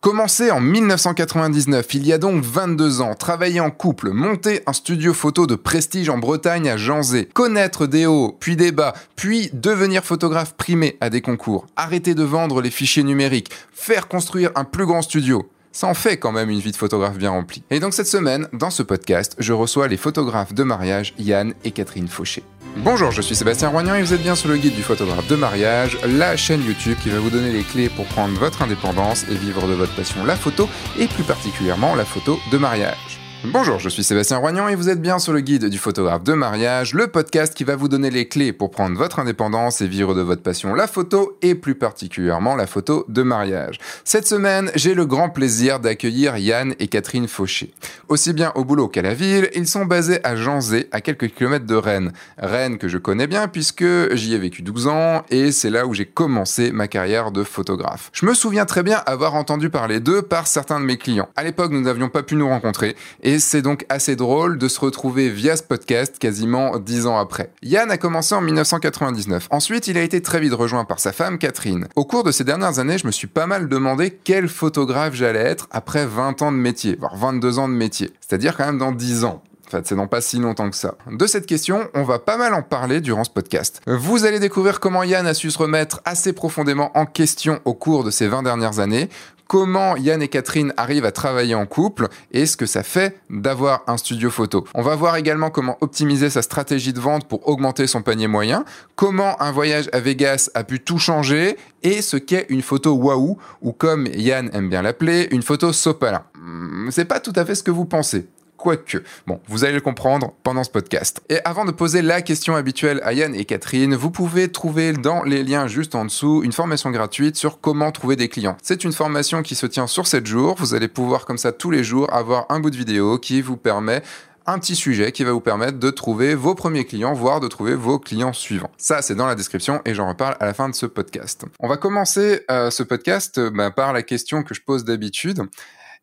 Commencé en 1999, il y a donc 22 ans, travailler en couple, monter un studio photo de prestige en Bretagne à Janzé, connaître des hauts, puis des bas, puis devenir photographe primé à des concours, arrêter de vendre les fichiers numériques, faire construire un plus grand studio. Ça en fait quand même une vie de photographe bien remplie. Et donc cette semaine, dans ce podcast, je reçois les photographes de mariage Yann et Catherine Fauché. Bonjour, je suis Sébastien Roignan et vous êtes bien sur le guide du photographe de mariage, la chaîne YouTube qui va vous donner les clés pour prendre votre indépendance et vivre de votre passion la photo et plus particulièrement la photo de mariage. Bonjour, je suis Sébastien Roignan et vous êtes bien sur le guide du photographe de mariage, le podcast qui va vous donner les clés pour prendre votre indépendance et vivre de votre passion la photo et plus particulièrement la photo de mariage. Cette semaine, j'ai le grand plaisir d'accueillir Yann et Catherine Fauché. Aussi bien au boulot qu'à la ville, ils sont basés à Janzé, à quelques kilomètres de Rennes. Rennes que je connais bien puisque j'y ai vécu 12 ans et c'est là où j'ai commencé ma carrière de photographe. Je me souviens très bien avoir entendu parler d'eux par certains de mes clients. À l'époque, nous n'avions pas pu nous rencontrer c'est donc assez drôle de se retrouver via ce podcast quasiment dix ans après. Yann a commencé en 1999. Ensuite, il a été très vite rejoint par sa femme Catherine. Au cours de ces dernières années, je me suis pas mal demandé quel photographe j'allais être après 20 ans de métier, voire 22 ans de métier. C'est-à-dire quand même dans 10 ans. En fait, c'est non pas si longtemps que ça. De cette question, on va pas mal en parler durant ce podcast. Vous allez découvrir comment Yann a su se remettre assez profondément en question au cours de ces 20 dernières années, comment Yann et Catherine arrivent à travailler en couple et ce que ça fait d'avoir un studio photo. On va voir également comment optimiser sa stratégie de vente pour augmenter son panier moyen, comment un voyage à Vegas a pu tout changer et ce qu'est une photo waouh ou comme Yann aime bien l'appeler, une photo sopalin. Hmm, c'est pas tout à fait ce que vous pensez quoique. Bon, vous allez le comprendre pendant ce podcast. Et avant de poser la question habituelle à Yann et Catherine, vous pouvez trouver dans les liens juste en dessous une formation gratuite sur comment trouver des clients. C'est une formation qui se tient sur 7 jours. Vous allez pouvoir comme ça tous les jours avoir un bout de vidéo qui vous permet un petit sujet qui va vous permettre de trouver vos premiers clients, voire de trouver vos clients suivants. Ça, c'est dans la description et j'en reparle à la fin de ce podcast. On va commencer euh, ce podcast bah, par la question que je pose d'habitude.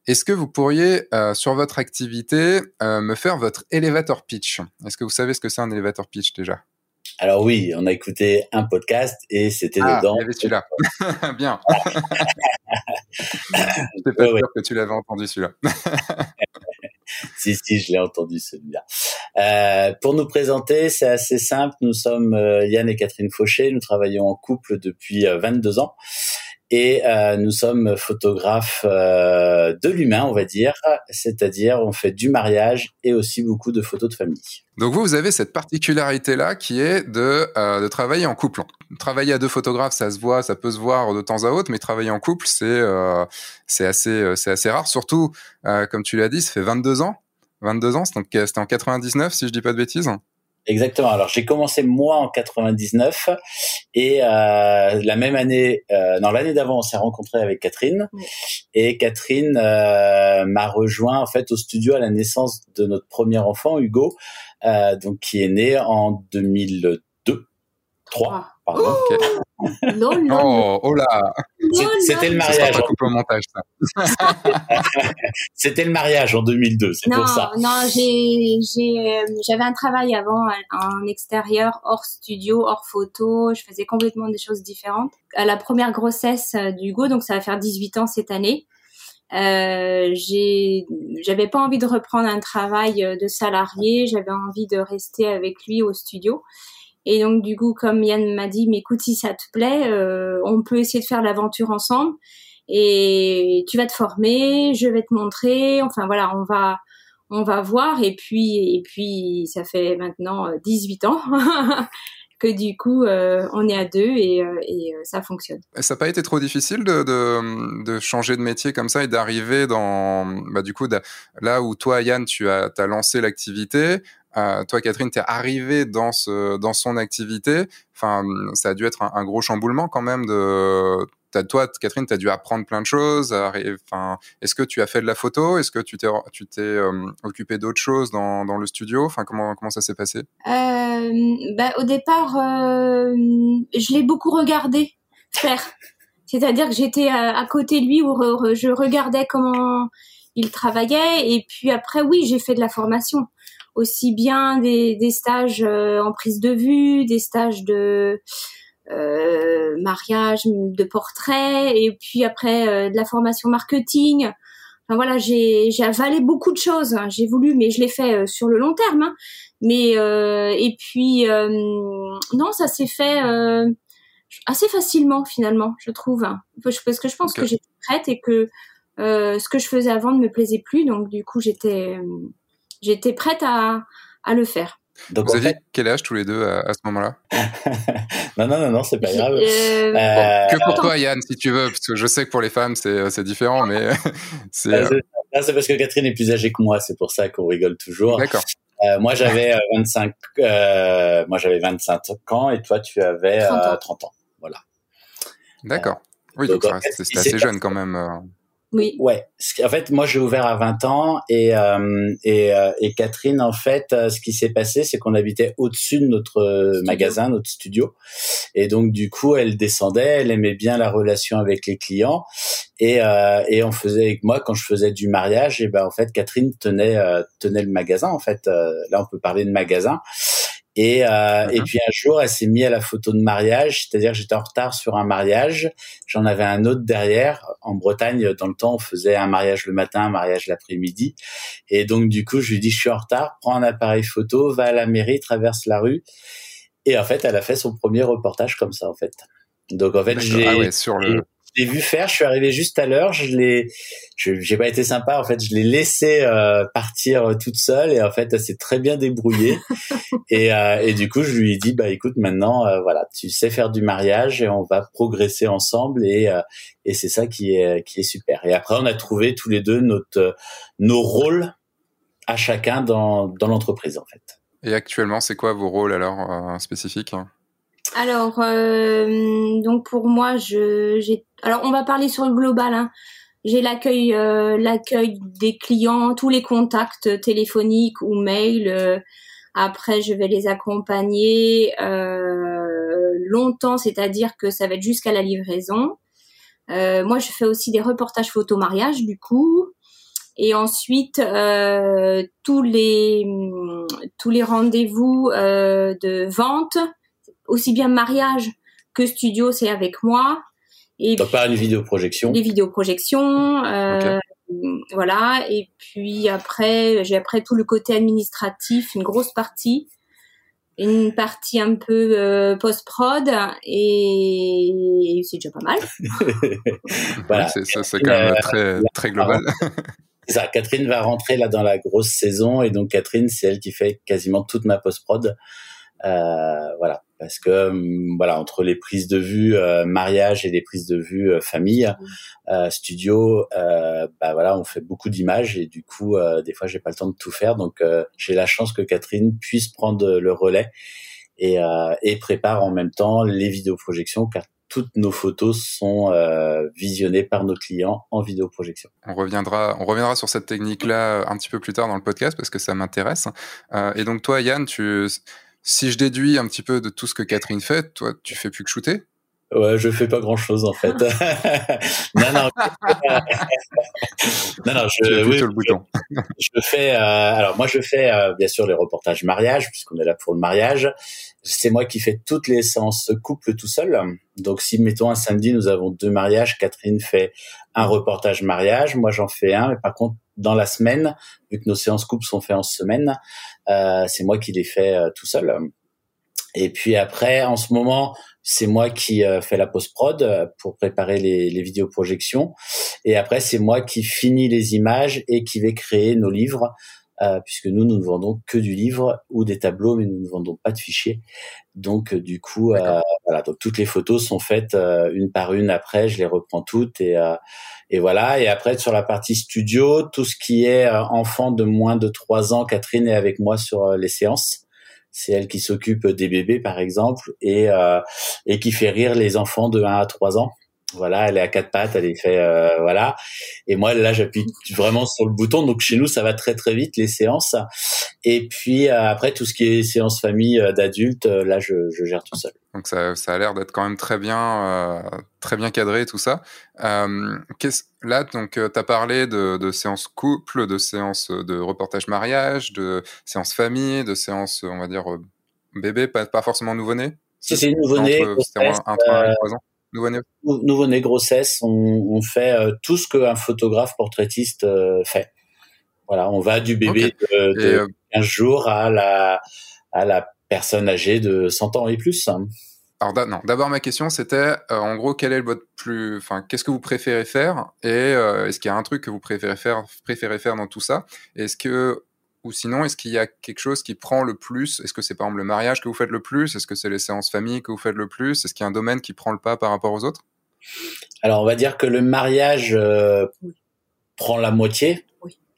Est-ce que vous pourriez, euh, sur votre activité, euh, me faire votre elevator pitch? Est-ce que vous savez ce que c'est un elevator pitch déjà? Alors oui, on a écouté un podcast et c'était ah, dedans. Il y avait celui-là. Bien. J'étais pas sûr que tu l'avais entendu celui-là. si, si, je l'ai entendu celui-là. Euh, pour nous présenter, c'est assez simple. Nous sommes Yann et Catherine Fauché. Nous travaillons en couple depuis 22 ans et euh, nous sommes photographes euh, de l'humain, on va dire, c'est-à-dire on fait du mariage et aussi beaucoup de photos de famille. Donc vous, vous avez cette particularité-là qui est de, euh, de travailler en couple. Travailler à deux photographes, ça se voit, ça peut se voir de temps à autre, mais travailler en couple, c'est euh, c'est assez euh, c'est assez rare. Surtout, comme tu l'as dit, ça fait 22 ans. 22 ans, c'était en 99, si je dis pas de bêtises. Exactement. Alors j'ai commencé moi en 99 et euh, la même année, euh, non l'année d'avant, on s'est rencontré avec Catherine et Catherine euh, m'a rejoint en fait au studio à la naissance de notre premier enfant Hugo, euh, donc qui est né en 2002, 3 pardon. Non, non. Oh, oh là. C'était le mariage. Ça au montage, ça. C'était le mariage en 2002, c'est pour ça. Non, j'ai, j'ai, j'avais un travail avant en extérieur, hors studio, hors photo. Je faisais complètement des choses différentes. À la première grossesse d'Hugo, donc ça va faire 18 ans cette année. Euh, j'ai, j'avais pas envie de reprendre un travail de salarié. J'avais envie de rester avec lui au studio. Et donc du coup, comme Yann m'a dit, mais écoute, si ça te plaît, euh, on peut essayer de faire l'aventure ensemble. Et tu vas te former, je vais te montrer. Enfin voilà, on va on va voir. Et puis et puis ça fait maintenant 18 euh, ans. que du coup euh, on est à deux et, ça fonctionne. Ça n'a pas été trop difficile de, changer de métier comme ça et d'arriver dans bah, du coup là où toi Yann tu as, as lancé l'activité euh, toi, Catherine, tu es arrivée dans, ce, dans son activité. Enfin, ça a dû être un, gros chamboulement quand même. De, toi, Catherine, tu as dû apprendre plein de choses. Enfin, Est-ce que tu as fait de la photo? Est-ce que tu t'es, tu t'es euh, d'autres choses dans, dans, le studio? Enfin, comment, comment ça s'est passé? Euh, bah, Au départ, je l'ai beaucoup regardé faire. C'est-à-dire que j'étais à, côté de lui où je regardais comment il travaillait. Et puis après, oui, j'ai fait de la formation aussi bien des, des stages euh, en prise de vue, des stages de mariage, de portraits, et puis après de la formation marketing. Enfin voilà, j'ai avalé beaucoup de choses. Hein. J'ai voulu, mais je l'ai fait sur le long terme. Hein. Mais et puis non, ça s'est fait assez facilement finalement, je trouve. Parce que je pense que j'étais prête et que euh, ce que je faisais avant ne me plaisait plus, donc du coup j'étais j'étais prête à, à le faire. Donc, Vous aviez quel âge tous les deux à, ce moment-là? Non, non, non, non, c'est pas grave. Euh, euh, que pour toi, Yann, si tu veux, parce que je sais que pour les femmes, c'est différent, mais c'est. Ah, c'est parce que Catherine est plus âgée que moi, c'est pour ça qu'on rigole toujours. D'accord. Euh, moi, j'avais 25, moi, j'avais 25 ans et toi, tu avais 30 ans. 30 ans. Voilà. D'accord. Oui, donc, c'était assez jeune quand même. Oui. Ouais. En fait, moi, j'ai ouvert à 20 ans et euh, et, euh, et, Catherine, en fait, euh, ce qui s'est passé, c'est qu'on habitait au-dessus de notre magasin, notre studio, et donc du coup, elle descendait, elle aimait bien la relation avec les clients et et on faisait avec moi quand je faisais du mariage, et ben en fait, Catherine tenait tenait le magasin. En fait, là, on peut parler de magasin. Et, euh, et puis un jour, elle s'est mise à la photo de mariage, c'est-à-dire que j'étais en retard sur un mariage, j'en avais un autre derrière. En Bretagne, dans le temps, on faisait un mariage le matin, un mariage l'après-midi. Et donc du coup, je lui dis, je suis en retard, prends un appareil photo, va à la mairie, traverse la rue. Et en fait, elle a fait son premier reportage comme ça, en fait. Donc en fait, j'ai ah ouais, sur le l'ai vu faire. Je suis arrivé juste à l'heure. Je l'ai, j'ai pas été sympa. En fait, je l'ai laissé euh, partir euh, toute seule et en fait, elle s'est très bien débrouillée. et, euh, et du coup, je lui ai dit, bah écoute, maintenant, voilà, tu sais faire du mariage et on va progresser ensemble et et c'est ça qui est qui est super. Et après, on a trouvé tous les deux notre nos rôles à chacun dans dans l'entreprise en fait. Et actuellement, c'est quoi vos rôles alors spécifiques? Alors, euh, donc pour moi, je, j'ai. Alors, on va parler sur le global. Hein. J'ai l'accueil, euh, l'accueil des clients, tous les contacts téléphoniques ou mails. Euh, après, je vais les accompagner longtemps, c'est-à-dire que ça va être jusqu'à la livraison. moi, je fais aussi des reportages photo mariage, du coup. Et ensuite, tous les tous les rendez-vous de vente aussi bien mariage que studio, c'est avec moi. Et Donc, pas une vidéoprojection. Les vidéoprojections, euh, voilà. Et puis après, j'ai après tout le côté administratif, une grosse partie, une partie un peu euh, post prod, et c'est déjà pas mal. voilà. c'est c'est quand même très très global. Ça, Catherine va rentrer là dans la grosse saison et donc Catherine, c'est elle qui fait quasiment toute ma post prod. Euh, voilà, parce que hum, voilà entre les prises de vue euh, mariage et les prises de vue euh, famille, mmh. studio, bah voilà, on fait beaucoup d'images et du coup des fois j'ai pas le temps de tout faire, donc j'ai la chance que Catherine puisse prendre le relais et, et prépare en même temps les vidéoprojections car toutes nos photos sont visionnées par nos clients en vidéoprojection. On reviendra, on reviendra sur cette technique-là un petit peu plus tard dans le podcast parce que ça m'intéresse. et donc toi, Yann, tu si je déduis un petit peu de tout ce que Catherine fait, toi, tu fais plus que shooter? Ouais, je fais pas grand chose en fait. non, non. non, non, je, oui, le bouton. je, fais. Euh, alors moi, je fais euh, bien sûr les reportages mariage puisqu'on est là pour le mariage. C'est moi qui fais toutes les séances couple tout seul. Donc si mettons un samedi, nous avons deux mariages, Catherine fait un reportage mariage, moi j'en fais un. Mais par contre, dans la semaine, vu que nos séances couple sont faites en semaine, euh, c'est moi qui les fais euh, tout seul. Et puis après, en ce moment, c'est moi qui euh, fais la post-prod euh, pour préparer les, les vidéoprojections. Et après, c'est moi qui finis les images et qui vais créer nos livres, euh, puisque nous, nous ne vendons que du livre ou des tableaux, mais nous ne vendons pas de fichiers. Donc, du coup, voilà, donc toutes les photos sont faites une par une. Après, je les reprends toutes et et voilà. Et après, sur la partie studio, tout ce qui est enfant de moins de trois ans, Catherine est avec moi sur les séances c'est elle qui s'occupe des bébés par exemple et euh, et qui fait rire les enfants de 1 à 3 ans. Voilà, elle est à quatre pattes, elle est fait euh, voilà. Et moi là, j'appuie vraiment sur le bouton. Donc chez nous, ça va très très vite les séances. Et puis euh, après tout ce qui est séance famille d'adultes, là je, je, gère tout seul. Donc ça, ça a l'air d'être quand même très bien très bien cadré tout ça. là donc tu as parlé de, de séances couple, de séances de reportage mariage, de séances famille, de séances on va dire bébé, pas, pas forcément nouveau-né? C'est nouveau-né. Grossesse, Nouveau-né. Grossesse. On, on fait tout ce qu'un photographe portraitiste fait. Voilà, on va du bébé de, de 15 jours à la, à la personne âgée de 100 ans et plus. Alors non, d'abord ma question c'était en gros quel est votre plus, enfin qu'est-ce que vous préférez faire? Et est-ce qu'il y a un truc que vous préférez faire, préférez faire dans tout ça? Est-ce que ou sinon, est-ce qu'il y a quelque chose qui prend le plus? Est-ce que c'est par exemple le mariage que vous faites le plus? Est-ce que c'est les séances famille que vous faites le plus? Est-ce qu'il y a un domaine qui prend le pas par rapport aux autres? Alors, on va dire que le mariage euh, prend la moitié,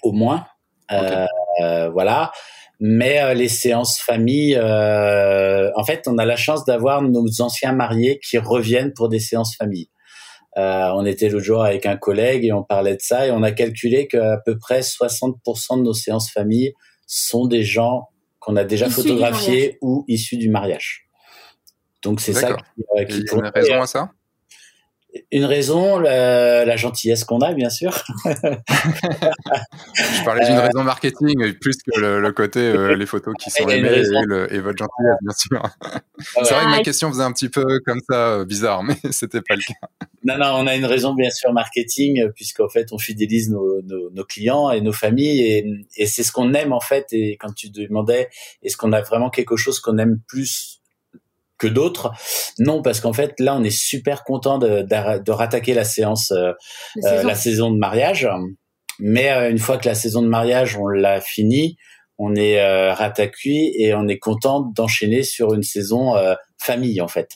au moins. Euh, voilà. Mais euh, les séances famille, en fait, on a la chance d'avoir nos anciens mariés qui reviennent pour des séances famille. Euh, on était l'autre jour avec un collègue et on parlait de ça et on a calculé qu'à peu près 60% de nos séances famille sont des gens qu'on a déjà photographiés ou issus du mariage. Donc c'est ça qui, euh, qui raison à ça? Une raison, la, gentillesse qu'on a, bien sûr. je parlais d'une euh, raison marketing plus que le, côté euh, les photos qui sont aimées et, votre gentillesse, bien sûr. C'est vrai que ma question faisait un petit peu comme ça euh, bizarre, mais c'était pas le cas. Non, non, on a une raison bien sûr marketing, puisqu'en fait on fidélise nos, nos, clients et nos familles, et, et c'est ce qu'on aime en fait. Et quand tu demandais, est-ce qu'on a vraiment quelque chose qu'on aime plus que d'autres. Non, parce qu'en fait, là, on est super content de, de, rattaquer la séance, euh, euh, la saison de mariage. Mais euh, une fois que la saison de mariage, on l'a fini, on est rattaqué et on est content d'enchaîner sur une saison famille, en fait.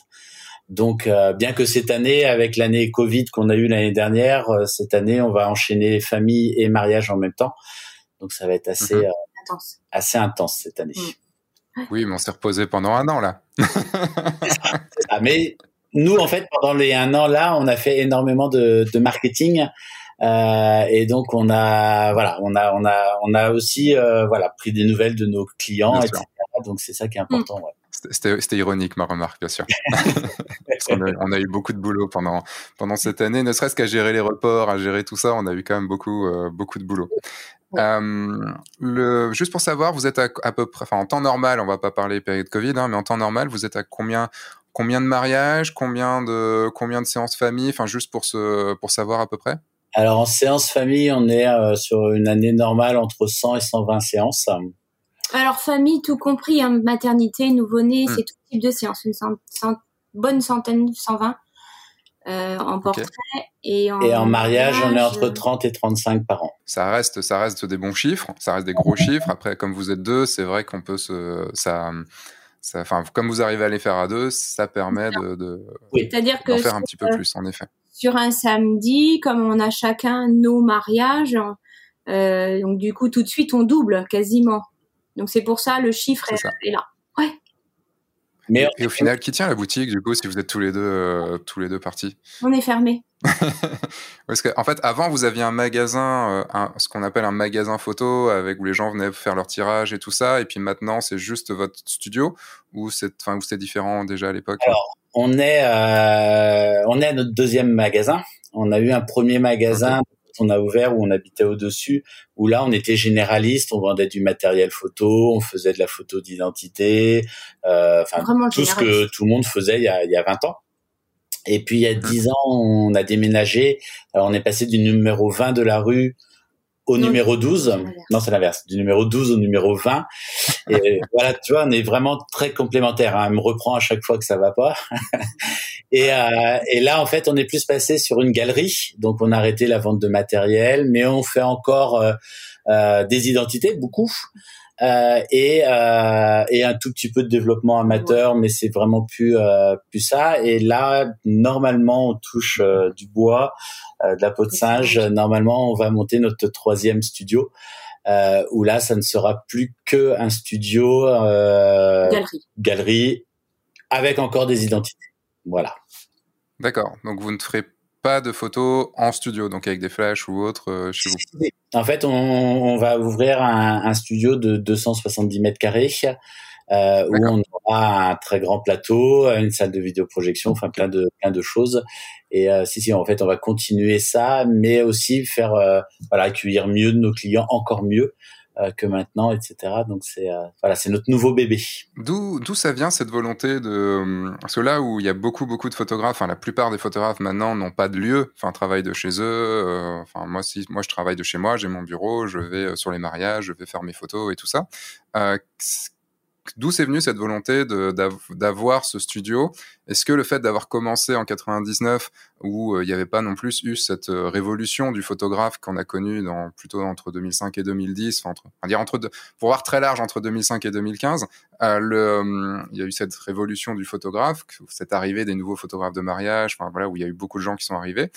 Donc, bien que cette année, avec l'année Covid qu'on a eu l'année dernière, cette année, on va enchaîner famille et mariage en même temps. Donc, ça va être assez, mhm. intense. assez intense cette année. Mm. Oui, mais on s'est reposé pendant un an là. Mais nous, en fait, pendant les un an là, on a fait énormément de, marketing. Euh, et donc on a voilà on a on a on a aussi euh, voilà pris des nouvelles de nos clients etc. donc c'est ça qui est important C'était ironique ma remarque, bien sûr. on, a, eu beaucoup de boulot pendant, pendant cette année, ne serait-ce qu'à gérer les reports, à gérer tout ça, on a eu quand même beaucoup, euh, beaucoup de boulot. Euh, le, juste pour savoir, vous êtes à, peu près, enfin en temps normal, on va pas parler période Covid, hein, mais en temps normal, vous êtes à combien, combien de mariages, combien de, combien de séances famille, enfin juste pour se, pour savoir à peu près? Alors en séance famille, on est euh, sur une année normale entre 100 et 120 séances. Alors famille tout compris, hein, maternité, nouveau-né, hmm. c'est tout type de séances, une bonne centaine, 120 euh, en portrait et en, et en mariage, on est entre 30 et 35 par an. Ça reste, ça reste des bons chiffres, ça reste des gros chiffres. Après, comme vous êtes deux, c'est vrai qu'on peut se, ça, ça, enfin, comme vous arrivez à les faire à deux, ça permet de, de c'est-à-dire que faire un petit peu plus, en effet. Sur un samedi, comme on a chacun nos mariages, euh, donc du coup tout de suite on double quasiment. Donc c'est pour ça le chiffre est, est, là. Ouais. Mais et, au final, qui tient la boutique du coup si vous êtes tous les deux euh, tous les deux partis? On est fermé. Parce en fait, avant, vous aviez un magasin, euh, ce qu'on appelle un magasin photo, avec où les gens venaient faire leur tirage et tout ça. Et puis maintenant, c'est juste votre studio ou c'est, enfin, c'était différent déjà à l'époque? Alors, on est, euh, on est à notre deuxième magasin. On a eu un premier magasin on a ouvert où on habitait au-dessus, où là on était généraliste, on vendait du matériel photo, on faisait de la photo d'identité, euh, enfin tout ce que tout le monde faisait il y a, il y a 20 ans. Et puis il y a 10 ans, on a déménagé. Alors on est passé du numéro 20 de la rue au numéro 12. Non, c'est l'inverse. Du numéro 12 au numéro 20. Et voilà, tu vois, on est vraiment très complémentaires. Hein. Elle me reprend à chaque fois que ça va pas. et, euh, et là, en fait, on est plus passé sur une galerie. Donc, on a arrêté la vente de matériel, mais on fait encore euh, euh, des identités, beaucoup. Euh, et, euh, et un tout petit peu de développement amateur, mais c'est vraiment plus euh, plus ça. Et là, normalement, on touche du bois, de la peau de singe. Normalement, on va monter notre troisième studio. où là, ça ne sera plus que un studio galerie. galerie avec encore des identités. Voilà. D'accord. Donc vous ne ferez pas de photos en studio, donc avec des flashs ou autres euh, chez vous? En fait, on, va ouvrir un, studio de 270 mètres carrés euh, où on aura un très grand plateau, une salle de vidéoprojection, enfin plein de plein de choses. Et euh, si si, en fait, on va continuer ça, mais aussi faire voilà accueillir mieux nos clients, encore mieux. euh, que maintenant, etc. Donc c'est euh, voilà, c'est notre nouveau bébé. D'où d'où ça vient cette volonté de parce que là où il y a beaucoup beaucoup de photographes, enfin la plupart des photographes maintenant n'ont pas de lieu, enfin travaillent de chez eux. Euh, enfin moi si moi je travaille de chez moi, j'ai mon bureau, je vais sur les mariages, je vais faire mes photos et tout ça. Euh, D'où c'est venu cette volonté d'avoir ce studio? Est-ce que le fait d'avoir commencé en 99, où euh, il n'y avait pas non plus eu cette euh, révolution du photographe qu'on a connue dans, plutôt entre 2005 et 2010, enfin, entre, on dire entre deux, pour voir très large entre 2005 et 2015, euh, il y a eu cette révolution du photographe, cette arrivée des nouveaux photographes de mariage, enfin voilà, où il y a eu beaucoup de gens qui sont arrivés.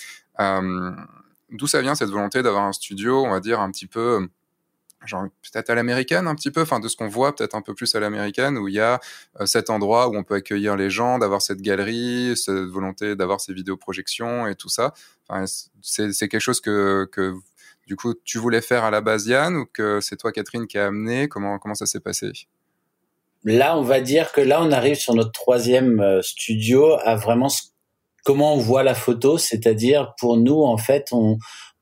D'où ça vient cette volonté d'avoir un studio, on va dire un petit peu genre peut-être à l'américaine un petit peu, enfin de ce qu'on voit peut-être un peu plus à l'américaine, où il y a euh, cet endroit où on peut accueillir les gens, d'avoir cette galerie, cette volonté d'avoir ces vidéoprojections et tout ça. Enfin, c'est quelque chose que, que du coup tu voulais faire à la base Yann ou que c'est toi Catherine qui a amené? Comment comment ça s'est passé? Là, on va dire que là on arrive sur notre troisième euh, studio à vraiment comment on voit la photo, c'est-à-dire pour nous en fait on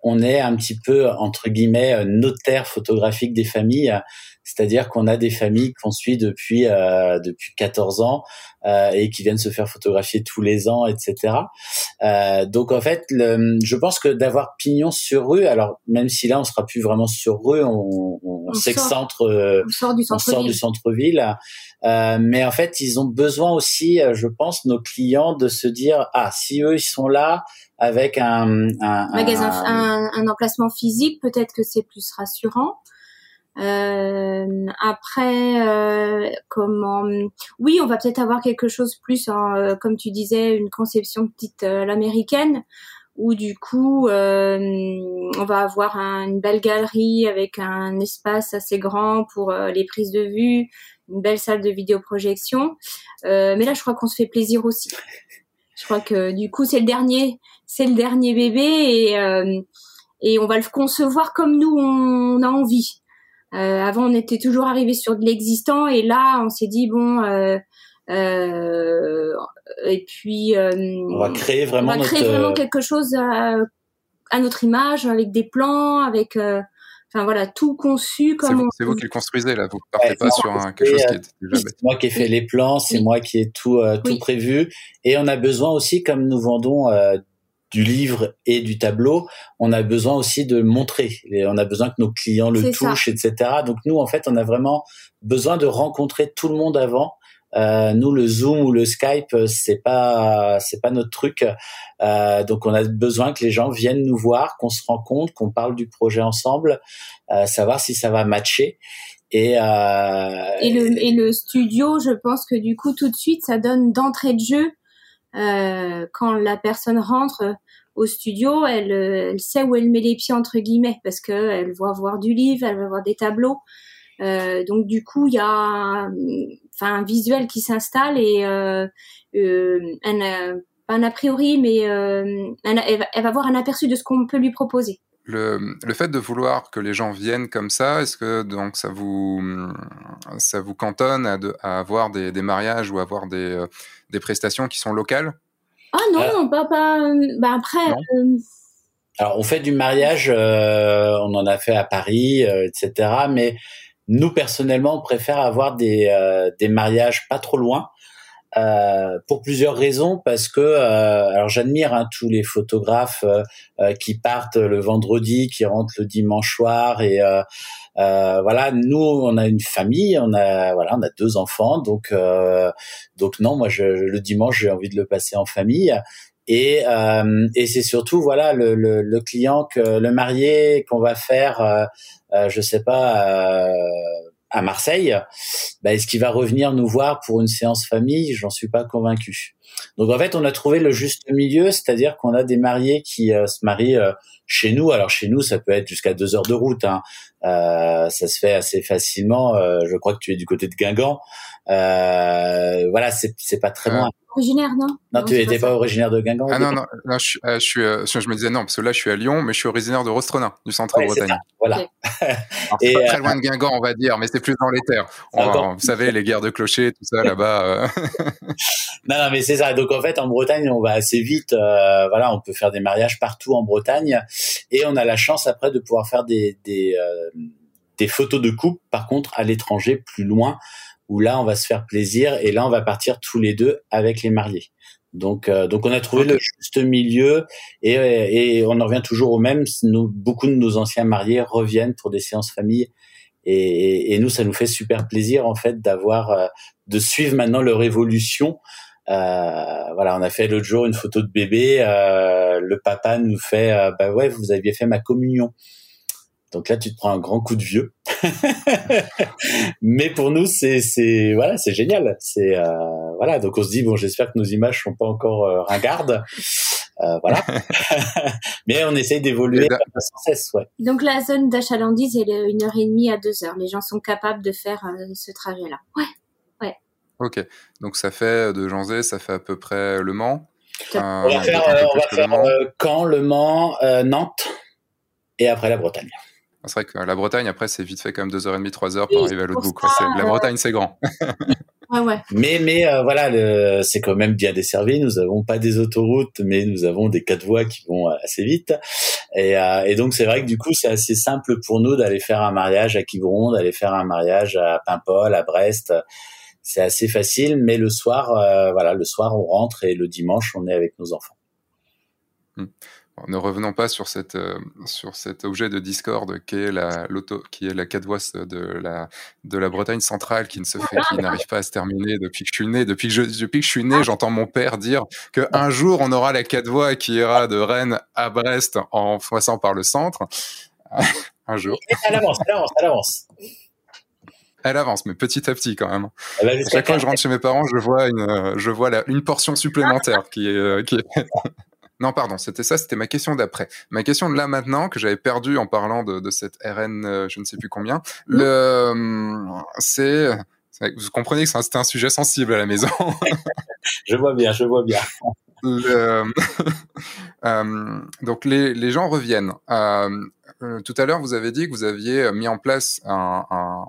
on est un petit peu entre guillemets euh, notaire photographique des familles, c'est-à-dire qu'on a des familles qu'on suit depuis euh, depuis 14 ans euh, et qui viennent se faire photographier tous les ans, etc. Euh, donc en fait, le, je pense que d'avoir pignon sur rue, alors même si là on sera plus vraiment sur rue, on, on, on s'excentre, on sort du centre-ville. Euh, mais en fait, ils ont besoin aussi, je pense, nos clients de se dire ah si eux ils sont là, avec un, un, magasin, un, un, emplacement physique, peut-être que c'est plus rassurant. Euh, après, euh, comment Oui, on va peut-être avoir quelque chose plus, euh, comme tu disais, une conception petite euh, l'américaine, où du coup, euh, on va avoir une belle galerie avec un espace assez grand pour les prises de vue, une belle salle de vidéoprojection. mais là, je crois qu'on se fait plaisir aussi. Je crois que du coup, c'est le dernier, c'est le dernier bébé et et on va le concevoir comme nous on a envie. Euh, avant, on était toujours arrivé sur de l'existant et là, on s'est dit bon. Euh, euh, et puis euh, on va créer vraiment, on va créer vraiment quelque chose à, à, notre image avec des plans avec enfin voilà tout conçu comme c'est vous, vous, qui le construisez là vous partez ouais, pas sur un, quelque chose qui est déjà c'est moi qui ai fait les plans c'est oui. moi qui ai tout euh, tout oui. prévu et on a besoin aussi comme nous vendons euh, du livre et du tableau, on a besoin aussi de montrer. Et on a besoin que nos clients le touchent, ça. etc. Donc nous, en fait, on a vraiment besoin de rencontrer tout le monde avant. Euh, nous, le Zoom ou le Skype, c'est pas, c'est pas notre truc. Euh, donc, on a besoin que les gens viennent nous voir, qu'on se rencontre, qu'on parle du projet ensemble, euh, savoir si ça va matcher. Et, euh, et, le, et le studio, je pense que du coup, tout de suite, ça donne d'entrée de jeu euh, quand la personne rentre au studio, elle, elle, sait où elle met les pieds entre guillemets parce que elle va voir du livre, elle va voir des tableaux. Euh, donc du coup, il y a enfin un visuel qui s'installe et euh, euh, un, un a priori, mais euh, elle, va, avoir un aperçu de ce qu'on peut lui proposer. Le, fait de vouloir que les gens viennent comme ça, est-ce que donc ça vous ça vous cantonne à, avoir des, des, mariages ou avoir des, euh, des prestations qui sont locales Ah non, euh, pas, pas bah après. Euh... Alors on fait du mariage, euh, on en a fait à Paris, etc. Mais nous personnellement, on préfère avoir des des mariages pas trop loin. Euh, pour plusieurs raisons parce que euh, alors j'admire hein, tous les photographes euh, qui partent le vendredi, qui rentrent le dimanche soir et voilà nous on a une famille, on a voilà on a deux enfants donc donc non moi je, le dimanche j'ai envie de le passer en famille. Et euh, et c'est surtout voilà le, le, le, client que le marié qu'on va faire euh, euh, je sais pas à Marseille, bah, est-ce qu'il va revenir nous voir pour une séance famille? J'en suis pas convaincu. Donc en fait, on a trouvé le juste milieu, c'est-à-dire qu'on a des mariés qui euh, se marient euh, chez nous. Alors chez nous, ça peut être jusqu'à deux heures de route. Hein. Euh, ça se fait assez facilement. Euh, je crois que tu es du côté de Guingamp. voilà, c'est pas très loin originaire, non? Non, tu n'étais pas, pas originaire de Guingamp Ah non, non, non je, euh, je, suis, euh, je me disais non, parce que là, je suis à Lyon, mais je suis originaire de Rostronin, du centre ouais, Bretagne. Voilà. Okay. pas très loin de Guingamp, on va dire, mais c'est plus dans les terres. On, va, vous savez, les guerres de clochers, tout ça là-bas. Euh... non, non, mais c'est ça. Donc en fait, en Bretagne, on va assez vite. Euh, voilà, on peut faire des mariages partout en Bretagne, et on a la chance après de pouvoir faire des, des des photos de couple, par contre, à l'étranger, plus loin, où là, on va se faire plaisir et là, on va partir tous les deux avec les mariés. Donc, euh, donc on a trouvé le juste milieu et, et on en revient toujours au même. Nous, beaucoup de nos anciens mariés reviennent pour des séances famille et, et nous, ça nous fait super plaisir en fait d'avoir, euh, de suivre maintenant leur évolution. Euh, voilà, on a fait l'autre jour une photo de bébé. Euh, le papa nous fait, euh, bah ouais, vous aviez fait ma communion. Donc là, tu te prends un grand coup de vieux. Mais pour nous, c'est c'est voilà, c'est génial. C'est euh, voilà. Donc on se dit bon, j'espère que nos images sont pas encore euh, ringardes. Euh, voilà. Mais on essaye d'évoluer sans cesse, ouais. Donc la zone d'achalandise est une heure et demie à deux heures. Les gens sont capables de faire euh, ce trajet-là. Ouais, ouais. Ok. Donc ça fait de Janzé, ça fait à peu près Le Mans. on va faire, on va faire Caen, Le Mans, Nantes et après la Bretagne. C'est vrai que la Bretagne, après, c'est vite fait quand même 2h30, 3h pour arriver à l'autre bout. La Bretagne, c'est grand. ouais, ouais. Mais, mais euh, voilà, c'est quand même bien desservi. Nous n'avons pas des autoroutes, mais nous avons des quatre voies qui vont assez vite. Et, euh, et donc, c'est vrai que du coup, c'est assez simple pour nous d'aller faire un mariage à Quiberon, d'aller faire un mariage à Paimpol, à Brest. C'est assez facile, mais le soir, euh, voilà, le soir, on rentre et le dimanche, on est avec nos enfants. Ne revenons pas sur, cette, euh, sur cet objet de discorde qui est la, qui est la de la, de la Bretagne centrale qui ne se fait, qui n'arrive pas à se terminer depuis que je suis né. Depuis que je, depuis que je suis né, j'entends mon père dire qu'un jour on aura la quatre voies qui ira de Rennes à Brest en passant par le centre. un jour. Elle avance, elle avance, elle avance. Elle avance, mais petit à petit quand même. chaque fois que je rentre chez mes parents, je vois une, je vois une portion supplémentaire qui est, euh, qui est non, pardon, c'était ça, c'était ma question d'après. Ma question de là maintenant, que j'avais perdue en parlant de, cette RN, euh, je ne sais plus combien, le, euh, c'est, vous comprenez que c'était un sujet sensible à la maison. je vois bien, je vois bien. Euh, donc les, les, gens reviennent. tout à l'heure, vous avez dit que vous aviez mis en place un, un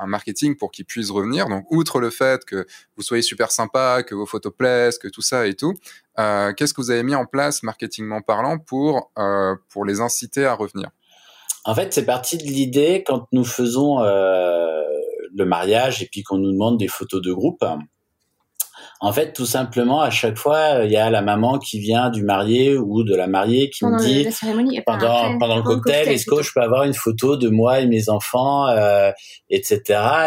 un marketing pour qu'ils puissent revenir. Donc, outre le fait que vous soyez super sympa, que vos photos plaisent, que tout ça et tout, euh, qu'est-ce que vous avez mis en place, marketingment parlant, pour, euh, pour les inciter à revenir? En fait, c'est parti de l'idée quand nous faisons euh, le mariage et puis qu'on nous demande des photos de groupe. En fait, tout simplement, à chaque fois, il y a la maman qui vient du marié ou de la mariée qui me dit pendant, pendant le cocktail, est-ce que je peux avoir une photo de moi et mes enfants, euh, etc.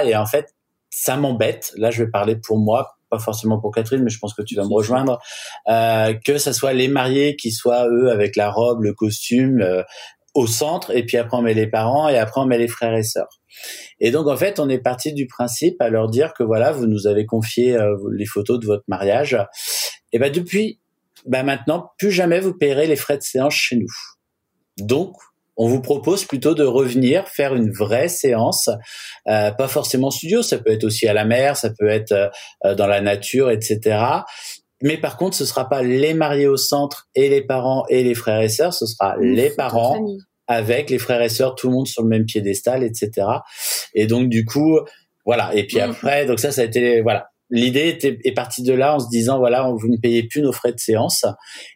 Et en fait, ça m'embête. Là, je vais parler pour moi, pas forcément pour Catherine, mais je pense que tu vas me rejoindre. Euh, que ça soit les mariés qui soient eux avec la robe, le costume euh, au centre, et puis après on met les parents, et après on met les frères et sœurs. Et donc en fait, on est parti du principe à leur dire que voilà, vous nous avez confié euh, les photos de votre mariage. Et ben depuis, ben maintenant, plus jamais vous paierez les frais de séance chez nous. Donc on vous propose plutôt de revenir faire une vraie séance, euh, pas forcément studio, ça peut être aussi à la mer, ça peut être euh, dans la nature, etc. Mais par contre, ce sera pas les mariés au centre et les parents et les frères et sœurs, ce sera les parents, avec les frères et sœurs, tout le monde sur le même piédestal, etc. Et donc du coup, voilà. Et puis mm. après, donc ça, ça a été voilà. L'idée était, est partie de là en se disant voilà, vous ne payez plus nos frais de séance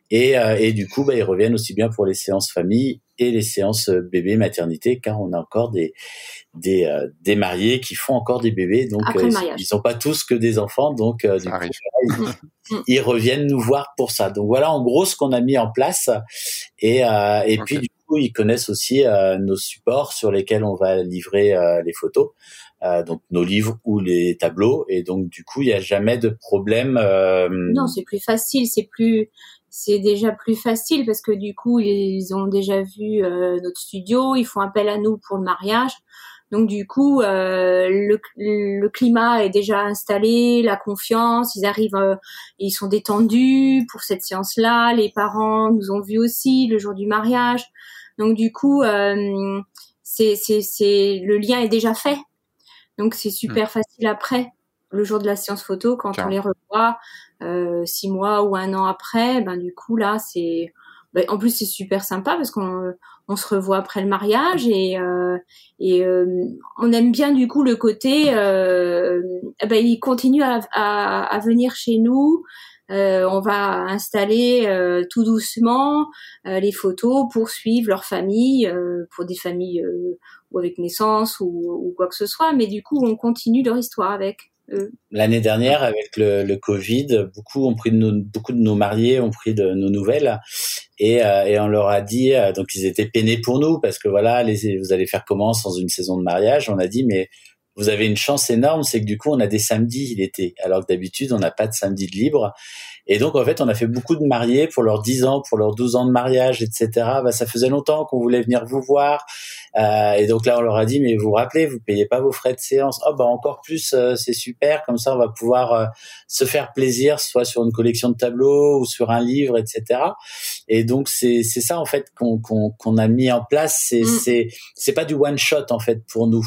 et, euh, et du coup, bah, ils reviennent aussi bien pour les séances famille et les séances euh, bébé maternité car on a encore des des, euh, des mariés qui font encore des bébés. Donc ils, sont pas tous que des enfants. Donc du coup, mm. ils, reviennent nous voir pour ça. Donc voilà en gros ce qu'on a mis en place. Et et puis du ils connaissent aussi euh, nos supports sur lesquels on va livrer euh, les photos, euh, donc nos livres ou les tableaux. Et donc du coup, il n'y a jamais de problème. Non, c'est plus facile, c'est plus c'est déjà plus facile parce que du coup ils ont déjà vu notre studio, ils font appel à nous pour le mariage. Donc du coup, euh, le, le, climat est déjà installé, la confiance, ils arrivent, ils sont détendus pour cette séance-là. Les parents nous ont vus aussi le jour du mariage. Donc du coup, euh, c'est, c'est, c'est le lien est déjà fait. Donc c'est super hmm. facile après, le jour de la séance photo, quand on les revoit euh, six mois ou un an après, ben du coup là c'est, ben, en plus c'est super sympa parce qu'on on se revoit après le mariage et euh, et euh, on aime bien du coup le côté, euh, ben il continue à, à, à venir chez nous on va installer tout doucement les photos pour suivre leur famille, pour des familles ou avec naissance ou, ou, quoi que ce soit. Mais du coup, on continue leur histoire avec. L'année dernière, avec le, le, Covid, beaucoup ont pris de nos, beaucoup de nos mariés ont pris de nos nouvelles et, euh, et on leur a dit euh, donc ils étaient peinés pour nous parce que voilà, les, vous allez faire comment sans une saison de mariage? On a dit mais vous avez une chance énorme, c'est que du coup on a des samedis l'été, alors que d'habitude on n'a pas de samedi de libre. Et donc, en fait, on a fait beaucoup de mariés pour leurs 10 ans, pour leurs 12 ans de mariage, etc. Bah, ça faisait longtemps qu'on voulait venir vous voir. Euh, et donc là, on leur a dit, mais vous vous rappelez, vous payez pas vos frais de séance. Oh, bah, encore plus, euh, c'est super. Comme ça, on va pouvoir euh, se faire plaisir, soit sur une collection de tableaux ou sur un livre, etc. Et donc, c'est, ça, en fait, qu'on, qu'on, qu'on a mis en place. C'est, mm. c'est, c'est pas du one shot, en fait, pour nous.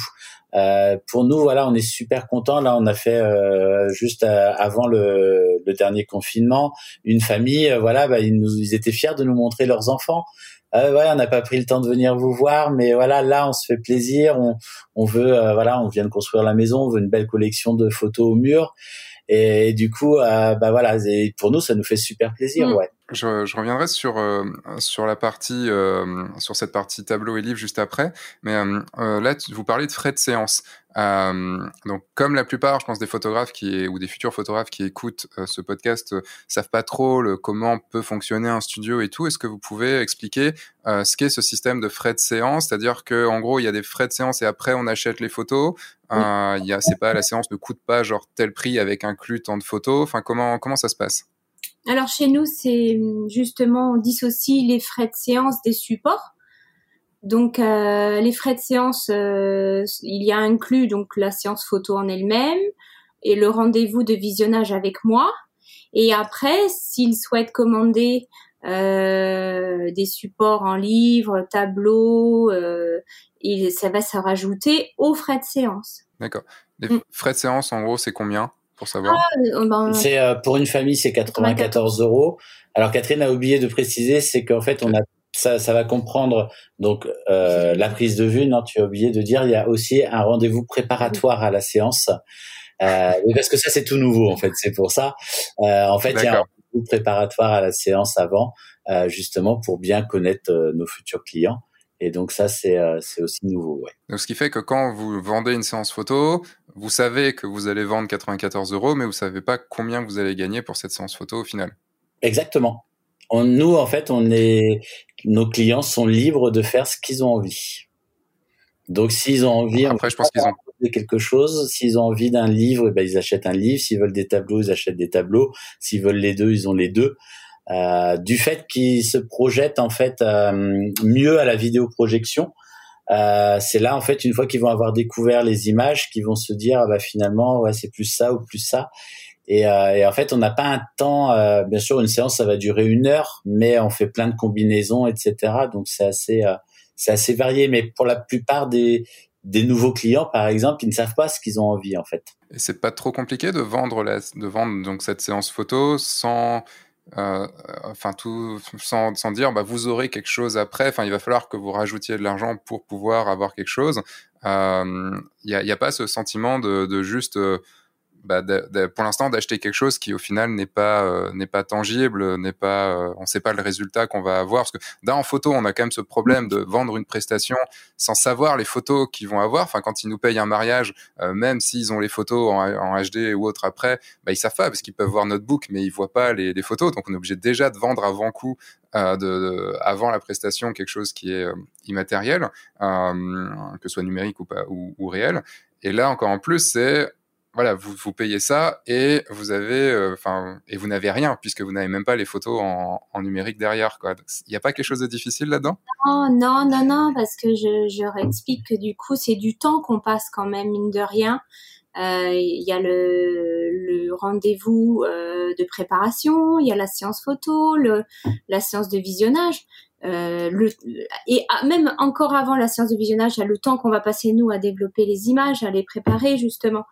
Euh, pour nous, voilà, on est super content. Là, on a fait euh, juste euh, avant le, le, dernier confinement une famille. voilà, bah, ils, nous, ils étaient fiers de nous montrer leurs enfants. Euh, ouais, on n'a pas pris le temps de venir vous voir, mais voilà, là, on se fait plaisir. On, on veut, voilà, on vient de construire la maison, on veut une belle collection de photos au mur. Et, du coup, bah voilà, pour nous, ça nous fait super plaisir, mm. ouais. Je, je, reviendrai sur euh, sur la partie euh, sur cette partie tableau et livre juste après, mais euh, là vous parlez de frais de séance. Donc comme la plupart, je pense des photographes qui ou des futurs photographes qui écoutent ce podcast savent pas trop le, comment peut fonctionner un studio et tout, est-ce que vous pouvez expliquer ce qu'est ce système de frais de séance, c'est-à-dire que en gros il y a des frais de séance et après on achète les photos. Il y a c'est pas la séance ne coûte pas genre tel prix avec inclus tant de photos. Enfin comment comment ça se passe? Alors chez nous, c'est justement on dissocie les frais de séance des supports. Donc euh, les frais de séance, euh, il y a inclus donc la séance photo en elle-même et le rendez-vous de visionnage avec moi. Et après, s'ils souhaitent commander euh, des supports en livre, tableaux, ça va se rajouter aux frais de séance. D'accord. Les mm. frais de séance, en gros, c'est combien pour savoir? Ah, euh, ben, C'est euh, pour une famille, c'est 94 euros. Alors Catherine a oublié de préciser, c'est qu'en fait, on a ça, ça va comprendre donc euh, la prise de vue. Non, tu as oublié de dire, il y a aussi un rendez-vous préparatoire à la séance. Euh, parce que ça, c'est tout nouveau en fait. C'est pour ça. Euh, en fait, il y a un rendez-vous préparatoire à la séance avant, justement pour bien connaître nos futurs clients. Et donc ça, c'est aussi nouveau. Ouais. Donc, ce qui fait que quand vous vendez une séance photo, vous savez que vous allez vendre 94 euros, mais vous savez pas combien vous allez gagner pour cette séance photo au final. Exactement. nous, en fait, on est, nos clients sont libres de faire ce qu'ils ont envie. Donc, s'ils ont envie, après, je pense qu'ils ont quelque chose. S'ils ont envie d'un livre, eh ben, ils achètent un livre. S'ils veulent des tableaux, ils achètent des tableaux. S'ils veulent les deux, ils ont les deux. Euh, du fait qu'ils se projettent en fait euh, mieux à la vidéoprojection, euh, c'est là en fait une fois qu'ils vont avoir découvert les images qu'ils vont se dire ah bah finalement ouais c'est plus ça ou plus ça et, euh, et en fait on n'a pas un temps euh, bien sûr une séance ça va durer une heure mais on fait plein de combinaisons etc donc c'est assez euh, c'est assez varié. Mais pour la plupart des des nouveaux clients par exemple ils ne savent pas ce qu'ils ont envie en fait. Et c'est pas trop compliqué de vendre la, de vendre donc cette séance photo sans enfin tout sans, sans, dire bah, vous aurez quelque chose après. Enfin il va falloir que vous rajoutiez de l'argent pour pouvoir avoir quelque chose. Il euh, n'y a, pas ce sentiment de, de juste bah, pour l'instant d'acheter quelque chose qui au final n'est pas euh, n'est pas tangible, n'est pas euh, on sait pas le résultat qu'on va avoir parce que d'un en photo on a quand même ce problème de vendre une prestation sans savoir les photos qu'ils vont avoir. Enfin quand ils nous payent un mariage, euh, même s'ils ont les photos en, HD ou autre après, bah, ils savent pas parce qu'ils peuvent voir notre book mais ils voient pas les, les, photos donc on est obligé déjà de vendre avant coup de, de, avant la prestation quelque chose qui est immatériel, que ce soit numérique ou pas ou, ou réel. Et là encore en plus c'est voilà, vous, vous payez ça et vous avez, euh, enfin, et vous n'avez rien puisque vous n'avez même pas les photos en, en numérique derrière, quoi. Il n'y a pas quelque chose de difficile là-dedans? Non, non, non, non, parce que je, je réexplique que du coup, c'est du temps qu'on passe quand même, mine de rien. Euh, il y a le, le rendez-vous euh, de préparation, il y a la séance photo, le, la séance de visionnage. Euh, le, et même encore avant la séance de visionnage, a le temps qu'on va passer nous à développer les images, à les préparer justement.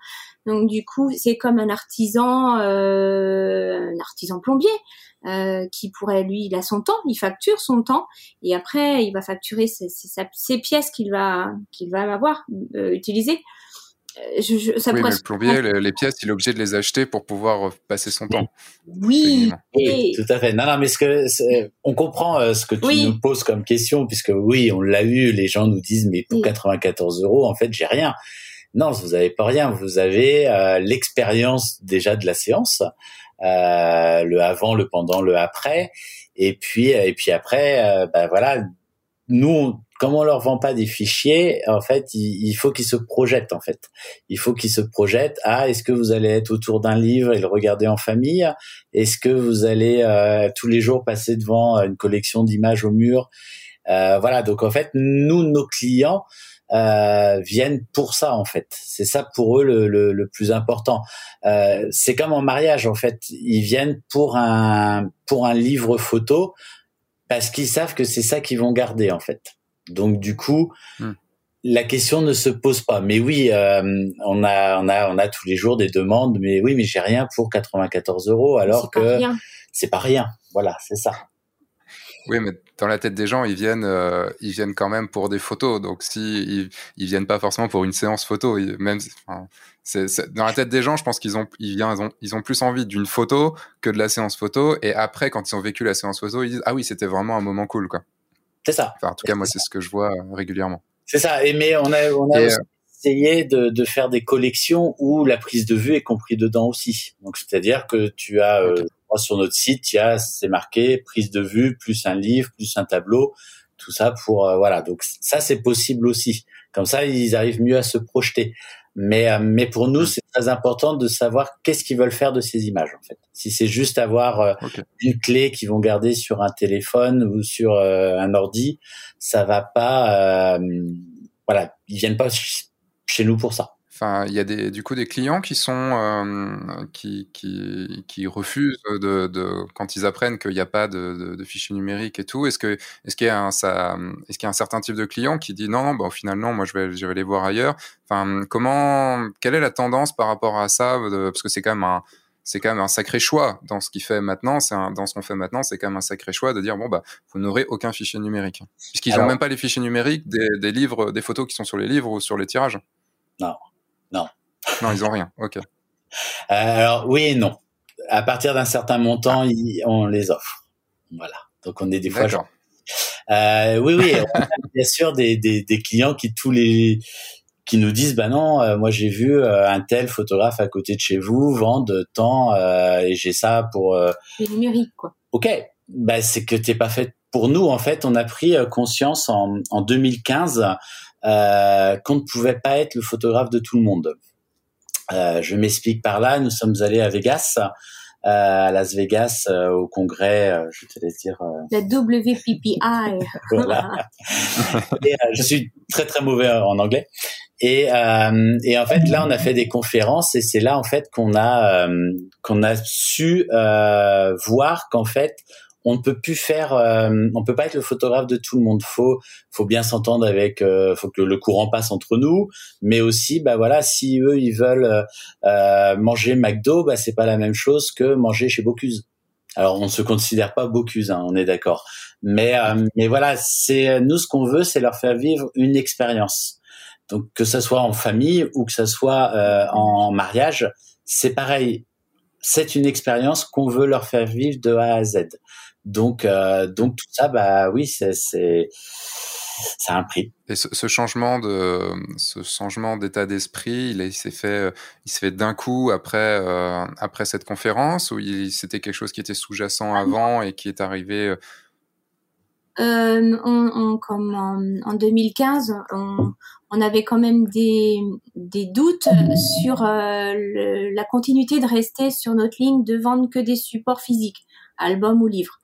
Donc du coup, c'est comme un artisan, euh, un artisan plombier euh, qui pourrait lui, il a son temps, il facture son temps et après il va facturer ses, ses, ses pièces qu'il va qu'il va avoir euh, utilisées. Je, ça oui, mais le plombier, les, pièces, il est obligé de les acheter pour pouvoir passer son temps. Oui, oui tout à fait. Non, non, mais ce que on comprend ce que tu nous poses comme question, puisque oui, on l'a eu. Les gens nous disent, mais pour 94 euros, en fait, j'ai rien. Non, vous avez pas rien. Vous avez l'expérience déjà de la séance, euh, le avant, le pendant, le après, et puis et puis après, ben voilà, nous, comme on leur vend pas des fichiers, en fait, il, faut qu'ils se projettent. En fait, il faut qu'ils se projettent. Ah, est-ce que vous allez être autour d'un livre et le regarder en famille? Est-ce que vous allez euh, tous les jours passer devant une collection d'images au mur? Euh, Voilà. Donc en fait, nous, nos clients euh, viennent pour ça. En fait, c'est ça pour eux le, le, le plus important. Euh, c'est comme en mariage. En fait, ils viennent pour un pour un livre photo parce qu'ils savent que c'est ça qu'ils vont garder en fait. Donc du coup, hmm. la question ne se pose pas. Mais oui, euh, on a on a on a tous les jours des demandes. Mais oui, mais j'ai rien pour 94 euros alors que c'est pas rien. Voilà, c'est ça. Oui, mais dans la tête des gens, ils viennent, euh, ils viennent quand même pour des photos. Donc, si ils, viennent pas forcément pour une séance photo, même, c'est, dans la tête des gens, je pense qu'ils ont, ils, viennent, ont, ils ont plus envie d'une photo que de la séance photo. Et après, quand ils ont vécu la séance photo, ils disent ah oui, c'était vraiment un moment cool, quoi. C'est ça. en tout cas, moi, c'est ce que je vois euh, régulièrement. C'est ça. Et mais on a, on a euh, essayé de, de, faire des collections où la prise de vue est compris dedans aussi. Donc, c'est-à-dire que tu as sur notre site, il y a, c'est marqué prise de vue plus un livre plus un tableau, tout ça pour euh, voilà. Donc ça c'est possible aussi. Comme ça, ils arrivent mieux à se projeter. Mais euh, mais pour nous, c'est très important de savoir qu'est-ce qu'ils veulent faire de ces images en fait. Si c'est juste avoir euh, une clé qu'ils vont garder sur un téléphone ou sur un ordi, ça va pas. voilà, ils viennent pas chez nous pour ça. Enfin, il y a des, du coup des clients qui sont euh, qui, qui, qui, refusent de, de, quand ils apprennent qu'il n'y a pas de, de, fichier numérique et tout. Est-ce que est-ce qu'il y a un ça est-ce qu'il y a un certain type de client qui dit non non bah, au final non moi je vais je vais aller voir ailleurs. Enfin comment quelle est la tendance par rapport à ça parce que c'est quand même un c'est quand même un sacré choix dans ce qu'il fait maintenant. C'est dans ce qu'on fait maintenant, c'est quand même un sacré choix de dire bon bah vous n'aurez aucun fichier numérique puisqu'ils n'ont même pas les fichiers numériques des, des livres, des photos qui sont sur les livres ou sur les tirages. Non, non. Non, ils ont rien. Ok. Euh, alors oui et non. À partir d'un certain montant, on les offre. Voilà. Donc on est des fois. Euh, oui, oui. on a bien sûr des, des, des, clients qui tous les qui nous disent bah non, euh, moi j'ai vu euh, un tel photographe à côté de chez vous vendre tant et j'ai ça pour. Euh... numérique quoi. Ok. Bah c'est que t'es pas fait pour nous en fait. On a pris conscience en, en 2015 euh, qu'on ne pouvait pas être le photographe de tout le monde. Euh, je m'explique par là. Nous sommes allés à Vegas, euh, à Las Vegas, au congrès. je te laisse dire. La WPPI. voilà. je suis très très mauvais en anglais. Et, et en fait, là, on a fait des conférences et c'est là en fait qu'on a qu'on a su voir qu'en fait on ne peut plus faire, euh, on peut pas être le photographe de tout le monde. Faut, faut bien s'entendre avec, euh, faut que le courant passe entre nous, mais aussi, bah voilà, si eux ils veulent euh, manger McDo, bah c'est pas la même chose que manger chez Bocuse. Alors on ne se considère pas Bocuse, hein, on est d'accord. Mais mais voilà, c'est nous ce qu'on veut, c'est leur faire vivre une expérience. Donc que ça soit en famille ou que ça soit en mariage, c'est pareil. C'est une expérience qu'on veut leur faire vivre de A à Z. Donc, euh, donc tout ça, bah oui, c'est ça a un prix. Et ce, changement de ce changement d'état d'esprit, il, s'est fait, il s'est fait d'un coup après euh, après cette conférence ou c'était quelque chose qui était sous-jacent ah avant et qui est arrivé. Euh, on, comme en, 2015, on, on, avait quand même des, des doutes sur la continuité de rester sur notre ligne de vendre que des supports physiques, albums ou livres.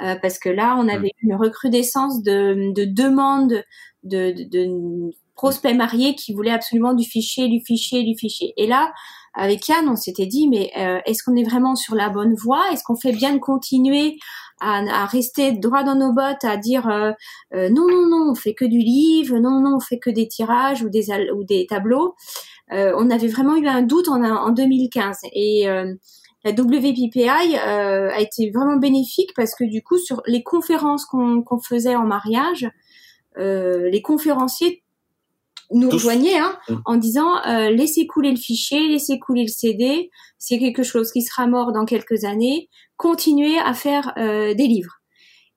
Euh, parce que là, on mm. avait une recrudescence de, de demandes de, de, de, prospects mariés qui voulaient absolument du fichier, du fichier, du fichier. Et là, avec Yann, on s'était dit, mais euh, est-ce qu'on est vraiment sur la bonne voie? Est-ce qu'on fait bien de continuer à, à, rester droit dans nos bottes, à dire euh, non, non, non, on fait que du livre, non, non, on fait que des tirages ou des, ou des tableaux? on avait vraiment eu un doute en, en 2015. Et la WPPI euh, a été vraiment bénéfique parce que du coup, sur les conférences qu'on faisait en mariage, euh, les conférenciers nous rejoignaient hein, mm. en disant euh, laissez couler le fichier, laissez couler le CD, c'est quelque chose qui sera mort dans quelques années, continuez à faire euh, des livres.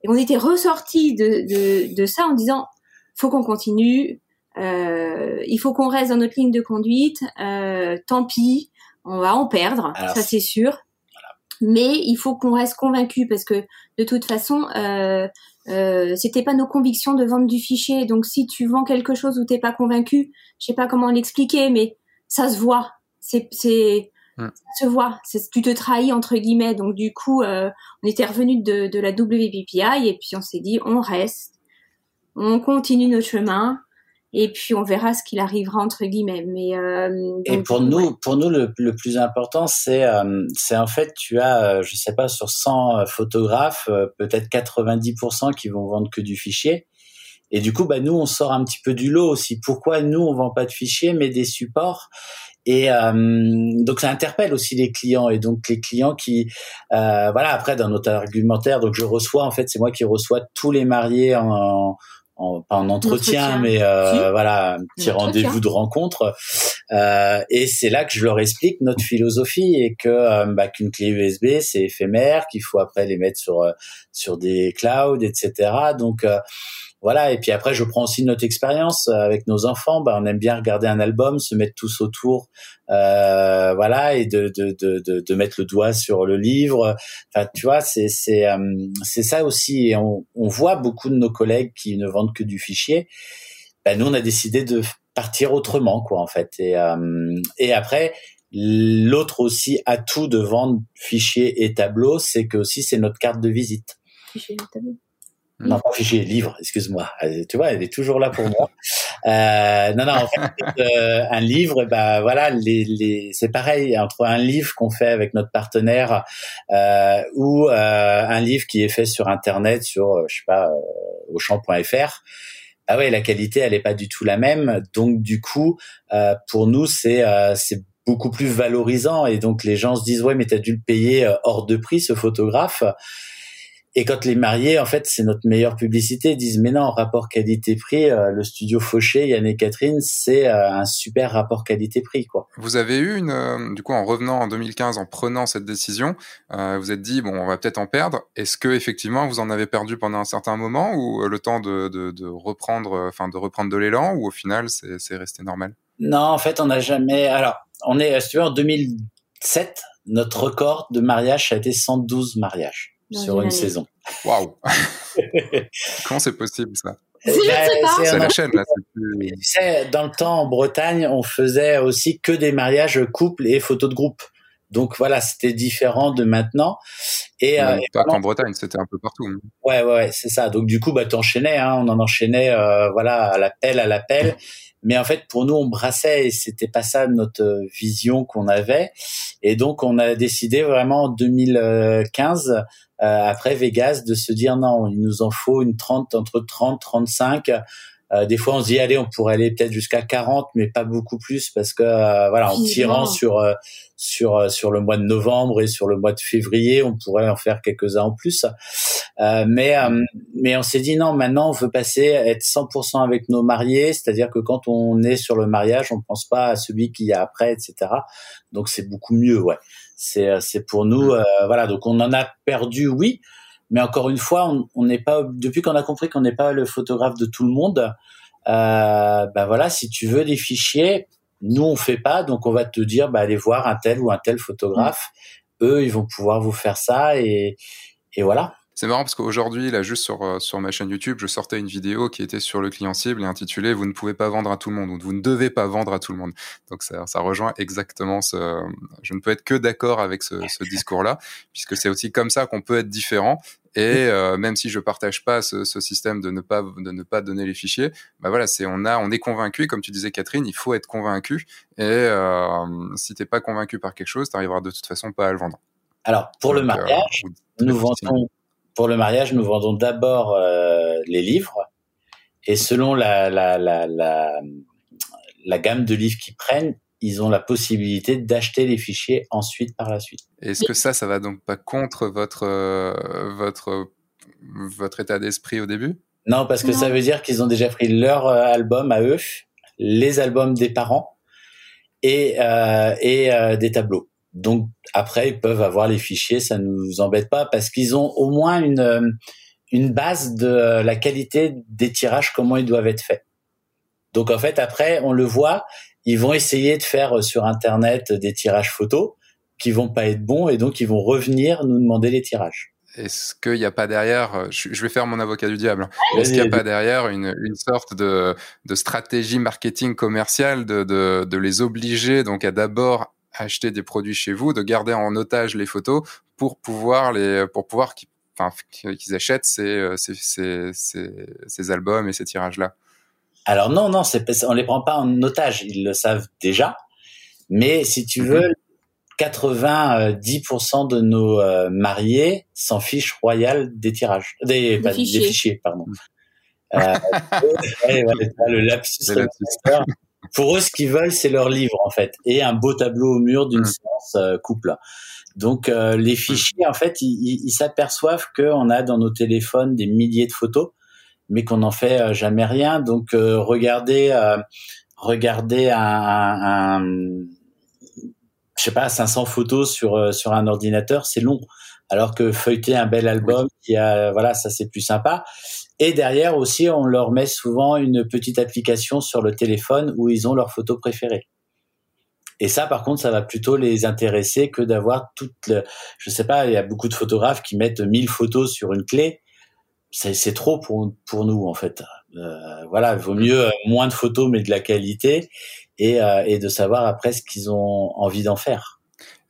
Et on était ressortis de, de, de ça en disant faut qu'on continue, euh, il faut qu'on reste dans notre ligne de conduite, euh, tant pis, on va en perdre, ça c'est sûr. Mais il faut qu'on reste convaincu parce que de toute façon, euh, euh, c'était pas nos convictions de vendre du fichier. Donc si tu vends quelque chose où t'es pas convaincu, je sais pas comment l'expliquer, mais ça se voit. C'est c'est hmm. ça se voit. Tu te trahis entre guillemets. Donc du coup, euh, on était revenu de, de la WPPI et puis on s'est dit on reste, on continue notre chemin et puis on verra ce qu'il arrivera entre guillemets. Mais euh, et pour nous, pour nous le, le plus important, c'est euh, c'est en fait tu as, euh, je sais pas, sur 100 photographes, peut-être 90% qui vont vendre que du fichier. Et du coup, bah nous, on sort un petit peu du lot aussi. Pourquoi nous, on vend pas de fichiers, mais des supports? Et donc ça interpelle aussi les clients et donc les clients qui voilà après dans notre argumentaire donc je reçois en fait c'est moi qui reçois tous les mariés en, en, pas en entretien, mais euh, voilà, un petit rendez-vous de rencontre. Euh, et c'est là que je leur explique notre philosophie et que euh, bah, qu'une clé USB c'est éphémère, qu'il faut après les mettre sur euh, sur des clouds, etc. Donc euh, voilà. Et puis après, je prends aussi notre expérience avec nos enfants. Bah, on aime bien regarder un album, se mettre tous autour, euh, voilà, et de, de, de, de, mettre le doigt sur le livre. Enfin, tu vois, c'est c'est euh, c'est ça aussi. Et on, on voit beaucoup de nos collègues qui ne vendent que du fichier. Ben, nous, on a décidé de partir autrement, quoi, en fait. Et euh, et après. L'autre aussi atout de vendre fichiers et tableaux, c'est que aussi c'est notre carte de visite. Et. Non, pas fichier, livre, excuse-moi. Euh, tu vois, elle est toujours là pour moi. Euh, non, non, en fait, euh, un livre, bah voilà, les, les, c'est pareil entre un livre qu'on fait avec notre partenaire euh, ou euh, un livre qui est fait sur Internet, sur, je sais pas, auchan.fr. Ah ouais, la qualité, elle est pas du tout la même. Donc du coup, pour nous, c'est c'est beaucoup plus valorisant et donc les gens se disent ouais, mais t'as dû le payer hors de prix ce photographe. Et quand les mariés, en fait, c'est notre meilleure publicité, ils disent mais non, rapport qualité-prix, euh, le studio Fauché, Yann et Catherine, c'est euh, un super rapport qualité-prix, quoi. Vous avez eu une, euh, du coup, en revenant en 2015, en prenant cette décision, vous êtes dit bon, on va peut-être en perdre. Est-ce que effectivement vous en avez perdu pendant un certain moment ou le temps de, de, de reprendre, enfin de reprendre de l'élan ou au final c'est resté normal? Non, en fait, on n'a jamais. Alors, on est, si tu veux, en 2007, notre record de mariage a été 112 mariages sur une, saison. Waouh Comment c'est possible ça? Bah. C'est la chaîne là. Tu sais, dans le temps en Bretagne, on faisait aussi que des mariages couples et photos de groupe. Donc voilà, c'était différent de maintenant. Et, euh, pas qu'en Bretagne, c'était un peu partout. Hein. Ouais, ouais, c'est ça. Donc du coup, bah t'enchaînais, hein, on en enchaînait, euh, voilà, à l'appel, à l'appel. Mais en fait, pour nous, on brassait et c'était pas ça notre vision qu'on avait. Et donc, on a décidé vraiment en 2015 euh, après Vegas de se dire non, il nous en faut une 30 entre 30 35 euh, des fois, on se dit allez, on pourrait aller peut-être jusqu'à 40, mais pas beaucoup plus parce que euh, voilà, en tirant sur euh, sur sur le mois de novembre et sur le mois de février, on pourrait en faire quelques-uns en plus. mais mais on s'est dit non, maintenant on veut passer être 100% avec nos mariés, c'est-à-dire que quand on est sur le mariage, on pense pas à celui qui y a après, etc. Donc c'est beaucoup mieux, ouais. C'est c'est pour nous, mmh. voilà. Donc on en a perdu, oui. Mais encore une fois, on n'est pas depuis qu'on a compris qu'on n'est pas le photographe de tout le monde. Euh, ben voilà, si tu veux des fichiers, nous on fait pas, donc on va te dire, bah allez voir un tel ou un tel photographe. Mm. Eux, ils vont pouvoir vous faire ça et, et voilà. C'est marrant parce qu'aujourd'hui, là, juste sur, euh, sur ma chaîne YouTube, je sortais une vidéo qui était sur le client cible et intitulée Vous ne pouvez pas vendre à tout le monde ou Vous ne devez pas vendre à tout le monde. Donc ça, ça rejoint exactement ce. Je ne peux être que d'accord avec ce, ce discours-là, puisque c'est aussi comme ça qu'on peut être différent. Et euh, même si je partage pas ce, ce, système de ne pas de ne pas donner les fichiers, bah voilà, c'est on a on est convaincu, comme tu disais Catherine, il faut être convaincu. Et euh, si t'es pas convaincu par quelque chose, tu arriveras de toute façon pas à le vendre. Alors pour le euh, mariage, nous vendons pour le mariage, nous vendons d'abord euh, les livres et selon la, la, la, la, la gamme de livres qu'ils prennent, ils ont la possibilité d'acheter les fichiers ensuite par la suite. Est-ce que ça, ça va donc pas contre votre, euh, votre, votre état d'esprit au début? Non, parce que ça veut dire qu'ils ont déjà pris leur euh, album à eux, les albums des parents et, euh, et euh, des tableaux. Donc après, ils peuvent avoir les fichiers, ça ne nous embête pas parce qu'ils ont au moins une, euh, une base de la qualité des tirages, comment ils doivent être faits. Donc en fait, après, on le voit, ils vont essayer de faire sur Internet des tirages photos qui vont pas être bons et donc ils vont revenir nous demander les tirages. Est-ce qu'il n'y a pas derrière, je, vais faire mon avocat du diable, est-ce qu'il n'y a pas derrière une, une sorte de, de, stratégie marketing commerciale de, de, de les obliger donc à d'abord acheter des produits chez vous, de garder en otage les photos pour pouvoir les, pour pouvoir qu'ils, enfin, qu'ils achètent ces, ces, ces, ces, albums et ces tirages-là Alors non, non, c'est, on les prend pas en otage, ils le savent déjà. Mais si tu veux, mhm. 90% de nos euh, mariés s'en fichent royal des tirages, des, des, fichiers. pardon. euh, le lapsus. Pour eux, ce qu'ils veulent, c'est leur livre en fait et un beau tableau au mur d'une mm. séance euh, couple. Donc euh, les mm. fichiers, en fait, ils s'aperçoivent qu'on a dans nos téléphones des milliers de photos, mais qu'on n'en fait jamais rien. Donc regardez, regardez un, un je sais pas, 500 photos sur euh, sur un ordinateur, c'est long. Alors que feuilleter un bel album, qui a, voilà, ça c'est plus sympa. Et derrière aussi, on leur met souvent une petite application sur le téléphone où ils ont leurs photos préférées. Et ça, par contre, ça va plutôt les intéresser que d'avoir toute. Le, je sais pas, il y a beaucoup de photographes qui mettent 1000 photos sur une clé. C'est trop pour pour nous en fait. Euh, voilà, il vaut mieux euh, moins de photos mais de la qualité et, euh, et de savoir après ce qu'ils ont envie d'en faire.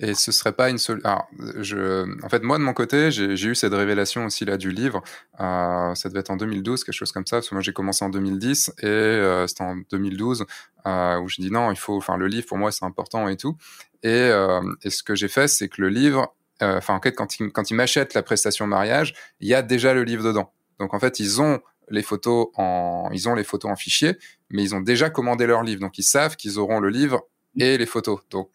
Et ce serait pas une solution. En fait, moi de mon côté, j'ai eu cette révélation aussi là du livre. Euh, ça devait être en 2012, quelque chose comme ça. Parce que moi, j'ai commencé en 2010 et euh, c'était en 2012 euh, où je dis non, il faut. Enfin, le livre pour moi c'est important et tout. Et, euh, et ce que j'ai fait, c'est que le livre, euh, enfin, en fait, quand ils quand ils m'achètent la prestation mariage, il y a déjà le livre dedans. Donc en fait, ils ont les photos en, ils ont les photos en fichier, mais ils ont déjà commandé leur livre, donc ils savent qu'ils auront le livre et les photos. Donc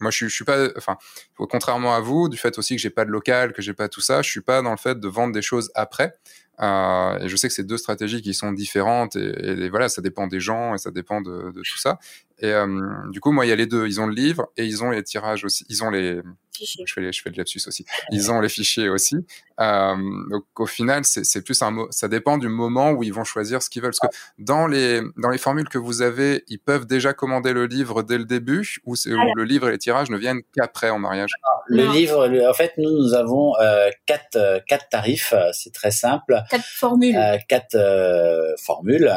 moi, je, suis pas, enfin, contrairement à vous, du fait aussi que j'ai pas de local, que j'ai pas tout ça, je suis pas dans le fait de vendre des choses après. Euh, et je sais que c'est deux stratégies qui sont différentes et, voilà, ça dépend des gens et ça dépend de tout ça. Et euh, du coup, moi, il y a les deux. Ils ont le livre et ils ont les tirages aussi. Ils ont les, je fais, je fais de lapsus aussi. Ils ont les fichiers aussi. Euh, donc au final, c'est plus un ça dépend du moment où ils vont choisir ce qu'ils veulent. Parce que dans les dans les formules que vous avez, ils peuvent déjà commander le livre dès le début, ou, le livre et les tirages ne viennent qu'après en mariage? Le livre, en fait, nous nous avons euh, quatre quatre tarifs. C'est très simple. Quatre formules. Euh, quatre euh, formules.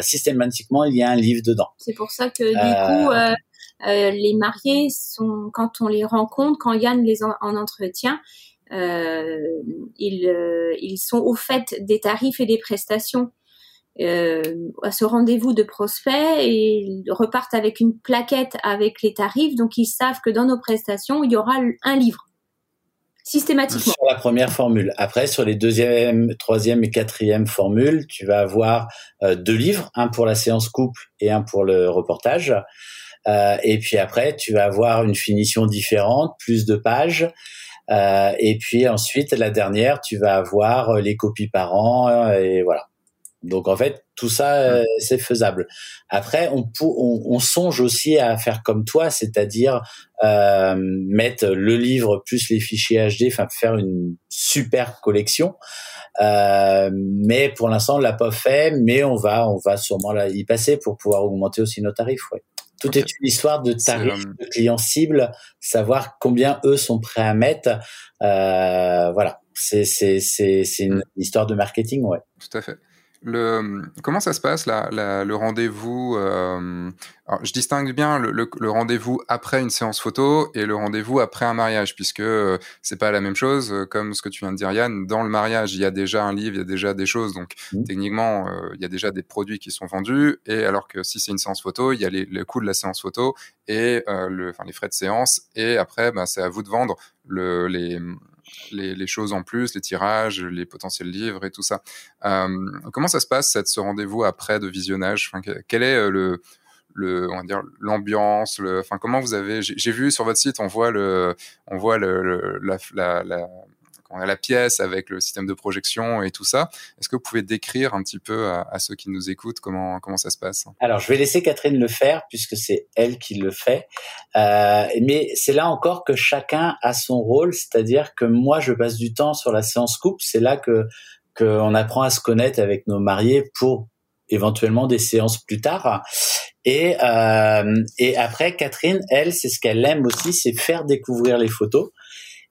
systématiquement, il y a un livre dedans. C'est pour ça que du coup euh, les mariés sont, quand on les rencontre, quand Yann les en, entretien, euh, ils, euh, ils sont au fait des tarifs et des prestations. Euh, à ce rendez-vous de prospects et ils repartent avec une plaquette avec les tarifs, donc ils savent que dans nos prestations, il y aura un livre systématiquement. Sur la première formule. Après, sur les deuxième, troisième et quatrième formules, tu vas avoir deux livres, un pour la séance couple et un pour le reportage. Euh, et puis après, tu vas avoir une finition différente, plus de pages. Euh, et puis ensuite, la dernière, tu vas avoir euh, les copies par an et voilà. Donc en fait, tout ça, c'est faisable. Après, on, on, on, songe aussi à faire comme toi, c'est-à-dire euh, mettre le livre plus les fichiers HD, enfin faire une super collection. Euh, mais pour l'instant, on l'a pas fait, mais on va, on va sûrement y passer pour pouvoir augmenter aussi nos tarifs. Ouais. Tout est une histoire de tarifs, de clients cibles, savoir combien eux sont prêts à mettre. Euh, voilà, c'est c'est c'est c'est une mm. histoire de marketing, ouais. Tout à fait. Le, comment ça se passe là, le rendez-vous euh, Je distingue bien le, le, rendez-vous après une séance photo et le rendez-vous après un mariage, puisque euh, c'est pas la même chose. Euh, comme ce que tu viens de dire, Yann, dans le mariage, il y a déjà un livre, il y a déjà des choses, donc mmh. techniquement, euh, il y a déjà des produits qui sont vendus. Et alors que si c'est une séance photo, il y a les, le coût de la séance photo et le, enfin, les frais de séance. Et après, bah, c'est à vous de vendre le, les les, choses en plus, les tirages, les potentiels livres et tout ça. Euh, comment ça se passe cette, ce rendez-vous après de visionnage? Enfin, Quel est euh, le, le on va dire l'ambiance enfin comment vous avez j'ai vu sur votre site on voit le on voit le, la, on a la pièce avec le système de projection et tout ça. Est-ce que vous pouvez décrire un petit peu à, ceux qui nous écoutent comment comment ça se passe? Alors, je vais laisser Catherine le faire puisque c'est elle qui le fait. Euh, mais c'est là encore que chacun a son rôle, c'est-à-dire que moi, je passe du temps sur la séance couple. C'est là que qu'on apprend à se connaître avec nos mariés pour éventuellement des séances plus tard. Et, euh, et après, Catherine, elle, c'est ce qu'elle aime aussi, c'est faire découvrir les photos.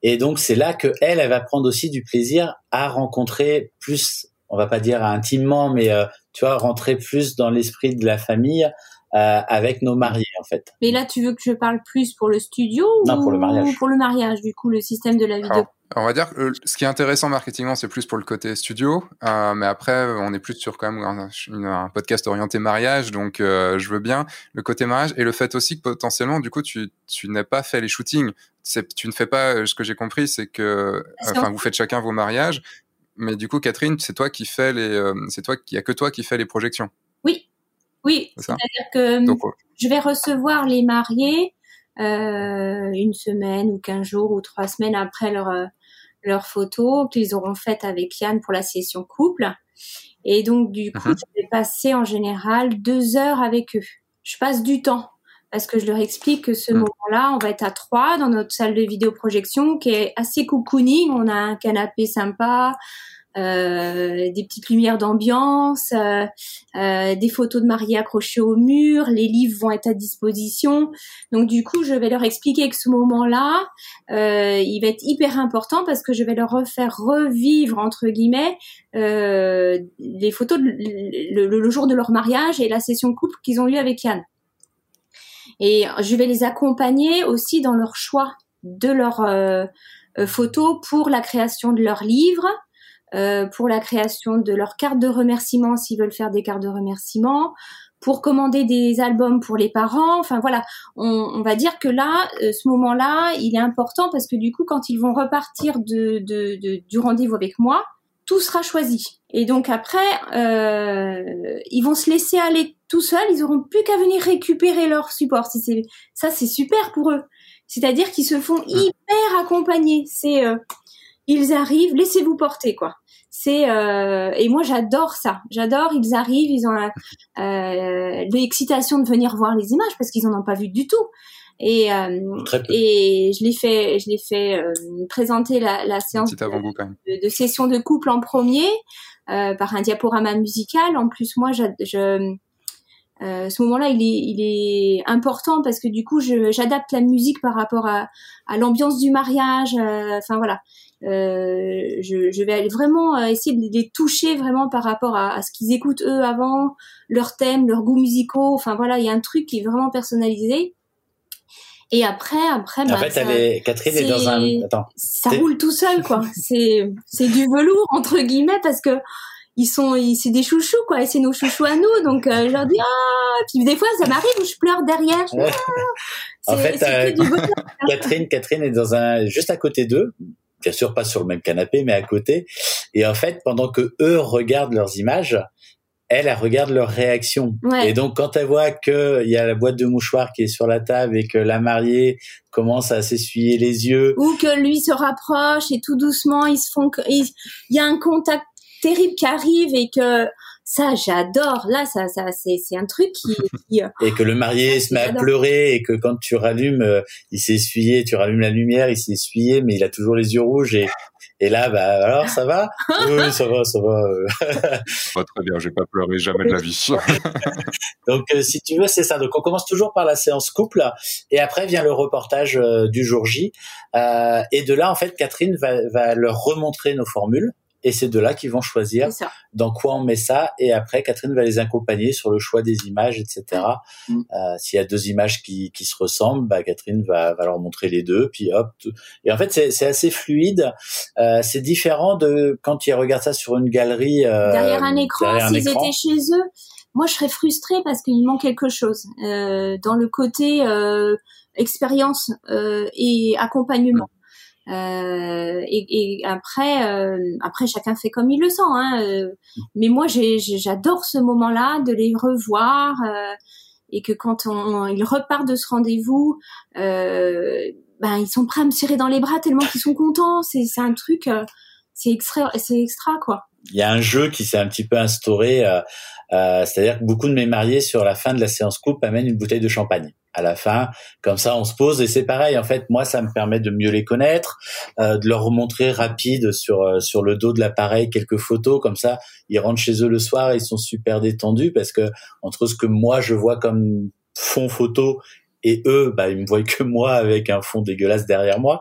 Et donc, c'est là que elle, elle va prendre aussi du plaisir à rencontrer plus, on va pas dire intimement, mais euh, tu vois, rentrer plus dans l'esprit de la famille euh, avec nos mariés, en fait. Mais là, tu veux que je parle plus pour le studio non, ou pour le mariage. pour le mariage, du coup, le système de la vidéo on va dire que ce qui est intéressant marketingement, c'est plus pour le côté studio, euh, mais après, on est plus sur quand même un, podcast orienté mariage, donc euh, je veux bien le côté mariage et le fait aussi que potentiellement, du coup, tu, tu n'as pas fait les shootings. Tu ne fais pas, euh, ce que j'ai compris, c'est que, enfin, vous faites chacun vos mariages, mais du coup, Catherine, c'est toi qui fais les, c'est toi qui, y a que toi qui fais les projections. Oui, oui. C'est-à-dire que je vais recevoir les mariés. une semaine ou quinze jours ou trois semaines après leur leurs photos qu'ils auront faites avec Yann pour la session couple. Et donc, du coup, mhm. je vais passer en général deux heures avec eux. Je passe du temps parce que je leur explique que ce mhm. moment-là, on va être à trois dans notre salle de vidéoprojection qui est assez cocooning. On a un canapé sympa, des petites lumières d'ambiance, euh, euh, des photos de mariés accrochées au mur, les livres vont être à disposition. Donc du coup, je vais leur expliquer que ce moment-là, il va être hyper important parce que je vais leur refaire revivre entre guillemets les photos de, le, jour de leur mariage et la session couple qu'ils ont eu avec Yann. Et je vais les accompagner aussi dans leur choix de leurs photos pour la création de leur livre, euh, pour la création de leur carte de remerciement s'ils veulent faire des cartes de remerciement, pour commander des albums pour les parents. Enfin voilà, on, on va dire que là, euh, ce moment-là, il est important parce que du coup, quand ils vont repartir de, de, de du rendez-vous avec moi, tout sera choisi. Et donc après, euh, ils vont se laisser aller tout seuls. Ils auront plus qu'à venir récupérer leur support. Si c'est ça, c'est super pour eux. C'est-à-dire qu'ils se font hyper accompagner. C'est euh, ils arrivent, laissez-vous porter quoi. C'est euh, et moi j'adore ça. J'adore. Ils arrivent, ils ont euh, l'excitation de venir voir les images parce qu'ils en ont pas vu du tout. Et euh, et je l'ai fait, je l'ai fait euh, présenter la, la séance de, de, session de couple en premier euh, par un diaporama musical. En plus, moi, je, je euh, ce moment-là, il est, il est important parce que du coup, j'adapte la musique par rapport à, à l'ambiance du mariage. Euh, enfin voilà, je, je, vais vraiment euh, essayer de les toucher vraiment par rapport à, à ce qu'ils écoutent eux avant, leurs thèmes, leurs goûts musicaux. Enfin voilà, il y a un truc qui est vraiment personnalisé. Et après, après, en bah, fait, ça, elle est, Catherine est, dans un. Attends. Ça roule tout seul, quoi. c'est, c'est du velours entre guillemets parce que ils sont, c'est des chouchous quoi, et c'est nos chouchous à nous. Donc euh, je leur dis ah, puis des fois ça m'arrive où je pleure derrière. Ah, en fait, euh, Catherine, Catherine est dans un juste à côté d'eux, bien sûr pas sur le même canapé, mais à côté. Et en fait, pendant que eux regardent leurs images, elle, elle regarde leur réaction. Et donc, quand elle voit que il y a la boîte de mouchoirs qui est sur la table et que la mariée commence à s'essuyer les yeux, ou que lui se rapproche et tout doucement ils se font, il y a un contact terrible qui arrive et que ça j'adore. Là ça ça c'est c'est un truc qui, euh, et que le marié se met à pleurer et que quand tu rallumes euh, il s'est essuyé tu rallumes la lumière il s'est essuyé mais il a toujours les yeux rouges et et là bah alors ça va? Oui ça va ça va pas très bien j'ai pas pleuré jamais de la vie. Donc euh, si tu veux c'est ça. Donc on commence toujours par la séance couple et après vient le reportage du jour J et de là en fait Catherine va va leur remontrer nos formules et c'est de là qu'ils vont choisir dans quoi on met ça. Et après Catherine va les accompagner sur le choix des images etc mm. euh, s'il y a deux images qui, qui se ressemblent bah Catherine va, va leur montrer les deux puis hop et en fait c'est assez fluide. Euh, c'est différent de quand ils regardent ça sur une galerie euh, derrière un écran s'ils étaient chez eux moi je serais frustrée parce qu'il manque quelque chose dans le côté expérience et accompagnement euh, et, et, après, euh, après chacun fait comme il le sent. Hein, euh, mais moi, j'adore ce moment-là de les revoir et que quand on, ils repartent de ce rendez-vous, ben ils sont prêts à me serrer dans les bras tellement qu'ils sont contents. C'est un truc, euh, c'est extra, c'est extra quoi. Il y a un jeu qui s'est un petit peu instauré, euh, euh, c'est-à-dire que beaucoup de mes mariés sur la fin de la séance coupe amènent une bouteille de champagne à la fin. Comme ça, on se pose et c'est pareil. En fait, moi, ça me permet de mieux les connaître, euh, de leur montrer rapide sur euh, sur le dos de l'appareil quelques photos. Comme ça, ils rentrent chez eux le soir, et ils sont super détendus parce que entre ce que moi je vois comme fond photo et eux, bah, ils me voient que moi avec un fond dégueulasse derrière moi.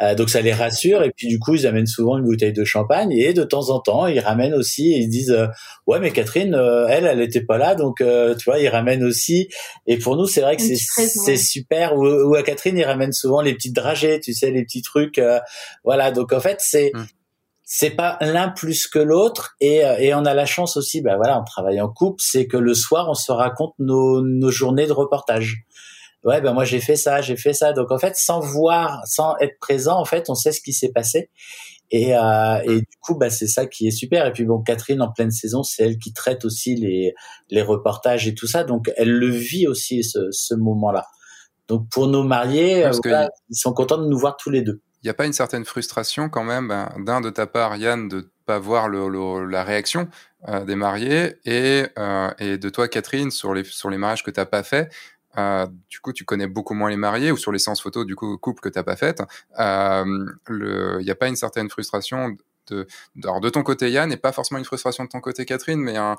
Euh, donc ça les rassure et puis du coup ils amènent souvent une bouteille de champagne et de temps en temps ils ramènent aussi et ils disent euh, ouais mais Catherine euh, elle elle était pas là donc euh, tu vois ils ramènent aussi. Et pour nous c'est vrai que c'est c'est super ou, ou, à Catherine ils ramènent souvent les petites dragées tu sais les petits trucs voilà. Donc en fait c'est mmh. c'est pas l'un plus que l'autre et, et on a la chance aussi bah voilà on travaille en couple c'est que le soir on se raconte nos, nos journées de reportage ouais ben moi j'ai fait ça, j'ai fait ça. Donc en fait, sans voir, sans être présent, en fait, on sait ce qui s'est passé. Et, euh, et du coup, bah, c'est ça qui est super. Et puis bon, Catherine en pleine saison, c'est elle qui traite aussi les les reportages et tout ça. Donc elle le vit aussi ce, ce moment-là. Donc pour nos mariés, euh, ils sont contents de nous voir tous les deux. Il n'y a pas une certaine frustration quand même ben, d'un de ta part, Yann, de pas voir le, le, la réaction euh, des mariés et, euh, et de toi, Catherine, sur les, sur les mariages que tu n'as pas fait. Euh, du coup, tu connais beaucoup moins les mariés ou sur les séances photos du coup couple que t'as pas faites. Il euh, n'y a pas une certaine frustration de, de, de ton côté Yann et pas forcément une frustration de ton côté Catherine, mais un,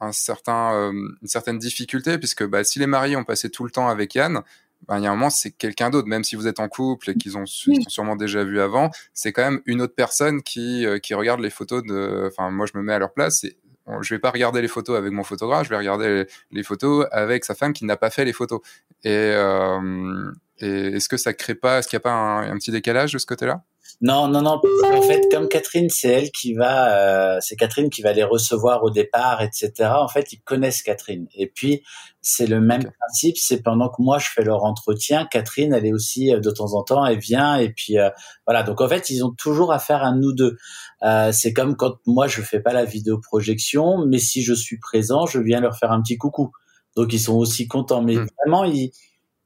un certain, euh, une certaine difficulté puisque bah, si les mariés ont passé tout le temps avec Yann, bah, il y a un moment, c'est quelqu'un d'autre, même si vous êtes en couple et qu'ils ont, sûrement déjà vu avant, c'est quand même une autre personne qui, euh, qui regarde les photos de. Enfin, moi, je me mets à leur place. Et je vais pas regarder les photos avec mon photographe, je vais regarder les, photos avec sa femme qui n'a pas fait les photos. Et, euh, est-ce que ça crée pas, est-ce qu'il n'y a pas un, un, petit décalage de ce côté-là? Non, non, non. En fait, comme Catherine, c'est elle qui va, euh, c'est Catherine qui va les recevoir au départ, etc. En fait, ils connaissent Catherine. Et puis, c'est le même principe. C'est pendant que moi je fais leur entretien, Catherine, elle est aussi euh, de temps en temps, elle vient. Et puis euh, voilà. Donc en fait, ils ont toujours affaire à nous deux. Euh, c'est comme quand moi je fais pas la vidéo projection, mais si je suis présent, je viens leur faire un petit coucou. Donc ils sont aussi contents. Mais mmh. vraiment, ils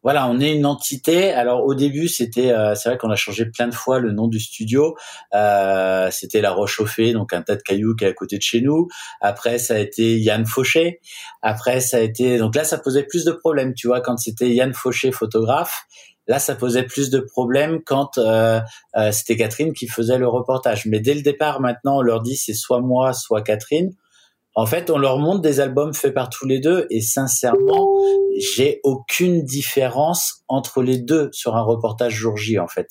voilà, on est une entité. Alors au début, c'était, euh, c'est vrai qu'on a changé plein de fois le nom du studio. Euh, c'était La Roche Chauffée, donc un tas de cailloux qui est à côté de chez nous. Après, ça a été Yann Fauché. Après, ça a été, donc là, ça posait plus de problèmes, tu vois, quand c'était Yann Fauché, photographe. Là, ça posait plus de problèmes quand euh, euh, c'était Catherine qui faisait le reportage. Mais dès le départ, maintenant, on leur dit c'est soit moi, soit Catherine. En fait, on leur montre des albums faits par tous les deux et sincèrement, j'ai aucune différence entre les deux sur un reportage jour J en fait.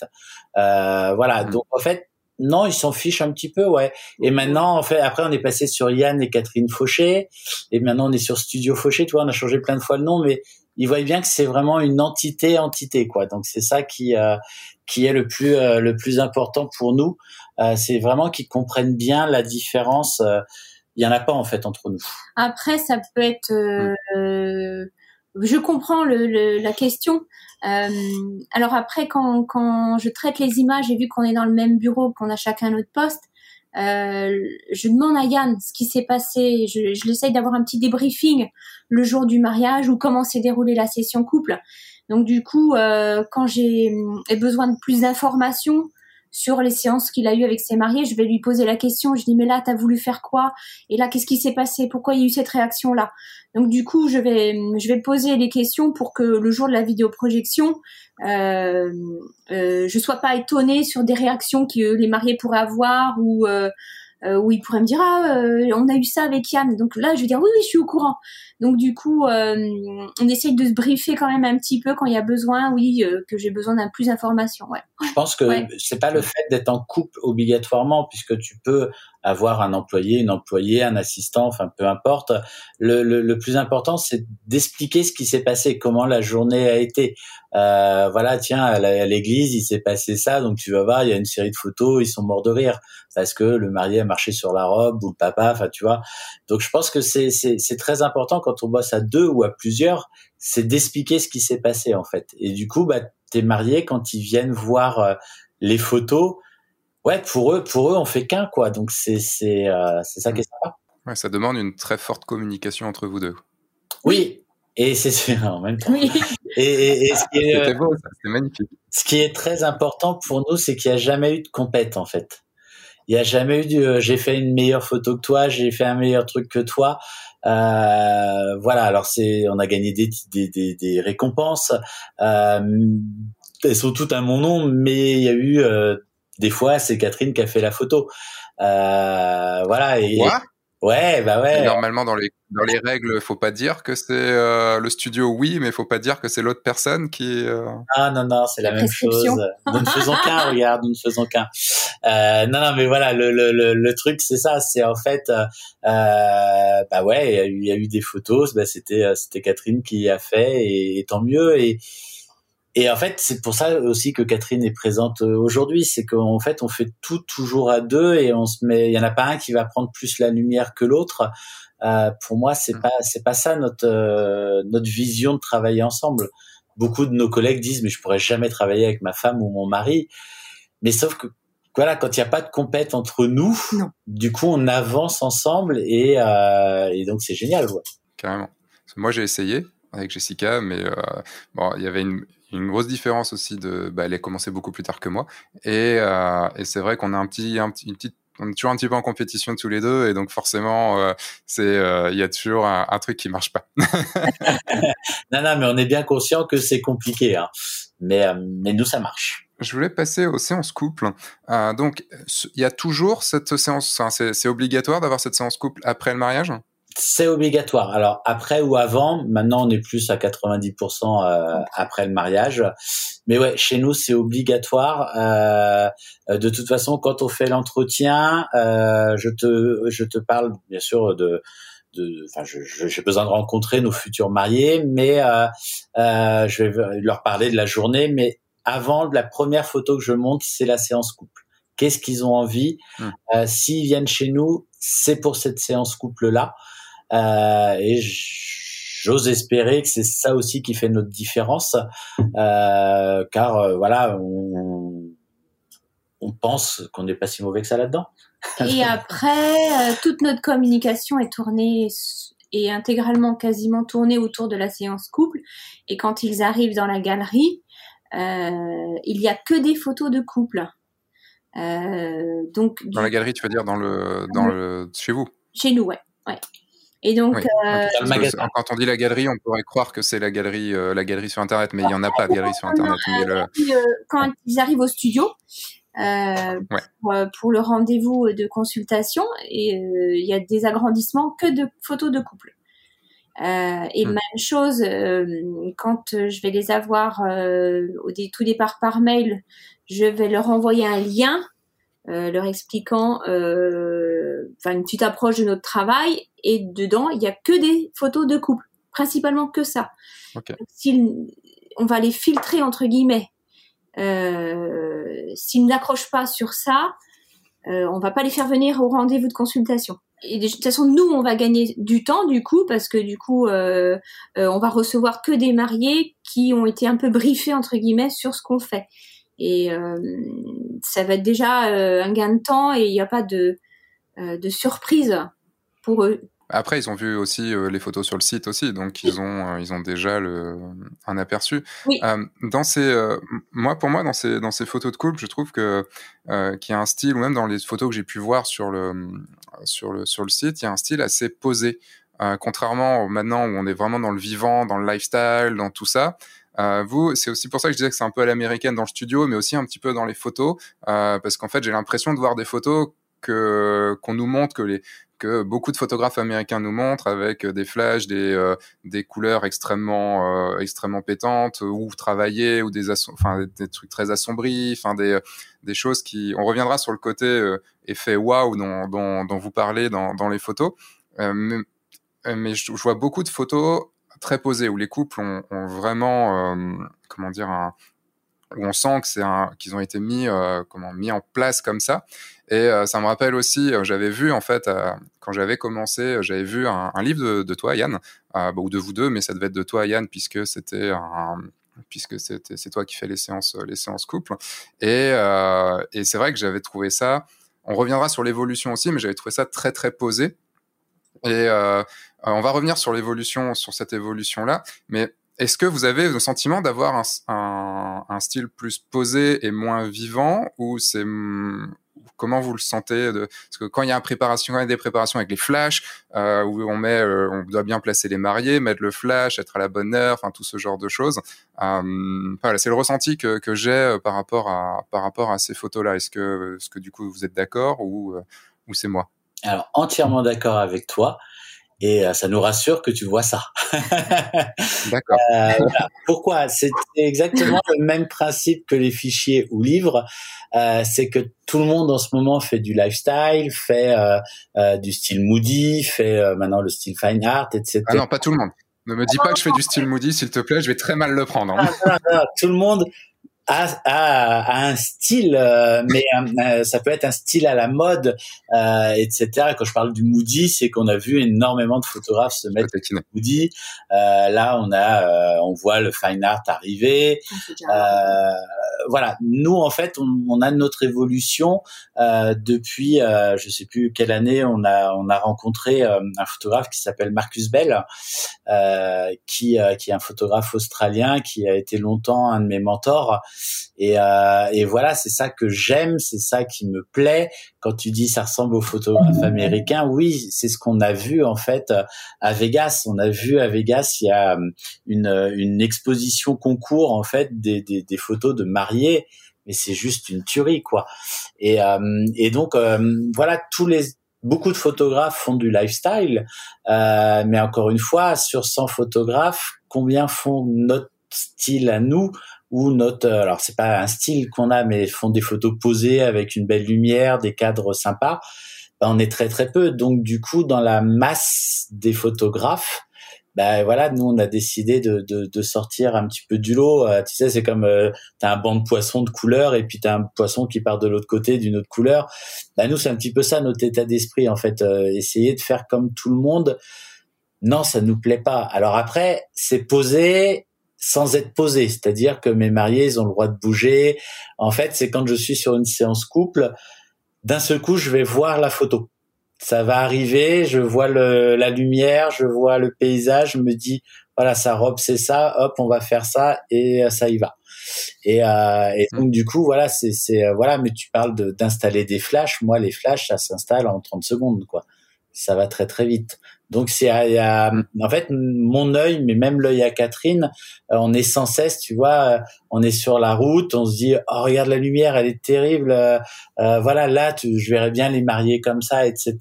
Euh, voilà, hmm. donc en fait, non, ils s'en fichent un petit peu, ouais. Et maintenant, en fait, après, on est passé sur Yann et Catherine Fauché, et maintenant on est sur Studio Fauché. Tu vois, on a changé plein de fois le nom, mais ils voient bien que c'est vraiment une entité, entité, quoi. Donc c'est ça qui euh, qui est le plus euh, le plus important pour nous. Euh, c'est vraiment qu'ils comprennent bien la différence euh, il y en a pas en fait entre nous. Après, ça peut être. Euh, je comprends le, la question. Euh, alors après, quand, quand je traite les images, et vu qu'on est dans le même bureau, qu'on a chacun notre poste, euh, je demande à Yann ce qui s'est passé. Je, je l'essaye d'avoir un petit débriefing le jour du mariage ou comment s'est déroulée la session couple. Donc du coup, euh, quand j'ai besoin de plus d'informations, sur les séances qu'il a eues avec ses mariés, je vais lui poser la question. Je dis mais là t'as voulu faire quoi? Et là qu'est-ce qui s'est passé? Pourquoi il y a eu cette réaction là Donc du coup je vais je vais poser les questions pour que le jour de la vidéoprojection, euh, euh, je sois pas étonnée sur des réactions que les mariés pourraient avoir ou euh, euh, où il pourrait me dire ah euh, on a eu ça avec Yann. Donc là je vais dire oui oui je suis au courant. Donc du coup euh, on essaye de se briefer quand même un petit peu quand il y a besoin oui que j'ai besoin d'un plus d'informations ouais. Je pense que c'est pas le fait d'être en couple obligatoirement puisque tu peux avoir un employé, une employée, un assistant, enfin peu importe. Le, le, le plus important, c'est d'expliquer ce qui s'est passé, comment la journée a été. Euh, voilà, tiens, à l'église, il s'est passé ça, donc tu vas voir, il y a une série de photos, ils sont morts de rire parce que le marié a marché sur la robe ou le papa, enfin tu vois. Donc je pense que c'est très important quand on bosse à deux ou à plusieurs, c'est d'expliquer ce qui s'est passé en fait. Et du coup, bah tes mariés quand ils viennent voir euh, les photos ouais, pour eux, pour eux, on fait qu'un, quoi. Donc c'est c'est euh, c'est ça qui est sympa. Ouais, ça demande une très forte communication entre vous deux. Oui, et c'est en même temps. Oui. Et, ce qui est, c'était beau, c'était magnifique. Ce qui est très important pour nous, c'est qu'il n'y a jamais eu de compète en fait. Il n'y a jamais eu de j'ai fait une meilleure photo que toi, j'ai fait un meilleur truc que toi. Euh, voilà, alors c'est on a gagné des des, des, des récompenses. Euh, elles sont toutes à mon nom, mais il y a eu euh, des fois c'est Catherine qui a fait la photo. Euh, voilà et, Ouais, bah ouais. normalement, dans les, dans les règles, faut pas dire que c'est euh, le studio, oui, mais faut pas dire que c'est l'autre personne qui. Euh... Ah non, non, c'est la, même chose. Nous ne faisons qu'un, regarde, nous ne faisons qu'un. Euh, non, non, mais voilà, le, le, le, le truc, c'est ça, c'est en fait, bah ouais, il y, a eu des photos, bah c'était, c'était Catherine qui a fait, et, et tant mieux, et et en fait, c'est pour ça aussi que Catherine est présente euh, aujourd'hui, c'est qu'en fait, on fait tout toujours à deux et on se met. Il y en a pas un qui va prendre plus la lumière que l'autre. Euh, pour moi, c'est pas c'est pas ça notre euh, notre vision de travailler ensemble. Beaucoup de nos collègues disent mais je pourrais jamais travailler avec ma femme ou mon mari. Mais sauf que voilà, quand il n'y a pas de compète entre nous, du coup, on avance ensemble et, euh, et donc c'est génial. Ouais. Carrément. Moi, j'ai essayé avec Jessica, mais euh, bon, il y avait une, une grosse différence aussi de, bah, elle a commencé beaucoup plus tard que moi, et, euh, et c'est vrai qu'on a un petit, un petit, une petite on est toujours un petit peu en compétition tous les deux et donc forcément euh, c'est euh, il y a toujours un, un, truc qui marche pas. non non mais on est bien conscient que c'est compliqué hein. mais euh, mais nous ça marche. Je voulais passer aux séances couple. Euh, donc il y a toujours cette séance c'est obligatoire d'avoir cette séance couple après le mariage? C'est obligatoire. Alors après ou avant, maintenant on est plus à 90% euh, après le mariage. Mais ouais, chez nous c'est obligatoire. Euh, de toute façon, quand on fait l'entretien, euh, je te je te parle bien sûr de de, enfin, j'ai besoin de rencontrer nos futurs mariés, mais euh, euh, je vais leur parler de la journée. Mais avant, la première photo que je monte, c'est la séance couple. Qu'est-ce qu'ils ont envie? Mmh. euh, S'ils viennent chez nous, c'est pour cette séance couple là. Euh, et j'ose espérer que c'est ça aussi qui fait notre différence, euh, car euh, voilà, on, on pense qu'on n'est pas si mauvais que ça là-dedans. Et après, toute notre communication est tournée et intégralement quasiment tournée autour de la séance couple. Et quand ils arrivent dans la galerie, euh, il y a que des photos de couple. Euh, donc dans la galerie, tu veux dire dans le dans le chez vous? Chez nous, ouais, ouais. Et donc, euh, quand on dit la galerie, on pourrait croire que c'est la galerie, euh, la galerie sur Internet, mais il n'y en a pas de galerie sur Internet. Mais le... Euh, quand ils arrivent au studio pour, pour, le rendez-vous de consultation, et il y a des agrandissements que de photos de couple. et hmm. même chose, quand je vais les avoir au tout départ par mail, je vais leur envoyer un lien leur expliquant euh, enfin une petite approche de notre travail et dedans il y a que des photos de couple principalement que ça okay. on va les filtrer entre guillemets euh, s'ils n'accrochent pas sur ça euh, on va pas les faire venir au rendez-vous de consultation et de toute façon, nous, on va gagner du temps du coup parce que du coup, euh, euh, on va recevoir que des mariés qui ont été un peu briefés entre guillemets sur ce qu'on fait. Et euh, ça va être déjà euh, un gain de temps et il n'y a pas de, euh, de surprise pour eux. Après, ils ont vu aussi les photos sur le site aussi, donc ils ont ils ont déjà le, un aperçu. Oui. dans ces moi pour moi dans ces dans ces photos de couple, je trouve que qu'il y a un style ou même dans les photos que j'ai pu voir sur le sur le sur le site, il y a un style assez posé. contrairement maintenant où on est vraiment dans le vivant, dans le lifestyle, dans tout ça, euh, vous, c'est aussi pour ça que je disais que c'est un peu à l'américaine dans le studio, mais aussi un petit peu dans les photos, euh, parce qu'en fait, j'ai l'impression de voir des photos que qu'on nous montre que les que beaucoup de photographes américains nous montrent avec des flashs, des, euh, des couleurs extrêmement euh, extrêmement pétantes ou travaillées ou des enfin des, trucs très assombris, enfin des des choses qui on reviendra sur le côté euh, effet waouh dont, dont, dont vous parlez dans dans les photos, mais, mais je, je, vois beaucoup de photos très posé, où les couples ont, vraiment, euh, comment dire, un, où on sent que c'est qu'ils ont été mis, euh, comment, mis en place comme ça. Et euh, ça me rappelle aussi, j'avais vu en fait, quand j'avais commencé, j'avais vu un, livre de, toi, Yann, ou de vous deux, mais ça devait être de toi, Yann, puisque c'était un, puisque c'est toi qui fais les séances, les séances couple. Et, et c'est vrai que j'avais trouvé ça. On reviendra sur l'évolution aussi, mais j'avais trouvé ça très très posé. Et on va revenir sur l'évolution, sur cette évolution-là, mais est-ce que vous avez le sentiment d'avoir un, un, un, style plus posé et moins vivant ou c'est comment vous le sentez de... Parce que quand il y a une préparation, quand il y a des préparations avec les flashs, euh, où on met, euh, on doit bien placer les mariés, mettre le flash, être à la bonne heure, enfin tout ce genre de choses. Euh, voilà, c'est le ressenti que, j'ai euh, par rapport à par rapport à ces photos-là. Est-ce que, est-ce que du coup vous êtes d'accord ou euh, ou c'est moi? Alors entièrement d'accord avec toi et euh, ça nous rassure que tu vois ça. D'accord. Euh, voilà. Pourquoi? C'est exactement le même principe que les fichiers ou livres. Euh, c'est que tout le monde en ce moment fait du lifestyle, fait euh, euh du style moody, fait euh, maintenant le style fine art, etc. Ah non, pas tout le monde. Ne me dis pas que je fais du style moody, s'il te plaît, je vais très mal le prendre. Hein. Ah, non, non, tout le monde a, a, a, un style, euh, mais euh, ça peut être un style à la mode, euh, etc. quand je parle du moody, c'est qu'on a vu énormément de photographes se mettre du moody. Euh, là, on a, on voit le fine art arriver. voilà, nous en fait, on, on a notre évolution depuis, je sais plus quelle année, on a on a rencontré un photographe qui s'appelle Marcus Bell, qui qui est un photographe australien qui a été longtemps un de mes mentors et, euh, et voilà, c'est ça que j'aime, c'est ça qui me plaît. Quand tu dis ça ressemble aux photographes américains, oui, c'est ce qu'on a vu en fait à Vegas. On a vu à Vegas, il y a euh, une, une exposition concours en fait des, des, des photos de mariés mais c'est juste une tuerie quoi. Et, euh, et donc euh, voilà, tous les beaucoup de photographes font du lifestyle, euh, mais encore une fois, sur 100 photographes, combien font notre style à nous ou notre alors c'est pas un style qu'on a mais font des photos posées avec une belle lumière des cadres sympas. Ben, on est très très peu. Donc du coup dans la masse des photographes ben voilà nous on a décidé de, de, de sortir un petit peu du lot. Euh, tu sais c'est comme euh, t'as un banc de poissons de couleur et puis t'as un poisson qui part de l'autre côté d'une autre couleur. Ben nous c'est un petit peu ça notre état d'esprit en fait euh, essayer de faire comme tout le monde. Non ça nous plaît pas. Alors après c'est posé sans être posé, c'est-à-dire que mes mariés, ils ont le droit de bouger. En fait, c'est quand je suis sur une séance couple, d'un seul coup, je vais voir la photo. Ça va arriver, je vois le, la lumière, je vois le paysage, je me dis, voilà, sa robe, c'est ça, hop, on va faire ça, et ça y va. Et, euh, et donc, du coup, voilà, c'est, c'est, voilà, mais tu parles de, d'installer des flashs. Moi, les flashs, ça s'installe en 30 secondes, quoi. Ça va très, très vite. Donc c'est en fait mon œil, mais même l'œil à Catherine, euh, on est sans cesse, tu vois, euh, on est sur la route, on se dit oh regarde la lumière, elle est terrible, euh, voilà là tu, je verrais bien les marier comme ça, etc.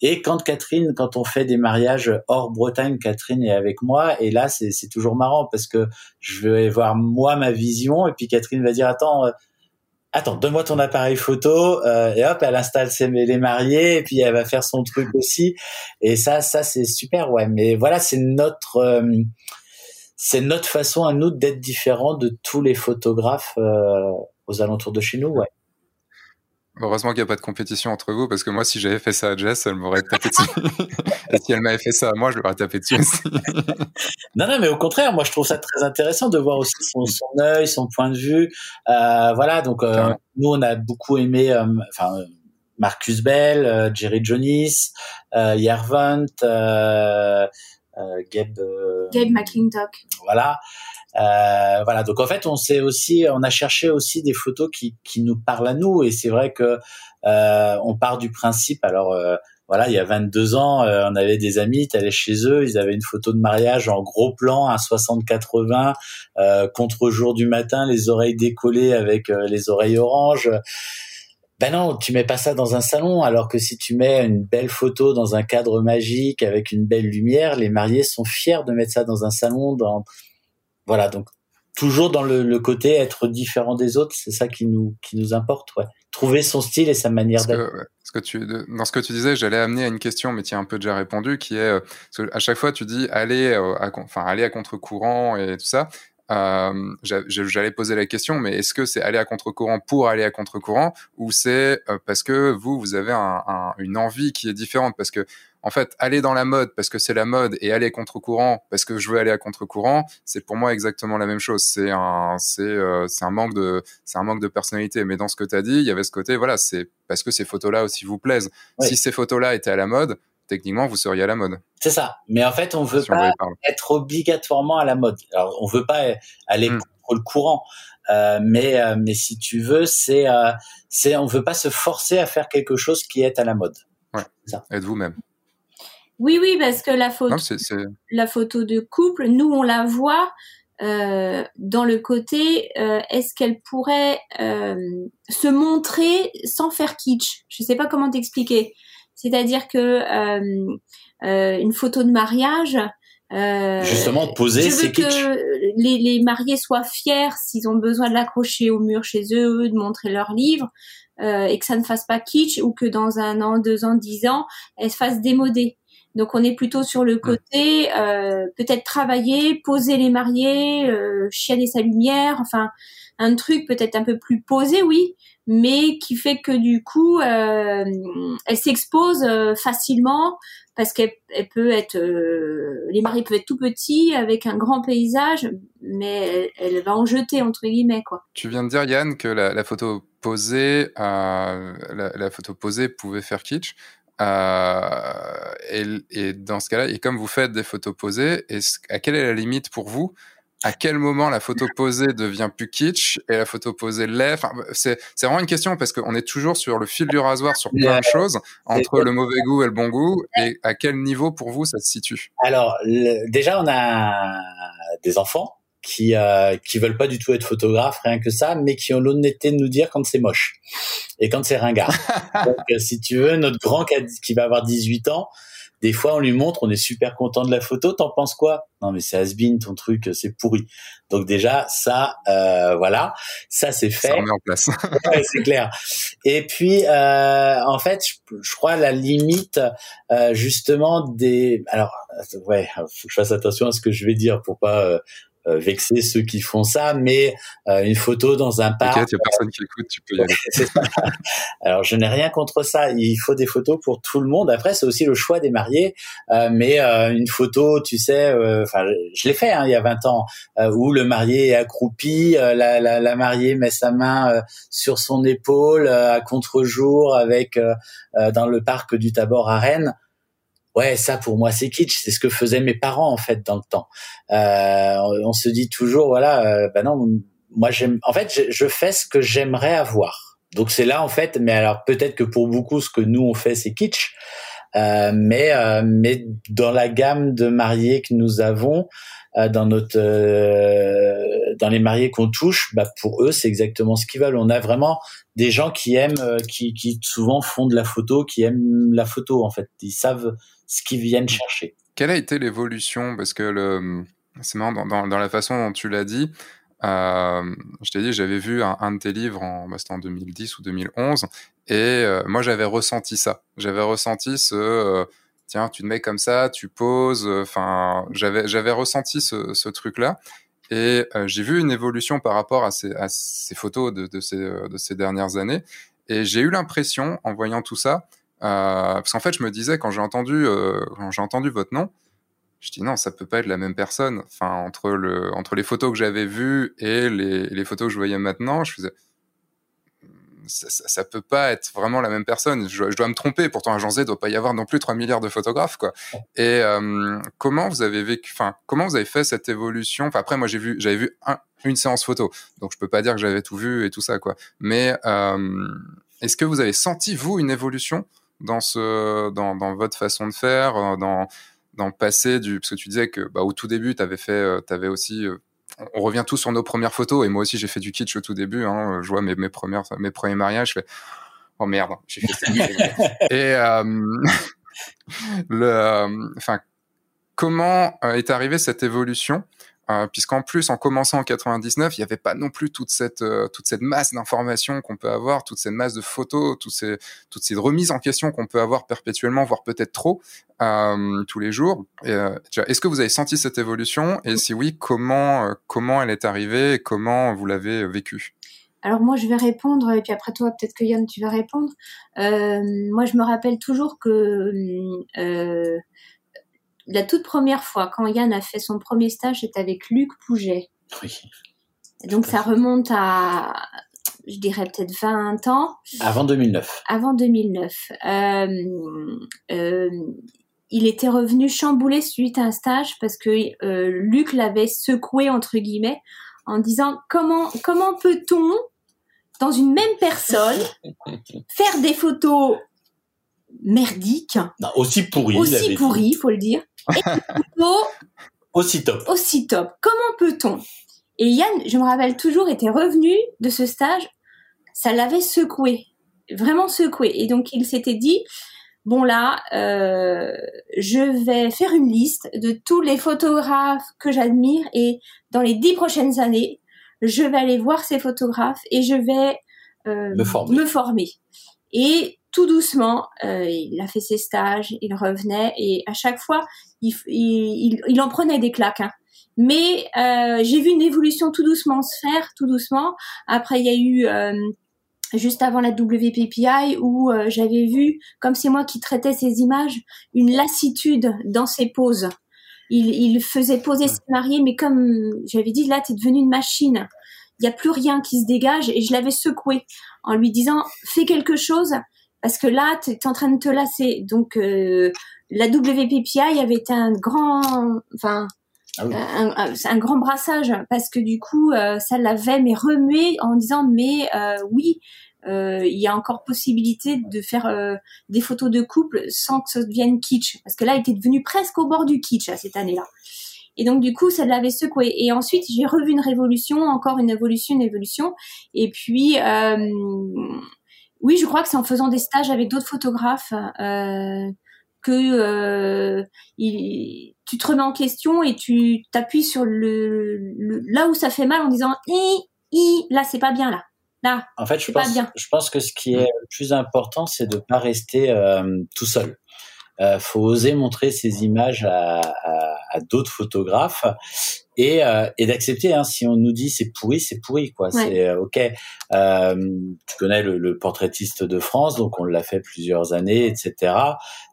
Et quand Catherine, quand on fait des mariages hors Bretagne, Catherine est avec moi et là c'est c'est toujours marrant parce que je vais voir moi ma vision et puis Catherine va dire attends attends, donne-moi ton appareil photo, euh, et hop, elle installe ses, les mariés, et puis elle va faire son truc aussi. Et ça, ça c'est super, ouais. Mais voilà, c'est notre, euh, c'est notre façon à nous d'être différents de tous les photographes euh, aux alentours de chez nous, ouais. Heureusement qu'il n'y a pas de compétition entre vous, parce que moi, si j'avais fait ça à Jess, elle m'aurait tapé dessus. Et si elle m'avait fait ça à moi, je l'aurais tapé dessus aussi. non, non, mais au contraire, moi, je trouve ça très intéressant de voir aussi son, son œil, son point de vue. Euh, voilà, donc euh, nous, on a beaucoup aimé, euh, enfin, Marcus Bell, euh, Jerry Jonis, euh, Yervant, euh, Gabe, Gabe McClintock. Voilà. Euh, voilà, donc en fait, on s'est aussi, on a cherché aussi des photos qui, qui nous parlent à nous, et c'est vrai que euh, on part du principe. Alors euh, voilà, il y a 22 ans, on avait des amis, t'allais chez eux, ils avaient une photo de mariage en gros plan, un 60-80, contre-jour du matin, les oreilles décollées avec les oreilles oranges. Ben non, tu mets pas ça dans un salon, alors que si tu mets une belle photo dans un cadre magique avec une belle lumière, les mariés sont fiers de mettre ça dans un salon, dans voilà, donc toujours dans le, côté être différent des autres, c'est ça qui nous qui nous importe, ouais. Trouver son style et sa manière d'être. Que tu, dans ce que tu disais, j'allais amener à une question, mais tu as un peu déjà répondu, qui est euh, à chaque fois tu dis aller, euh, à, enfin aller à contre-courant et tout ça. Euh, j'allais poser la question, mais est-ce que c'est aller à contre-courant pour aller à contre-courant, ou c'est parce que vous vous avez une envie qui est différente, parce que en fait, aller dans la mode parce que c'est la mode et aller contre-courant parce que je veux aller à contre-courant, c'est pour moi exactement la même chose. C'est un, c'est, euh, c'est un manque de, c'est un manque de personnalité. Mais dans ce que tu as dit, il y avait ce côté, voilà, c'est parce que ces photos-là aussi vous plaisent. Si ces photos-là étaient à la mode, techniquement, vous seriez à la mode. C'est ça. Mais en fait, on veut pas être obligatoirement à la mode. Alors, on veut pas aller hmm. contre le courant. Euh, mais euh, mais si tu veux, c'est euh, c'est on veut pas se forcer à faire quelque chose qui est à la mode. Ouais. Êtes-vous même? Oui, oui, parce que la photo, la photo de couple, nous on la voit euh, dans le côté euh, est-ce qu'elle pourrait euh, se montrer sans faire kitsch? Je sais pas comment t'expliquer. C'est-à-dire que une photo de mariage. Justement, poser, kitsch. Que les, les mariés soient fiers s'ils ont besoin de l'accrocher au mur chez eux, de montrer leur livre, et que ça ne fasse pas kitsch ou que dans un an, deux ans, dix ans, elle se fasse démoder. Donc on est plutôt sur le côté euh, peut-être travailler, poser les mariés, euh, chialer sa lumière, enfin un truc peut-être un peu plus posé, oui, mais qui fait que du coup euh, elle s'expose euh, facilement parce qu'elle peut être euh, les mariés peuvent être tout petits avec un grand paysage, mais elle, va en jeter entre guillemets quoi. Tu viens de dire Yann que la, photo posée, la, photo posée pouvait faire kitsch. Et, et, dans ce cas-là, et comme vous faites des photos posées, à quelle est la limite pour vous? À quel moment la photo posée devient plus kitsch et la photo posée l'est. Enfin, c'est, c'est vraiment une question parce qu'on est toujours sur le fil du rasoir sur plein de choses entre le mauvais goût et le bon goût et à quel niveau pour vous ça se situe? Alors déjà on a des enfants qui euh, qui veulent pas du tout être photographes, rien que ça, mais qui ont l'honnêteté de nous dire quand c'est moche et quand c'est ringard. Donc, euh, si tu veux, notre grand qui va avoir 18 ans, des fois on lui montre, on est super content de la photo, t'en penses quoi? Non mais c'est has ton truc, c'est pourri. Donc déjà ça, euh, voilà, ça c'est fait. Ça remet en place. c'est clair. Et puis euh, en fait, je, je, crois la limite euh, justement des, alors ouais, faut que je fasse attention à ce que je vais dire pour pas euh, vexer ceux qui font ça, mais euh, une photo dans un parc. il y a personne qui écoute, tu peux y aller. Alors je n'ai rien contre ça. Il faut des photos pour tout le monde. Après, c'est aussi le choix des mariés. Euh, mais une photo, tu sais, enfin, je l'ai fait hein, il y a 20 ans, où le marié est accroupi, la, la, la, mariée met sa main sur son épaule à contre-jour avec dans le parc du Tabor à Rennes ouais, ça pour moi c'est kitsch, c'est ce que faisaient mes parents en fait dans le temps. Euh, on se dit toujours voilà, euh, bah non, moi j'aime, en fait je, fais ce que j'aimerais avoir. Donc c'est là en fait, mais alors peut-être que pour beaucoup ce que nous on fait c'est kitsch, mais euh, mais dans la gamme de mariés que nous avons, euh, dans notre dans les mariés qu'on touche, bah pour eux c'est exactement ce qu'ils veulent. On a vraiment des gens qui aiment, qui, qui souvent font de la photo, qui aiment la photo en fait. Ils savent ce qu'ils viennent chercher. Quelle a été l'évolution? Parce que c'est marrant, dans, dans, la façon dont tu l'as dit, euh, je t'ai dit, j'avais vu un, de tes livres bah, en 2010 ou 2011, et euh, moi j'avais ressenti ça. J'avais ressenti ce, euh, tiens, tu te mets comme ça, tu poses. Enfin, j'avais j'avais ressenti ce, ce truc-là, et j'ai vu une évolution par rapport à ces, à ces photos de, de, ces, de ces dernières années, et j'ai eu l'impression, en voyant tout ça, euh, parce qu'en fait, je me disais quand j'ai entendu euh, quand j'ai entendu votre nom, je dis non, ça peut pas être la même personne. Enfin, entre le entre les photos que j'avais vues et les, les photos que je voyais maintenant, je faisais ça, ça, ça, peut pas être vraiment la même personne. Je, je dois me tromper. Pourtant, à Jean Z, doit pas y avoir non plus 3 milliards de photographes, quoi. Et euh, comment vous avez vécu, enfin, comment vous avez fait cette évolution? Enfin, après, moi, j'ai vu, j'avais vu un, une séance photo, donc je peux pas dire que j'avais tout vu et tout ça, quoi. Mais euh, est-ce que vous avez senti vous une évolution dans ce dans, dans votre façon de faire euh, dans dans passer du parce que tu disais que bah, au tout début tu avais fait tu avais aussi on revient tous sur nos premières photos et moi aussi j'ai fait du kitsch au tout début hein, je vois mes, mes premières mes premiers mariages je fais oh merde j'ai fait ça. Et le enfin comment est arrivée cette évolution? Euh, puisqu'en plus, en commençant en 99, il n'y avait pas non plus toute cette, euh, toute cette masse d'informations qu'on peut avoir, toute cette masse de photos, toutes ces, toutes ces remises en question qu'on peut avoir perpétuellement, voire peut-être trop, euh, tous les jours. Est-ce que vous avez senti cette évolution? Et si oui, comment, comment elle est arrivée et comment vous l'avez vécue? Alors moi je vais répondre et puis après toi peut-être que Yann tu vas répondre. moi je me rappelle toujours que la toute première fois, quand Yann a fait son premier stage, c'était avec Luc Pouget. Oui. donc ça remonte à, je dirais peut-être 20 ans. Avant 2009. Avant 2009. Euh, euh, il était revenu chamboulé suite à un stage parce que euh, Luc l'avait secoué entre guillemets en disant comment comment peut-on dans une même personne faire des photos merdiques? Aussi pourries aussi pourries faut le dire et aussi top. aussi top. Comment peut-on? Et Yann je me rappelle toujours était revenu de ce stage ça l'avait secoué vraiment secoué. Et donc il s'était dit bon là, euh, je vais faire une liste de tous les photographes que j'admire et dans les dix prochaines années, je vais aller voir ces photographes et je vais euh, me, former. Et tout doucement, euh, il a fait ses stages, il revenait et à chaque fois, il, il, en prenait des claques. Hein. Mais j'ai vu une évolution tout doucement se faire, tout doucement. Après, il y a eu juste avant la WPPI où euh, j'avais vu, comme c'est moi qui traitais ces images, une lassitude dans ses poses. Il, il faisait poser ses mariés, mais comme j'avais dit, là, tu es devenu une machine. Il n'y a plus rien qui se dégage et je l'avais secoué en lui disant, fais quelque chose parce que là, tu es en train de te lasser. Donc, euh, la WPPI avait été un grand, enfin, ah un, un, grand brassage parce que du coup euh, ça l'avait mais remué en disant mais euh, oui euh, il y a encore possibilité de faire des photos de couple sans que ça devienne kitsch. Parce que là il était devenu presque au bord du kitsch cette année-là. Et donc du coup ça l'avait secoué. Et ensuite j'ai revu une révolution encore une évolution une évolution. Et puis oui je crois que c'est en faisant des stages avec d'autres photographes que euh, il, tu te remets en question et tu t'appuies sur le, là où ça fait mal en disant i i là c'est pas bien là. Là en fait je pense je pense que ce qui est le plus important c'est de pas rester euh, tout seul. Euh, faut oser montrer ces images à, à, à d'autres photographes et, euh, et d'accepter. Hein, si on nous dit c'est pourri, c'est pourri, quoi. C'est euh, ok. Euh, tu connais le, le, portraitiste de France, donc on l'a fait plusieurs années, etc.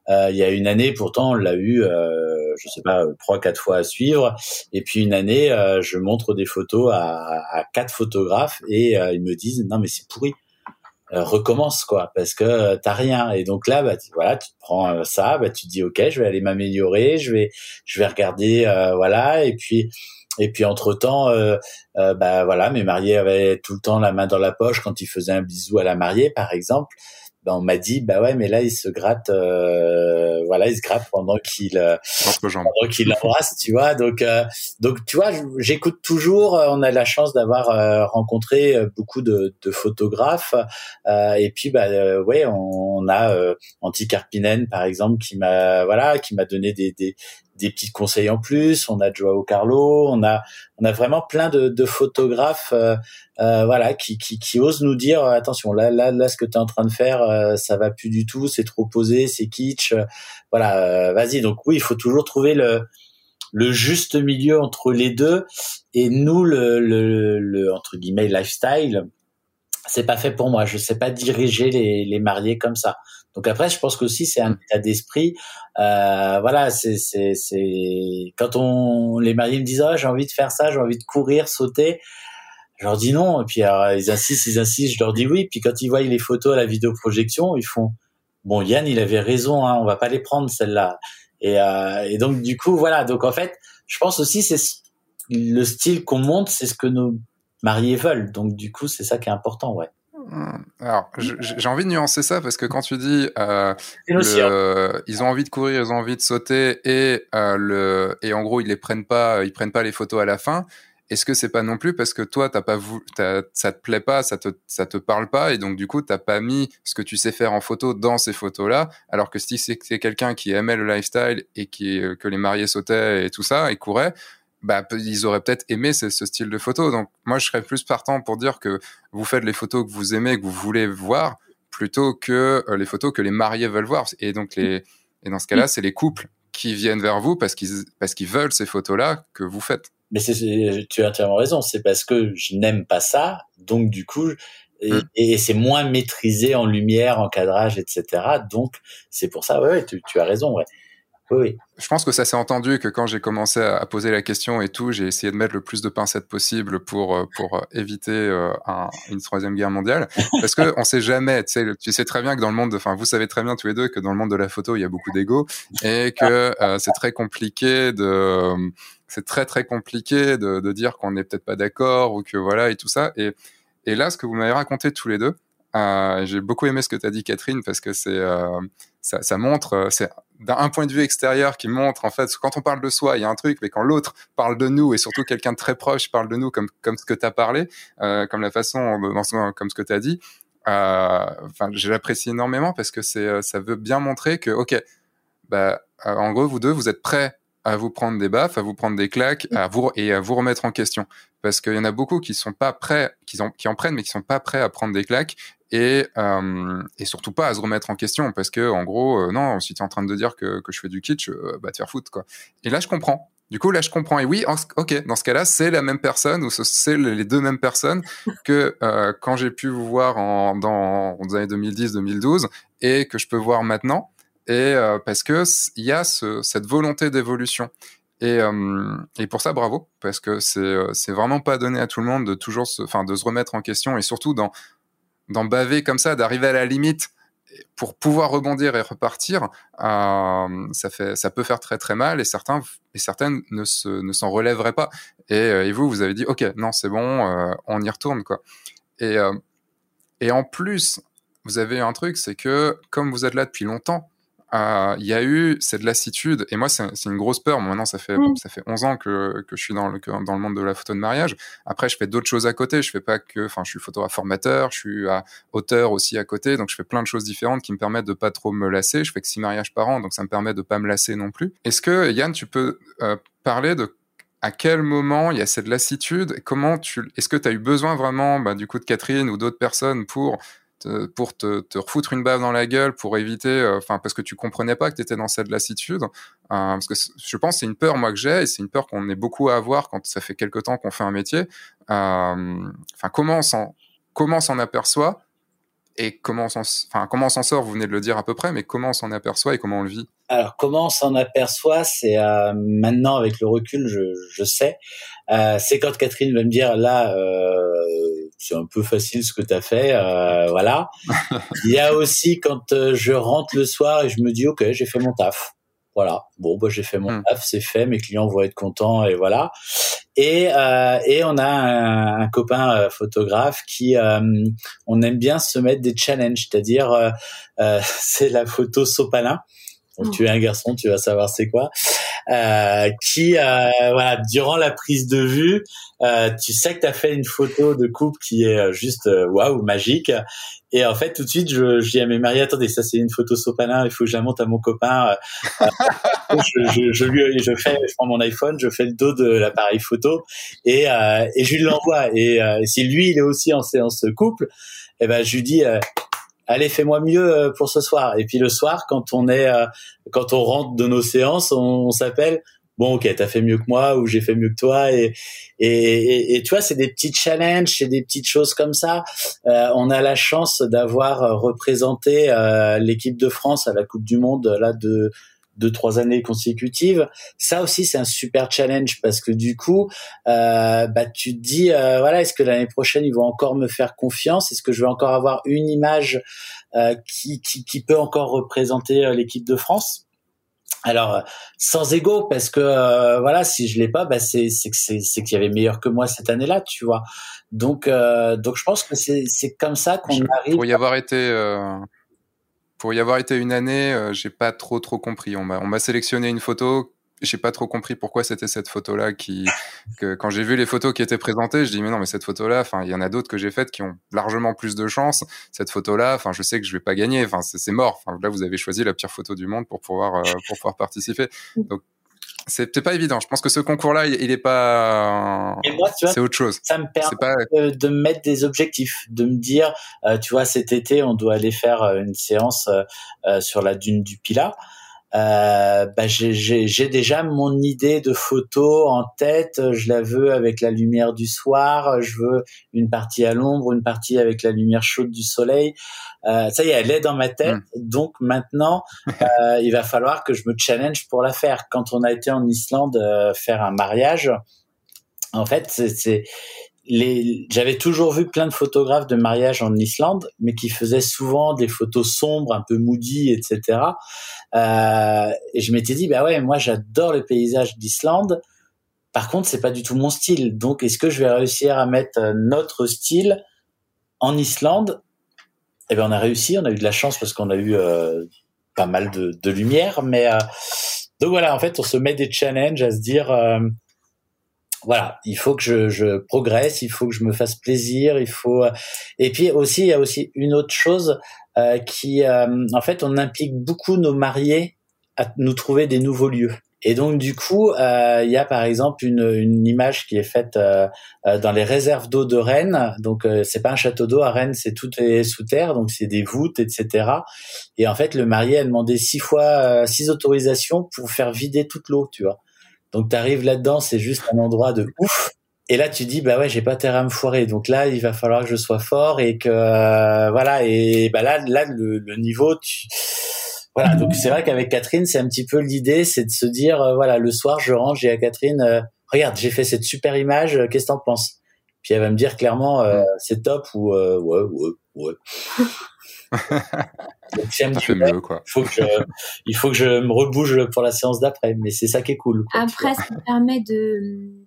Euh, il y a une année, pourtant, on l'a eu, euh, je sais pas, trois, quatre fois à suivre. Et puis une année, je montre des photos à, à quatre photographes et ils me disent non mais c'est pourri. Euh, recommence quoi parce que euh, t'as rien. Et donc là bah tu, voilà tu te prends euh, ça bah tu te dis ok je vais aller m'améliorer je vais je vais regarder voilà. Et puis et puis entre temps bah voilà mes mariés avaient tout le temps la main dans la poche quand ils faisaient un bisou à la mariée par exemple ben on m'a dit bah ouais mais là il se gratte euh, voilà il se gratte pendant qu'il euh, pendant qu'il l'embrasse tu vois. Donc euh, donc tu vois j'écoute toujours on a la chance d'avoir rencontré beaucoup de, de photographes et puis bah ouais on, on a Antti Karpinen par exemple qui m'a voilà qui m'a donné des, des des petits conseils en plus. On a Joao Carlo, on a on a vraiment plein de, de photographes, euh, euh, voilà, qui, qui, qui osent nous dire attention là là là ce que tu es en train de faire, euh, ça va plus du tout, c'est trop posé, c'est kitsch, voilà, vas-y. Donc oui, il faut toujours trouver le le juste milieu entre les deux. Et nous, le, le, le entre guillemets lifestyle, c'est pas fait pour moi. Je sais pas diriger les, les mariés comme ça. Donc après, je pense qu'aussi c'est un état d'esprit. Euh, voilà, c'est c'est c'est quand on les mariés me disent oh, j'ai envie de faire ça, j'ai envie de courir, sauter. Je leur dis non, et puis alors, ils insistent, ils insistent, je leur dis oui. Puis quand ils voient les photos à la vidéoprojection, ils font bon Yann, il avait raison, hein, on va pas les prendre celles-là. Et, euh, et donc du coup voilà, donc en fait, je pense aussi c'est le style qu'on monte, c'est ce que nos mariés veulent. Donc du coup, c'est ça qui est important, ouais. Hmm. Alors, j'ai envie de nuancer ça parce que quand tu dis euh, ils ont envie de courir, ils ont envie de sauter et euh, le et en gros ils les prennent pas, ils prennent pas les photos à la fin. Est-ce que c'est pas non plus parce que toi t'as pas voulu, ça te plaît pas, ça te ça te parle pas et donc du coup t'as pas mis ce que tu sais faire en photo dans ces photos là, alors que si c'est quelqu'un qui aimait le lifestyle et qui que les mariés sautaient et tout ça et couraient, bah, ils auraient peut-être aimé ce, style de photo. Donc, moi, je serais plus partant pour dire que vous faites les photos que vous aimez, que vous voulez voir, plutôt que euh, les photos que les mariés veulent voir. Et donc, les, et dans ce cas-là, c'est les couples qui viennent vers vous parce qu'ils, parce qu'ils veulent ces photos-là que vous faites. Mais tu as entièrement raison. C'est parce que je n'aime pas ça. Donc, du coup, et, mmh. c'est moins maîtrisé en lumière, en cadrage, etc. Donc, c'est pour ça, ouais, tu, tu as raison, ouais. Oui. Je pense que ça s'est entendu que quand j'ai commencé à, poser la question et tout, j'ai essayé de mettre le plus de pincettes possible pour euh, pour éviter euh, une troisième guerre mondiale, parce que on sait jamais. Tu sais, très bien que dans le monde, enfin vous savez très bien tous les deux que dans le monde de la photo, il y a beaucoup d'ego et que euh, c'est très compliqué de c'est très très compliqué de, dire qu'on n'est peut-être pas d'accord ou que voilà et tout ça. Et là, ce que vous m'avez raconté tous les deux, euh, j'ai beaucoup aimé ce que tu as dit, Catherine, parce que c'est euh, ça, montre, euh, d'un point de vue extérieur qui montre en fait quand on parle de soi, il y a un truc, mais quand l'autre parle de nous et surtout quelqu'un de très proche parle de nous comme comme ce que tu as parlé, euh, comme la façon, dans comme ce que tu as dit, enfin, je l'apprécie énormément parce que c'est ça veut bien montrer que ok, bah en gros vous deux vous êtes prêts à vous prendre des baffes, à vous prendre des claques, à vous et à vous remettre en question. Parce qu'il y en a beaucoup qui sont pas prêts, qui qui en prennent, mais qui sont pas prêts à prendre des claques et, euh, et surtout pas à se remettre en question. Parce que en gros, euh, non, si tu es en train de dire que, que je fais du kitsch, euh, bah te faire foutre quoi. Et là, je comprends. Du coup, là, je comprends. Et oui, ok, dans ce cas-là, c'est la même personne ou c'est les deux mêmes personnes que euh, quand j'ai pu vous voir en, dans, les années 2010-2012 et que je peux voir maintenant et parce que il y a ce, cette volonté d'évolution. Et, euh, et, pour ça, bravo, parce que c'est c'est vraiment pas donné à tout le monde de toujours se, enfin, de se remettre en question et surtout dans d'en baver comme ça, d'arriver à la limite pour pouvoir rebondir et repartir. Euh, ça fait, ça peut faire très très mal et certains et certaines ne se ne s'en relèveraient pas. Et, et, vous, vous avez dit, ok, non, c'est bon, on y retourne quoi. Et et en plus, vous avez un truc, c'est que comme vous êtes là depuis longtemps, euh, il y a eu cette lassitude, et moi c'est une grosse peur. maintenant ça fait ça fait 11 ans que, que je suis dans le dans le monde de la photo de mariage. Après je fais d'autres choses à côté. Je fais pas que, enfin je suis photographe formateur, je suis auteur aussi à côté, donc je fais plein de choses différentes qui me permettent de pas trop me lasser. Je fais que six mariages par an, donc ça me permet de pas me lasser non plus. Est-ce que Yann, tu peux euh, parler de à quel moment il y a cette lassitude Comment tu Est-ce que tu as eu besoin vraiment, bah, du coup, de Catherine ou d'autres personnes pour pour te, te refoutre une bave dans la gueule, pour éviter, euh, enfin, parce que tu comprenais pas que tu étais dans cette lassitude. Euh, parce que je pense c'est une peur, moi, que j'ai, et c'est une peur qu'on est beaucoup à avoir quand ça fait quelque temps qu'on fait un métier. Euh, enfin, comment on s'en, aperçoit et comment on s'en, sort, vous venez de le dire à peu près, mais comment on s'en aperçoit et comment on le vit? Alors, comment on s'en aperçoit, c'est maintenant, avec le recul, je, je sais. c'est quand Catherine va me dire, là, c'est un peu facile ce que tu as fait, euh, voilà. Il y a aussi quand euh, je rentre le soir et je me dis ok j'ai fait mon taf, voilà. Bon bah j'ai fait mon hmm. taf, c'est fait, mes clients vont être contents et voilà. Et euh, et on a un, copain photographe qui on aime bien se mettre des challenges, c'est-à-dire c'est la photo sopalin. Donc, tu es un garçon, tu vas savoir c'est quoi. Euh, qui, euh, voilà, durant la prise de vue, euh, tu sais que tu as fait une photo de couple qui est euh, juste euh, waouh, magique. Et en fait, tout de suite, je, je dis à mes mariés, attendez, ça c'est une photo sopalin, il faut que je la monte à mon copain. Euh, je, je, je, lui, je fais, je prends mon iPhone, je fais le dos de l'appareil photo et, et je lui l'envoie. Et, si lui, il est aussi en séance couple, eh ben, je lui dis, allez fais-moi mieux euh, pour ce soir. Et puis le soir quand on est euh, quand on rentre de nos séances on, s'appelle bon ok t'as fait mieux que moi ou j'ai fait mieux que toi. Et et, et, tu vois c'est des petits challenges c'est des petites choses comme ça. Euh, on a la chance d'avoir représenté l'équipe de France à la Coupe du Monde là de deux trois années consécutives. Ça aussi c'est un super challenge parce que du coup euh, bah tu te dis euh, voilà est-ce que l'année prochaine ils vont encore me faire confiance? Est-ce que je vais encore avoir une image euh, qui, qui, qui peut encore représenter l'équipe de France? Alors sans ego parce que voilà si je l'ai pas bah c'est c'est c'est c'est qu'il y avait meilleur que moi cette année-là tu vois. Donc donc je pense que c'est c'est comme ça qu'on arrive pour y avoir été pour y avoir été une année, euh, j'ai pas trop trop compris. On m'a sélectionné une photo, j'ai pas trop compris pourquoi c'était cette photo-là qui, que quand j'ai vu les photos qui étaient présentées, je dis mais non mais cette photo-là, enfin il y en a d'autres que j'ai faites qui ont largement plus de chance. Cette photo-là, enfin je sais que je vais pas gagner, enfin c'est mort. Enfin là vous avez choisi la pire photo du monde pour pouvoir euh, pour pouvoir participer. Donc c'était pas évident. Je pense que ce concours-là, il, est pas. c'est autre chose. Ça me permet de, me mettre des objectifs, de me dire, euh, tu vois, cet été, on doit aller faire euh, une séance euh, sur la dune du Pilat. Euh, bah j'ai déjà mon idée de photo en tête. Je la veux avec la lumière du soir. Je veux une partie à l'ombre, une partie avec la lumière chaude du soleil. Euh, ça y est, elle est dans ma tête. Hmm. Donc maintenant, euh, il va falloir que je me challenge pour la faire. Quand on a été en Islande euh, faire un mariage, en fait, c'est j'avais toujours vu plein de photographes de mariage en Islande, mais qui faisaient souvent des photos sombres, un peu moody, etc. Euh, et je m'étais dit, bah ouais, moi j'adore les paysages d'Islande. Par contre, c'est pas du tout mon style. Donc, est-ce que je vais réussir à mettre notre style en Islande? Eh bien, on a réussi. On a eu de la chance parce qu'on a eu euh, pas mal de, de lumière. Mais euh, donc voilà, en fait, on se met des challenges à se dire euh, voilà, il faut que je, je, progresse, il faut que je me fasse plaisir, il faut. Euh, et puis aussi, il y a aussi une autre chose euh, qui, euh, en fait, on implique beaucoup nos mariés à nous trouver des nouveaux lieux. Et donc du coup, euh, il y a par exemple une, une image qui est faite euh, dans les réserves d'eau de Rennes. Donc c'est pas un château d'eau à Rennes, c'est tout est sous terre, donc c'est des voûtes, etc. Et en fait, le marié a demandé six fois six autorisations pour faire vider toute l'eau, tu vois. Donc tu arrives là-dedans, c'est juste un endroit de ouf. Et là, tu dis bah ouais, j'ai pas terre à me foirer. Donc là, il va falloir que je sois fort et que euh, voilà. Et bah là, là, le, niveau, tu... voilà. Donc c'est vrai qu'avec Catherine, c'est un petit peu l'idée, c'est de se dire euh, voilà, le soir, je rentre, j'ai à Catherine, euh, regarde, j'ai fait cette super image, qu'est-ce que t'en penses? Puis elle va me dire clairement, c'est top ou ouais, ouais, ouais. mieux, quoi. Faut que il faut que je me rebouge pour la séance d'après, mais c'est ça qui est cool. Après, ça permet de,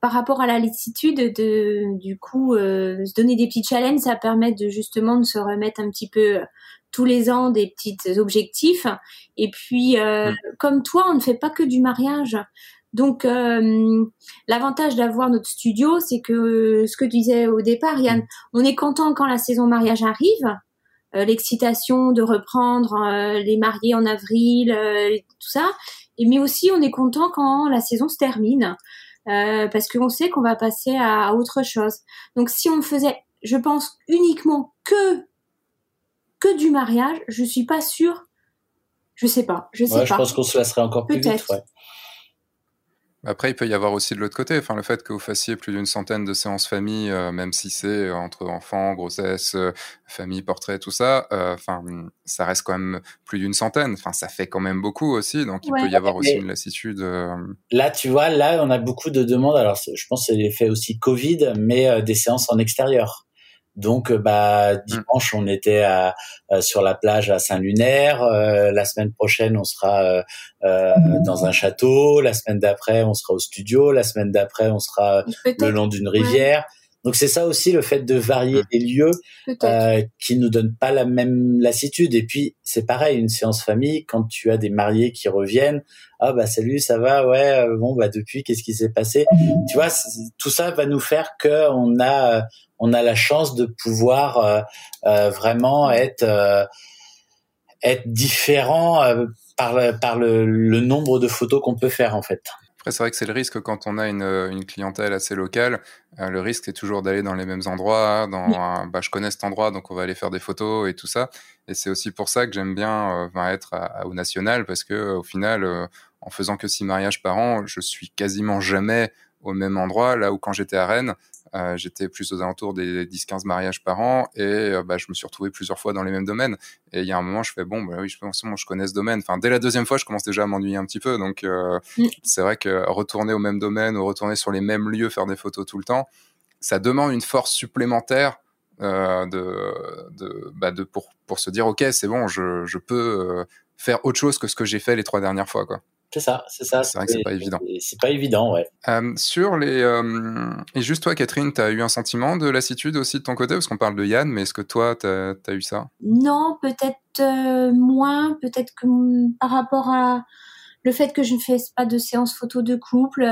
par rapport à la lassitude, de, du coup, euh, se donner des petits challenges, ça permet de justement de se remettre un petit peu tous les ans des petits objectifs. Et puis, euh, mm. comme toi, on ne fait pas que du mariage. Donc, euh, l'avantage d'avoir notre studio, c'est que ce que tu disais au départ, Yann, on est content quand la saison mariage arrive, l'excitation de reprendre euh, les mariés en avril, euh, tout ça. Et mais aussi, on est content quand la saison se termine parce qu'on sait qu'on va passer à, autre chose. Donc, si on faisait, je pense, uniquement que que du mariage, je suis pas sûre. Je sais pas. Je sais pas. Je pense qu'on se lasserait encore plus vite. Ouais. Après, il peut y avoir aussi de l'autre côté, enfin, le fait que vous fassiez plus d'une centaine de séances famille, euh, même si c'est euh, entre enfants, grossesse, euh, famille, portrait, tout ça, enfin, ça reste quand même plus d'une centaine. Enfin, ça fait quand même beaucoup aussi, donc il peut y avoir aussi une lassitude. Là, tu vois, là, on a beaucoup de demandes. Alors, je pense que c'est l'effet aussi Covid, mais des séances en extérieur. Donc, euh, bah, mm. dimanche, on était à, sur la plage à Saint-Lunaire. Euh, la semaine prochaine, on sera euh, dans un château. La semaine d'après, on sera au studio. La semaine d'après, on sera le long d'une rivière. Donc c'est ça aussi le fait de varier mm. les lieux euh, qui nous donnent pas la même lassitude. Et puis c'est pareil une séance famille quand tu as des mariés qui reviennent. Ah bah salut, ça va, ouais. bon bah depuis qu'est-ce qui s'est passé Tu vois, tout ça va nous faire que on a on a la chance de pouvoir euh, euh, vraiment être euh, être différent par le, par le, le nombre de photos qu'on peut faire en fait. Après, c'est vrai que c'est le risque quand on a une, une clientèle assez locale. le risque, c'est toujours d'aller dans les mêmes endroits. Dans bah, je connais cet endroit, donc on va aller faire des photos et tout ça. Et c'est aussi pour ça que j'aime bien euh, être à, au national, parce que au final, en faisant que six mariages par an, je suis quasiment jamais au même endroit. Là où quand j'étais à Rennes, euh, j'étais plus aux alentours des 10-15 mariages par an et euh, bah, je me suis retrouvé plusieurs fois dans les mêmes domaines. Et il y a un moment, je fais bon, bah oui, je pense je connais ce domaine. Enfin, dès la deuxième fois, je commence déjà à m'ennuyer un petit peu. Donc, euh, mm. c'est vrai que retourner au même domaine ou retourner sur les mêmes lieux, faire des photos tout le temps, ça demande une force supplémentaire de, de, bah, de pour, pour se dire ok, c'est bon, je, je peux faire autre chose que ce que j'ai fait les trois dernières fois, quoi. C'est ça, c'est ça. C'est vrai que c'est pas évident. C'est pas évident, ouais. Euh, sur les. Euh, et juste toi, Catherine, tu as eu un sentiment de lassitude aussi de ton côté? Parce qu'on parle de Yann, mais est-ce que toi, tu as, eu ça? Non, peut-être euh, moins. Peut-être que par rapport à le fait que je ne fais pas de séance photo de couple.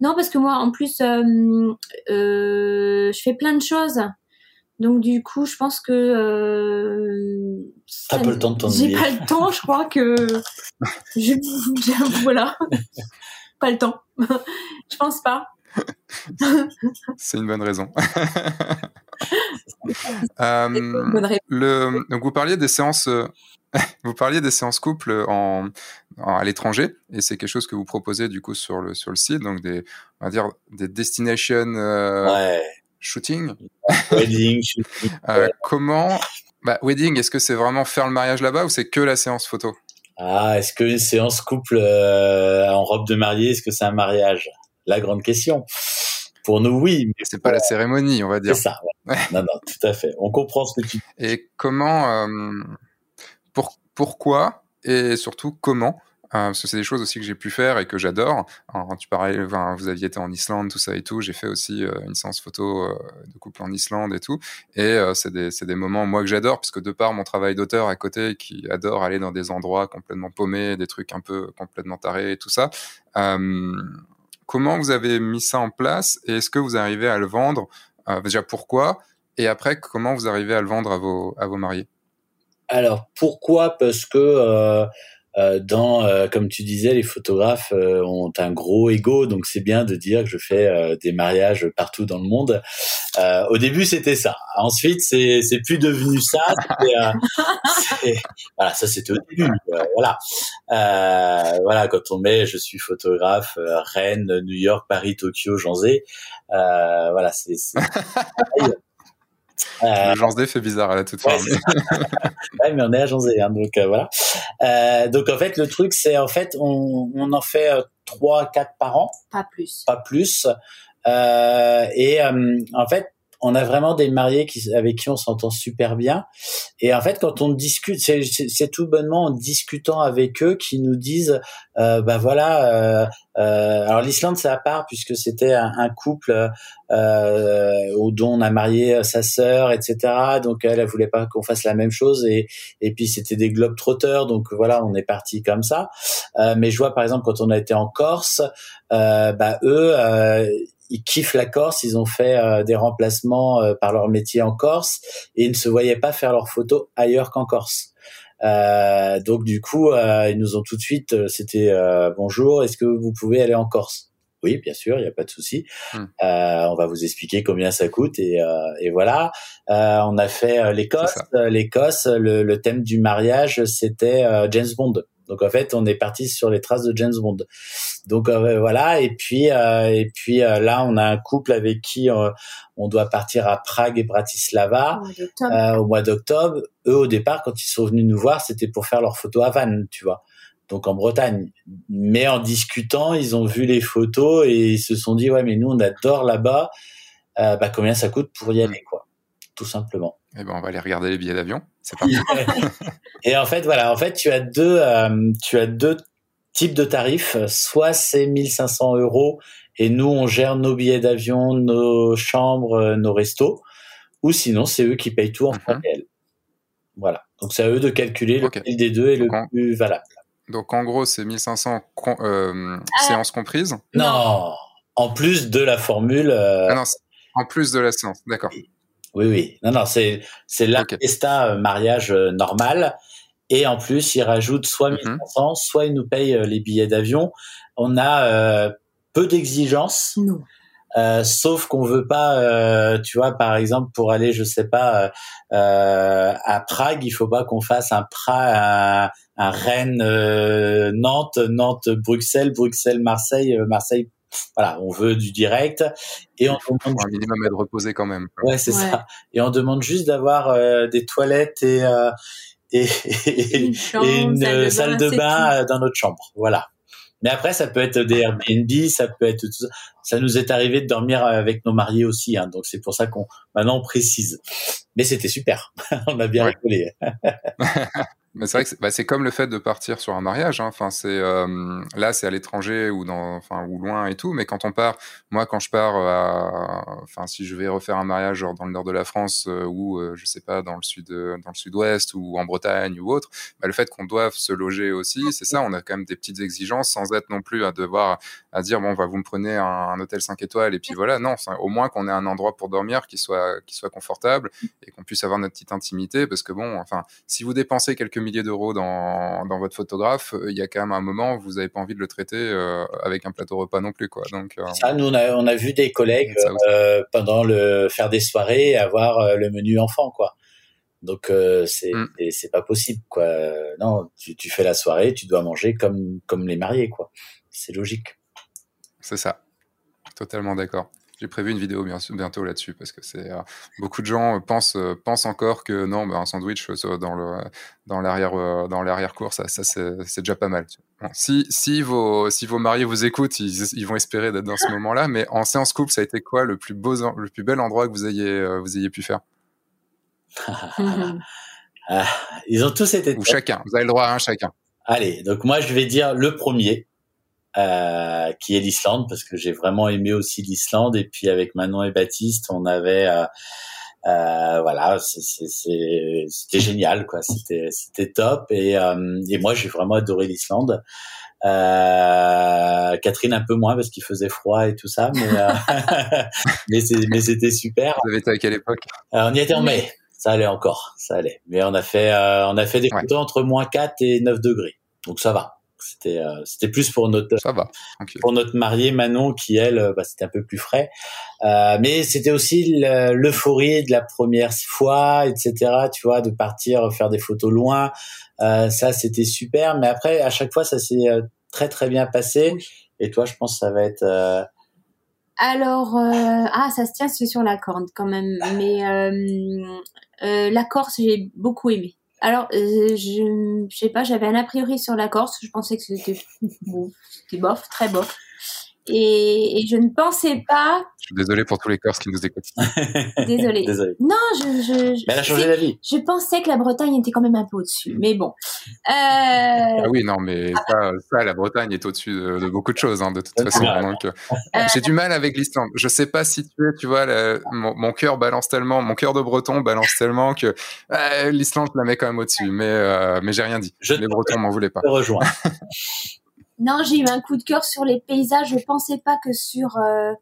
non, parce que moi, en plus, je fais plein de choses. Donc du coup, je pense que euh, t'as pas le temps de t'ennuyer. J'ai pas le temps, je crois que je, voilà, pas le temps. je pense pas. C'est une bonne raison. euh, le, donc vous parliez des séances. Euh, vous parliez des séances couple en, à l'étranger et c'est quelque chose que vous proposez du coup sur le sur le site, donc des on va dire des destinations euh, shooting? Wedding, shooting. Euh, comment bah, wedding, est-ce que c'est vraiment faire le mariage là-bas ou c'est que la séance photo? Ah, est-ce qu'une séance couple euh, en robe de mariée, est-ce que c'est un mariage? La grande question. Pour nous, oui. Mais c'est pas la cérémonie, on va dire. C'est ça. non, non, tout à fait. On comprend ce que tu. Et comment, pour, pourquoi et surtout comment? euh, parce que c'est des choses aussi que j'ai pu faire et que j'adore. Tu parlais, vous aviez été en Islande, tout ça et tout. J'ai fait aussi euh, une séance photo euh, de couple en Islande et tout. Et c'est des, des, moments, moi, que j'adore, puisque de par mon travail d'auteur à côté, qui adore aller dans des endroits complètement paumés, des trucs un peu complètement tarés et tout ça. comment vous avez mis ça en place et est-ce que vous arrivez à le vendre Déjà, pourquoi Et après, comment vous arrivez à le vendre à vos, à vos mariés? Alors pourquoi? Parce que euh, dans, euh, comme tu disais, les photographes euh, ont un gros ego, donc c'est bien de dire que je fais des mariages partout dans le monde. au début, c'était ça. Ensuite, c'est c'est plus devenu ça. voilà, ça c'était au début. voilà, voilà, quand on met, je suis photographe, Rennes, New York, Paris, Tokyo, Janzé. voilà, c'est euh, L'agence D fait bizarre à la toute fin. Ouais, mais on est agence D, hein, donc euh, voilà. Euh, donc en fait, le truc, c'est en fait, on, on en fait euh, trois, quatre par an. Pas plus. Pas plus. Euh, et en fait, on a vraiment des mariés qui, avec qui on s'entend super bien. Et en fait, quand on discute, c'est tout bonnement en discutant avec eux qui nous disent, euh, bah voilà. Euh, euh, alors l'Islande c'est à part puisque c'était un, couple euh, dont on a marié sa sœur, etc. Donc elle, elle voulait pas qu'on fasse la même chose et et puis c'était des globes trotteurs. Donc voilà, on est parti comme ça. Euh, mais je vois par exemple quand on a été en Corse, bah eux ils kiffent la Corse, ils ont fait euh, des remplacements euh, par leur métier en Corse et ils ne se voyaient pas faire leurs photos ailleurs qu'en Corse. Euh, donc du coup, euh, ils nous ont tout de suite, c'était bonjour, est-ce que vous pouvez aller en Corse? Oui, bien sûr, il n'y a pas de souci. Hmm. on va vous expliquer combien ça coûte et, et voilà. on a fait l'Écosse. L'Écosse, le, le, thème du mariage, c'était James Bond. Donc en fait, on est parti sur les traces de James Bond. Donc euh, voilà, et puis euh, et puis euh, là, on a un couple avec qui on doit partir à Prague et Bratislava au mois d'octobre. Eux, au départ, quand ils sont venus nous voir, c'était pour faire leurs photos à Vannes, tu vois. Donc en Bretagne. Mais en discutant, ils ont vu les photos et ils se sont dit ouais, mais nous on adore là-bas. bah combien ça coûte pour y aller, quoi Tout simplement. Eh ben, on va aller regarder les billets d'avion. C'est parti. et en fait, voilà, en fait, tu as deux, euh, tu as deux types de tarifs. Soit c'est 1500 euros et nous, on gère nos billets d'avion, nos chambres, euh, nos restos. Ou sinon, c'est eux qui payent tout en mm réel. Voilà. Donc, c'est à eux de calculer lequel des deux est le plus valable. Donc, en gros, c'est 1500 euh, ah. séances comprises Non, en plus de la formule. Ah non, en plus de la séance, d'accord. Oui, oui. Non, non, c'est c'est l'Artesta euh, mariage euh, normal. Et en plus, il rajoute soit 1500, mhm. soit il nous paye euh, les billets d'avion. On a peu d'exigences. sauf qu'on veut pas, tu vois, par exemple, pour aller, je sais pas, à Prague, il faut pas qu'on fasse un Prague, un, Rennes, Nantes, Nantes, Bruxelles, Bruxelles, Marseille, Marseille, voilà, on veut du direct et on demande un minimum être reposé quand même. Ouais, c'est ça. Et on demande juste d'avoir euh, des toilettes et euh, et, une, salle de bain, dans notre chambre. Voilà. Mais après, ça peut être des Airbnb, ça peut être tout ça. Ça nous est arrivé de dormir avec nos mariés aussi, hein, donc c'est pour ça qu'on maintenant on précise. Mais c'était super, on a bien rigolé. Mais c'est vrai que c'est, bah, c'est comme le fait de partir sur un mariage. Hein. Enfin, c'est euh, là, c'est à l'étranger ou dans, enfin, ou loin et tout. Mais quand on part, moi, quand je pars, euh, enfin, si je vais refaire un mariage genre dans le nord de la France euh, ou je sais pas dans le sud, dans le sud-ouest ou en Bretagne ou autre, bah, le fait qu'on doive se loger aussi, c'est ça. On a quand même des petites exigences sans être non plus à devoir à dire bon, bah, vous me prenez un, hôtel 5 étoiles et puis voilà. Non, au moins qu'on ait un endroit pour dormir qui soit qui soit confortable et qu'on puisse avoir notre petite intimité parce que bon, enfin, si vous dépensez quelques milliers d'euros dans, dans, votre photographe, euh, il y a quand même un moment où vous n'avez pas envie de le traiter euh, avec un plateau repas non plus. Quoi. Donc, euh, ça, nous, on a, on a vu des collègues pendant le faire des soirées avoir le menu enfant. quoi. Donc c'est mm. pas possible quoi. Non, tu, tu fais la soirée, tu dois manger comme comme les mariés quoi. C'est logique. C'est ça. Totalement d'accord. J'ai prévu une vidéo bien, bientôt là-dessus parce que c'est euh, beaucoup de gens pensent euh, pensent encore que non, bah, un sandwich euh, dans le dans l'arrière dans l'arrière cour, ça, ça c'est déjà pas mal. si si vos si vos mariés vous écoutent, ils, ils vont espérer d'être dans ce moment-là. Mais en séance couple, ça a été quoi le plus beau le plus bel endroit que vous ayez vous ayez pu faire? Ah, Ils ont tous été. Ou chacun. Vous avez le droit à un chacun. Allez, donc moi je vais dire le premier. Euh, qui est l'Islande parce que j'ai vraiment aimé aussi l'Islande. Et puis avec Manon et Baptiste on avait euh, euh, voilà c'était génial quoi. C'était c'était top. Et euh, et moi j'ai vraiment adoré l'Islande. Euh, Catherine un peu moins parce qu'il faisait froid et tout ça mais mais mais c'était super. Vous avez été à quelle époque? On y était en mai. Ça allait encore. Ça allait. Mais on a fait on a fait des photos entre moins 4 et 9 degrés. Donc ça va c'était euh, c'était plus pour notre ça va. pour notre mariée Manon qui elle euh, bah, c'était un peu plus frais. Euh, mais c'était aussi l'euphorie de la première fois, etc. Tu vois, de partir faire des photos loin. Euh, ça c'était super. Mais après à chaque fois ça s'est très très bien passé. Et toi je pense que ça va être alors, ah, ça se tient, c'est sur la corde quand même. Mais la Corse, j'ai beaucoup aimé. Alors, euh, je, je sais pas, j'avais un a priori sur la Corse. Je pensais que c'était c'était bof, très bof. Et, et, je ne pensais pas. Je suis désolé pour tous les Corses qui nous écoutent. désolé. désolé. Non, je, je, Mais elle a changé la vie. Je pensais que la Bretagne était quand même un peu au-dessus, mais bon. Euh... Ah oui, non, mais ça, ça, la Bretagne est au-dessus de, de, beaucoup de choses, hein, de toute façon. Donc, euh, j'ai du mal avec l'Islande. Je sais pas si tu es, tu vois, mon, mon cœur balance tellement, mon cœur de Breton balance tellement que euh, l'Islande, je la mets quand même au-dessus. Mais, euh, mais j'ai rien dit. Je les Bretons m'en voulaient pas. Je rejoins. Non, j'ai eu un coup de cœur sur les paysages. Je pensais pas que sur euh,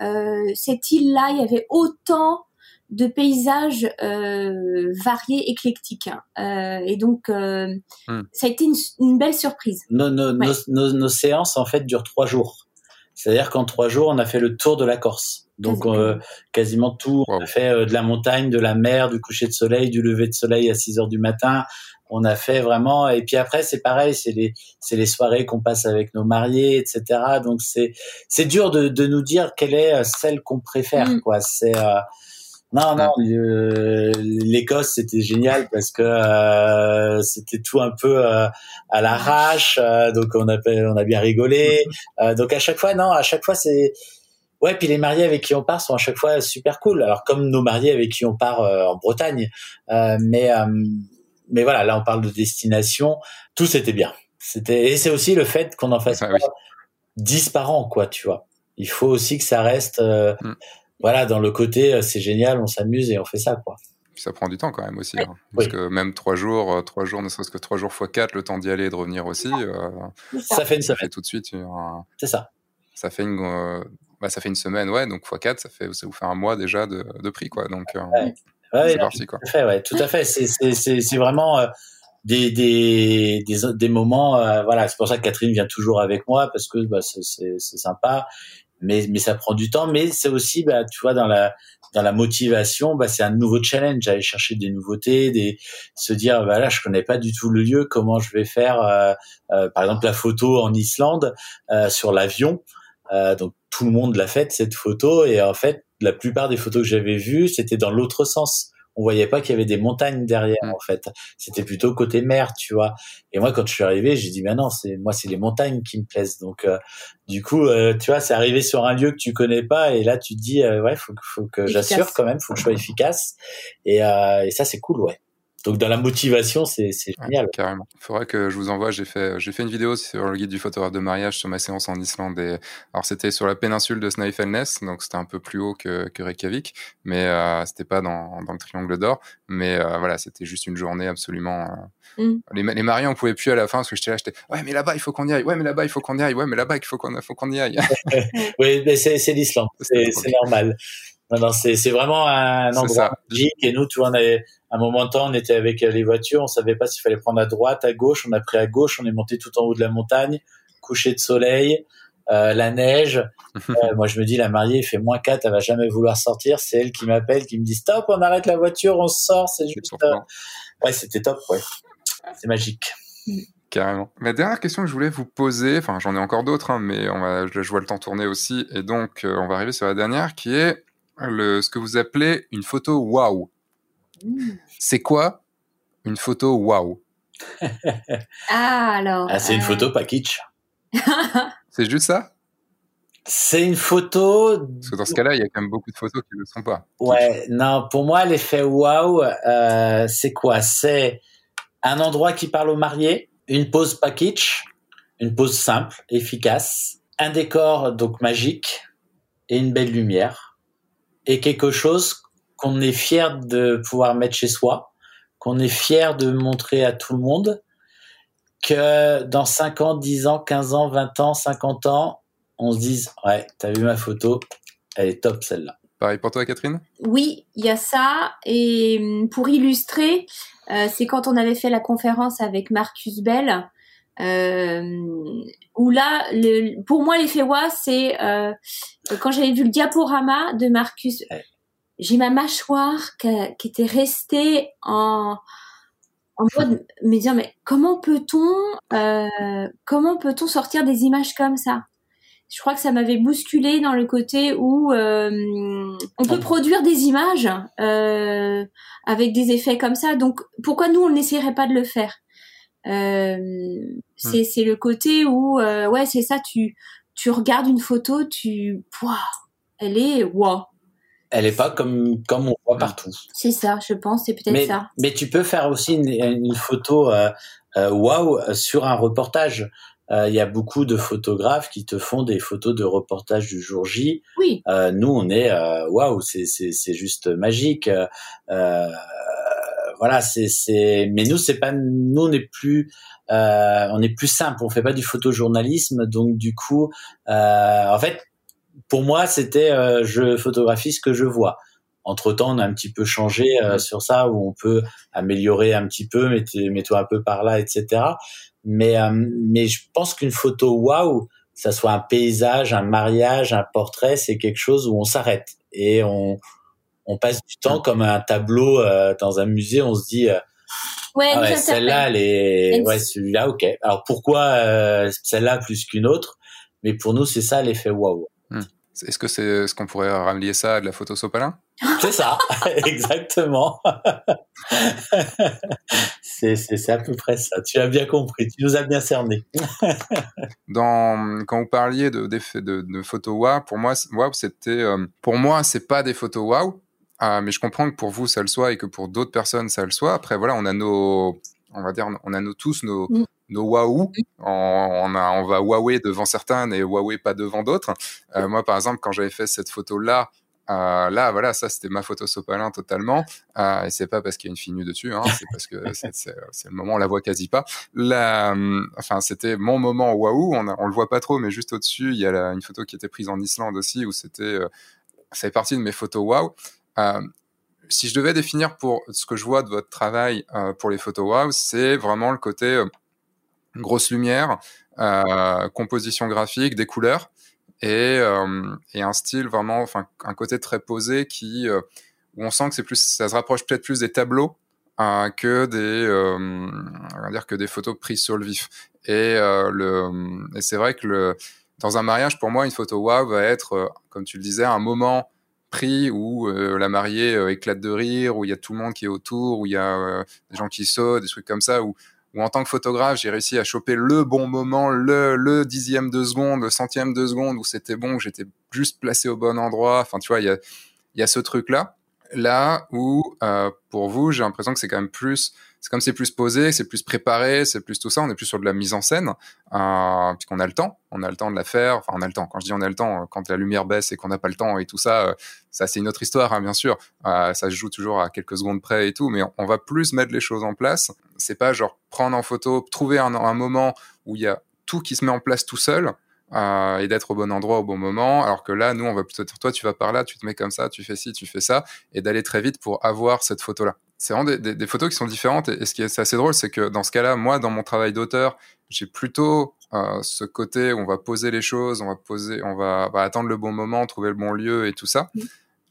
euh, cette île-là, il y avait autant de paysages euh, variés, éclectiques. Hein. Euh, et donc, euh, hmm. ça a été une, une belle surprise. Nos, nos, ouais. nos, nos, séances, en fait, durent trois jours. C'est-à-dire qu'en trois jours, on a fait le tour de la Corse. Donc euh, quasiment tout. On a fait euh, de la montagne, de la mer, du coucher de soleil, du lever de soleil à 6 heures du matin. On a fait vraiment. Et puis après, c'est pareil, c'est les c'est les soirées qu'on passe avec nos mariés, etc. Donc c'est c'est dur de, de nous dire quelle est euh, celle qu'on préfère. Mm. Quoi. C'est euh, non, non, euh, l'Écosse c'était génial parce que euh, c'était tout un peu euh, à l'arrache, euh, donc on a on a bien rigolé. Euh, donc à chaque fois, non, à chaque fois c'est ouais. Puis les mariés avec qui on part sont à chaque fois super cool. Alors comme nos mariés avec qui on part en Bretagne, mais mais voilà, là on parle de destination. Tout c'était bien. C'était et c'est aussi le fait qu'on en fasse ah, oui. 10 par an, quoi, tu vois. Il faut aussi que ça reste. Mm voilà, dans le côté, euh, c'est génial, on s'amuse et on fait ça, quoi. Ça prend du temps quand même aussi, oui. hein, parce oui. que même trois jours, euh, trois jours, ne serait-ce que trois jours fois quatre, le temps d'y aller et de revenir aussi, euh, ça. ça. fait une semaine. tout de suite. Euh, c'est ça. Ça fait une, euh, bah, ça fait une semaine, ouais, donc fois quatre, ça fait, ça vous fait un mois déjà de, de prix, quoi. Donc, ouais. Ouais, c'est parti, quoi. Tout à fait, ouais, tout à fait. C'est, c'est, c'est, c'est vraiment des, des, des, des moments, voilà. C'est pour ça que Catherine vient toujours avec moi parce que bah, c'est, c'est, c'est sympa mais mais ça prend du temps mais c'est aussi bah tu vois dans la dans la motivation bah c'est un nouveau challenge aller chercher des nouveautés des se dire bah là je connais pas du tout le lieu comment je vais faire euh, euh, par exemple la photo en Islande euh, sur l'avion euh, donc tout le monde l'a fait cette photo et en fait la plupart des photos que j'avais vues c'était dans l'autre sens on voyait pas qu'il y avait des montagnes derrière mmh. en fait. C'était plutôt côté mer, tu vois. Et moi quand je suis arrivé, j'ai dit mais non, c'est moi c'est les montagnes qui me plaisent. Donc euh, du coup, euh, tu vois, c'est arrivé sur un lieu que tu connais pas et là tu te dis euh, ouais, faut faut que j'assure quand même, faut que je sois efficace. Et, euh, et ça c'est cool, ouais. Donc dans la motivation, c'est génial. Ouais, carrément. Il faudrait que je vous envoie. J'ai fait j'ai fait une vidéo sur le guide du photographe de mariage sur ma séance en Islande. Et, alors c'était sur la péninsule de Snæfellsnes, donc c'était un peu plus haut que, que Reykjavik, mais euh, c'était pas dans, dans le triangle d'or. Mais euh, voilà, c'était juste une journée absolument. Euh... Mm. Les, les mariés, on pouvait plus à la fin parce que j'étais là, j'étais ouais mais là-bas il faut qu'on y aille. Ouais mais là-bas il faut qu'on y aille. Ouais mais là-bas il faut qu'on faut qu'on y aille. oui, mais c'est l'Islande, c'est normal. Non, non, c'est vraiment un endroit magique. Et nous, tu vois, on avait, un moment de temps, on était avec les voitures, on savait pas s'il fallait prendre à droite, à gauche. On a pris à gauche, on est monté tout en haut de la montagne, coucher de soleil. la neige. moi, je me dis, la mariée, il fait moins 4, elle va jamais vouloir sortir. C'est elle qui m'appelle, qui me dit, stop, on arrête la voiture, on sort. C'est juste. Ouais, c'était top, ouais. C'est magique. Carrément. Ma dernière question que je voulais vous poser, enfin j'en ai encore d'autres, hein, mais on va, je vois le temps tourner aussi, et donc on va arriver sur la dernière, qui est le, ce que vous appelez une photo wow. Mmh. C'est quoi une photo wow Ah, alors. Ah, c'est une photo euh, pas kitsch. c'est juste ça? C'est une photo. Parce que dans ce cas-là, il y a quand même beaucoup de photos qui ne le sont pas. Ouais, non, pour moi, l'effet wow, euh, c'est quoi? C'est un endroit qui parle aux mariés, une pose pas kitsch, une pose simple, efficace, un décor donc magique et une belle lumière et quelque chose qu'on est fier de pouvoir mettre chez soi, qu'on est fier de montrer à tout le monde, que dans 5 ans, 10 ans, 15 ans, 20 ans, 50 ans, on se dise ouais, t'as vu ma photo, elle est top celle-là. Pareil pour toi, Catherine? Oui, il y a ça. Et hum, pour illustrer, euh, c'est quand on avait fait la conférence avec Marcus Bell, euh, où là, le, pour moi, l'effet wa, c'est euh, quand j'avais vu le diaporama de Marcus, j'ai ma mâchoire qui, qui, était restée en en mode me dire mais comment peut-on euh, comment peut-on sortir des images comme ça? Je crois que ça m'avait bousculé dans le côté où euh, on peut produire des images euh, avec des effets comme ça. Donc pourquoi nous on n'essayerait pas de le faire? Euh, C'est c'est le côté où euh, ouais c'est ça. Tu tu regardes une photo, tu waouh, elle est waouh. Elle est pas comme comme on voit partout. C'est ça, je pense, c'est peut-être ça. Mais tu peux faire aussi une, une photo euh, euh wow sur un reportage. Euh, il y a beaucoup de photographes qui te font des photos de reportage du jour J. Oui. Euh, nous, on est euh, waouh, c'est c'est c'est juste magique. Voilà, c'est c'est. Mais nous, c'est pas. Nous, on est plus. on est plus simple. On fait pas du photojournalisme, donc du coup, en fait, pour moi, c'était je photographie ce que je vois. Entre temps, on a un petit peu changé mmh. sur ça, où on peut améliorer un petit peu, mets-toi un peu par là, etc. Mais, euh, mais je pense qu'une photo waouh, ça soit un paysage, un mariage, un portrait, c'est quelque chose où on s'arrête et on, on passe du temps comme un tableau euh, dans un musée. On se dit, euh, ouais, ah celle-là, elle est, ouais, celui-là, ok. Alors pourquoi celle-là plus qu'une autre? Mais pour nous, c'est ça l'effet waouh. Hmm. Est-ce que c'est ce qu'on pourrait ramener ça à de la photo sopalin? C'est ça, exactement. c'est à peu près ça. Tu as bien compris, tu nous as bien cerné. Dans, quand vous parliez de, de, de, photos wow, pour moi, wow, c'était, euh, pour moi, c'est pas des photos wow, euh, mais je comprends que pour vous ça le soit et que pour d'autres personnes ça le soit. Après, voilà, on a nos, on va dire, on a nos tous nos, mm. nos waouh. On, a, on va Huawei devant certains et Huawei pas devant d'autres. Euh, moi, par exemple, quand j'avais fait cette photo là euh, là, voilà, ça c'était ma photo sopalin totalement. Euh, et c'est pas parce qu'il y a une fille nue dessus, hein, c'est parce que c'est le moment, on la voit quasi pas. Là, euh, enfin, c'était mon moment waouh. On, on le voit pas trop, mais juste au-dessus, il y a une photo qui était prise en Islande aussi, où c'était, euh, ça fait partie de mes photos waouh. Euh, si je devais définir pour ce que je vois de votre travail pour les photos waouh, c'est vraiment le côté grosse lumière, composition graphique, des couleurs et, euh, un style vraiment, enfin un côté très posé qui euh, où on sent que c'est plus, ça se rapproche peut-être plus des tableaux euh, que des, euh, dire que des photos prises sur le vif. Et, euh, c'est vrai que dans un mariage, pour moi, une photo wow va être, comme tu le disais, un moment pris où la mariée éclate de rire, où il y a tout le monde qui est autour, où il y a des gens qui sautent, des trucs comme ça, où où en tant que photographe, j'ai réussi à choper le bon moment, le, dixième de seconde, le centième de seconde où c'était bon, que j'étais juste placé au bon endroit. Enfin, tu vois, il y a, ce truc-là. Là où, euh, pour vous, j'ai l'impression que c'est quand même plus c'est comme c'est plus posé, c'est plus préparé, c'est plus tout ça. On est plus sur de la mise en scène, euh, puisqu'on a le temps, on a le temps de la faire. Enfin, on a le temps. Quand je dis on a le temps, quand la lumière baisse et qu'on n'a pas le temps et tout ça, euh, ça c'est une autre histoire, hein, bien sûr. Euh, ça se joue toujours à quelques secondes près et tout, mais on, va plus mettre les choses en place. C'est pas genre prendre en photo, trouver un, moment où il y a tout qui se met en place tout seul. Euh, et d'être au bon endroit au bon moment. Alors que là, nous, on va plutôt dire, toi, tu vas par là, tu te mets comme ça, tu fais ci, tu fais ça, et d'aller très vite pour avoir cette photo-là c'est vraiment des, photos qui sont différentes. Et, ce qui est assez drôle, c'est que dans ce cas-là, moi, dans mon travail d'auteur, j'ai plutôt ce côté où on va poser les choses, on va poser, on va, va, attendre le bon moment, trouver le bon lieu et tout ça.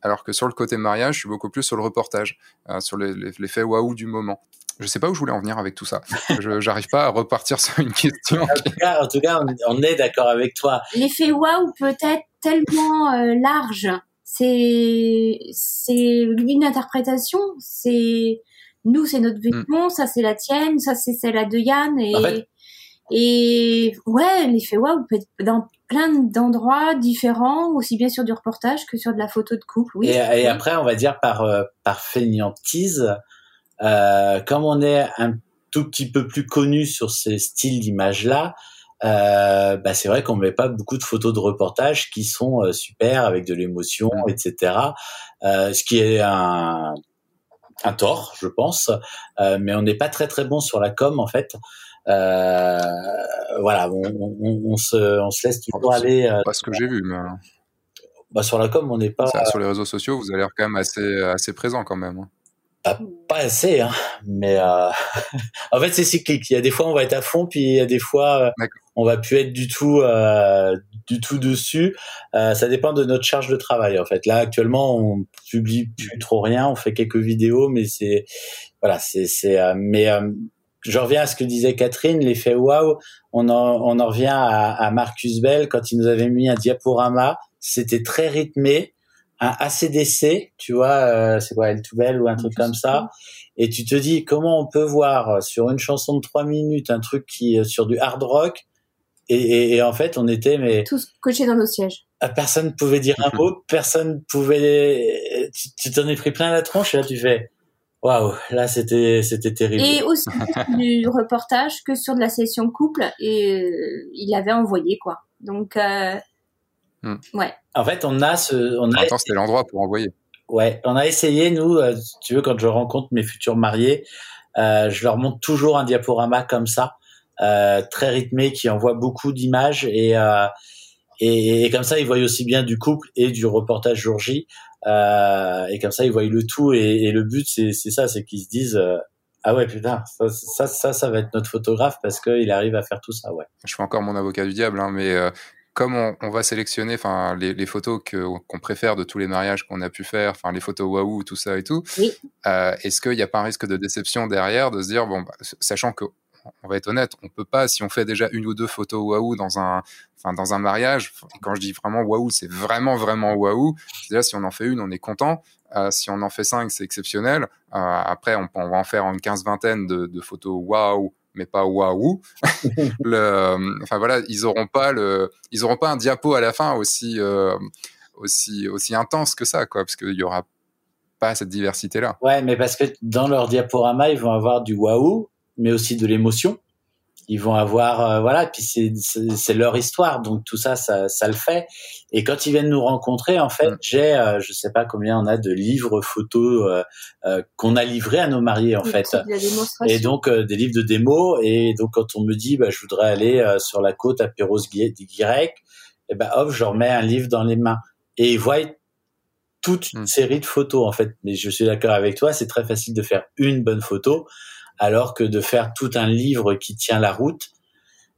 Alors que sur le côté mariage, je suis beaucoup plus sur le reportage, sur l'effet waouh du moment. Je sais pas où je voulais en venir avec tout ça. Je n'arrive pas à repartir sur une question. en, tout cas, en tout cas, on, est d'accord avec toi. L'effet waouh peut être tellement euh, large. C'est c'est une interprétation. C'est nous, c'est notre mm. vision, ça c'est la tienne, ça c'est celle de Yann et et ouais, l'effet waouh peut être dans plein d'endroits différents, aussi bien sur du reportage que sur de la photo de couple. Oui. Et, après, on va dire par euh, par fainéantise, euh, comme on est un tout petit peu plus connu sur ces styles d'images-là, euh, bah c'est vrai qu'on met pas beaucoup de photos de reportage qui sont euh, super avec de l'émotion, etc. Euh, ce qui est un, un tort, je pense. Euh, mais on n'est pas très très bon sur la com en fait. voilà, on, on, on, se, on se laisse toujours aller. pas ce que j'ai vu, mais. Bah, sur la com, on n'est pas. sur les réseaux sociaux, vous avez l'air quand même assez assez présent quand même. Hein. Pas, pas assez, hein, mais euh... en fait c'est cyclique. Il y a des fois on va être à fond, puis il y a des fois euh, on va plus être du tout, euh, du tout dessus. Euh, ça dépend de notre charge de travail en fait. Là actuellement on publie plus trop rien, on fait quelques vidéos, mais c'est voilà, c'est c'est. Euh, mais euh, je reviens à ce que disait Catherine, l'effet waouh. On en on en revient à, à Marcus Bell quand il nous avait mis un diaporama. C'était très rythmé un ACDC, tu vois, euh, c'est quoi, L2Bell ou un truc comme ça, et tu te dis comment on peut voir euh, sur une chanson de trois minutes un truc qui euh, sur du hard rock, et, et, en fait on était mais tous cochés dans nos sièges. Ah, personne pouvait dire un mot, personne pouvait, tu t'en es pris plein la tronche et là tu fais. Waouh, là c'était c'était terrible. Et aussi du reportage que sur de la session couple et il avait envoyé quoi. Donc euh, Hmm. Ouais. En fait, on a ce. On a... c'était l'endroit pour envoyer. Ouais, on a essayé, nous, euh, tu veux, quand je rencontre mes futurs mariés, euh, je leur montre toujours un diaporama comme ça, euh, très rythmé, qui envoie beaucoup d'images et, euh, et, et, comme ça, ils voient aussi bien du couple et du reportage jour J. Euh, et comme ça, ils voient le tout. Et, et le but, c'est ça, c'est qu'ils se disent. ah ouais putain ça, ça ça ça va être notre photographe parce qu'il arrive à faire tout ça ouais. Je fais encore mon avocat du diable hein, mais comme on, va sélectionner enfin les, photos qu'on préfère de tous les mariages qu'on a pu faire, enfin les photos waouh, tout ça et tout, euh, est-ce qu'il n'y a pas un risque de déception derrière de se dire bon, bah, sachant que on va être honnête, on peut pas si on fait déjà une ou deux photos waouh dans un enfin dans un mariage. quand je dis vraiment waouh, c'est vraiment vraiment waouh. C'est-à-dire si on en fait une, on est content. Euh, si on en fait cinq, c'est exceptionnel. Euh, après, on, va en faire une quinze vingtaine de, de photos waouh mais pas waouh. le, enfin voilà, ils auront pas le, ils auront pas un diapo à la fin aussi, euh, aussi, aussi intense que ça, quoi, parce qu'il y aura pas cette diversité là. Ouais, mais parce que dans leur diaporama, ils vont avoir du waouh, mais aussi de l'émotion ils vont avoir euh, voilà puis c'est c'est leur histoire donc tout ça, ça ça le fait. Et quand ils viennent nous rencontrer en fait mm. j'ai euh, je sais pas combien on a de livres photos euh, euh qu'on a livrés à nos mariés en fait. et donc des livres de démo. Et donc quand on me dit bah je voudrais aller sur la côte à Perros-Guirec et ben hop je leur mets un livre dans les mains. Et ils voient toute une mm. série de photos en fait. Mais je suis d'accord avec toi c'est très facile de faire une bonne photo alors que de faire tout un livre qui tient la route,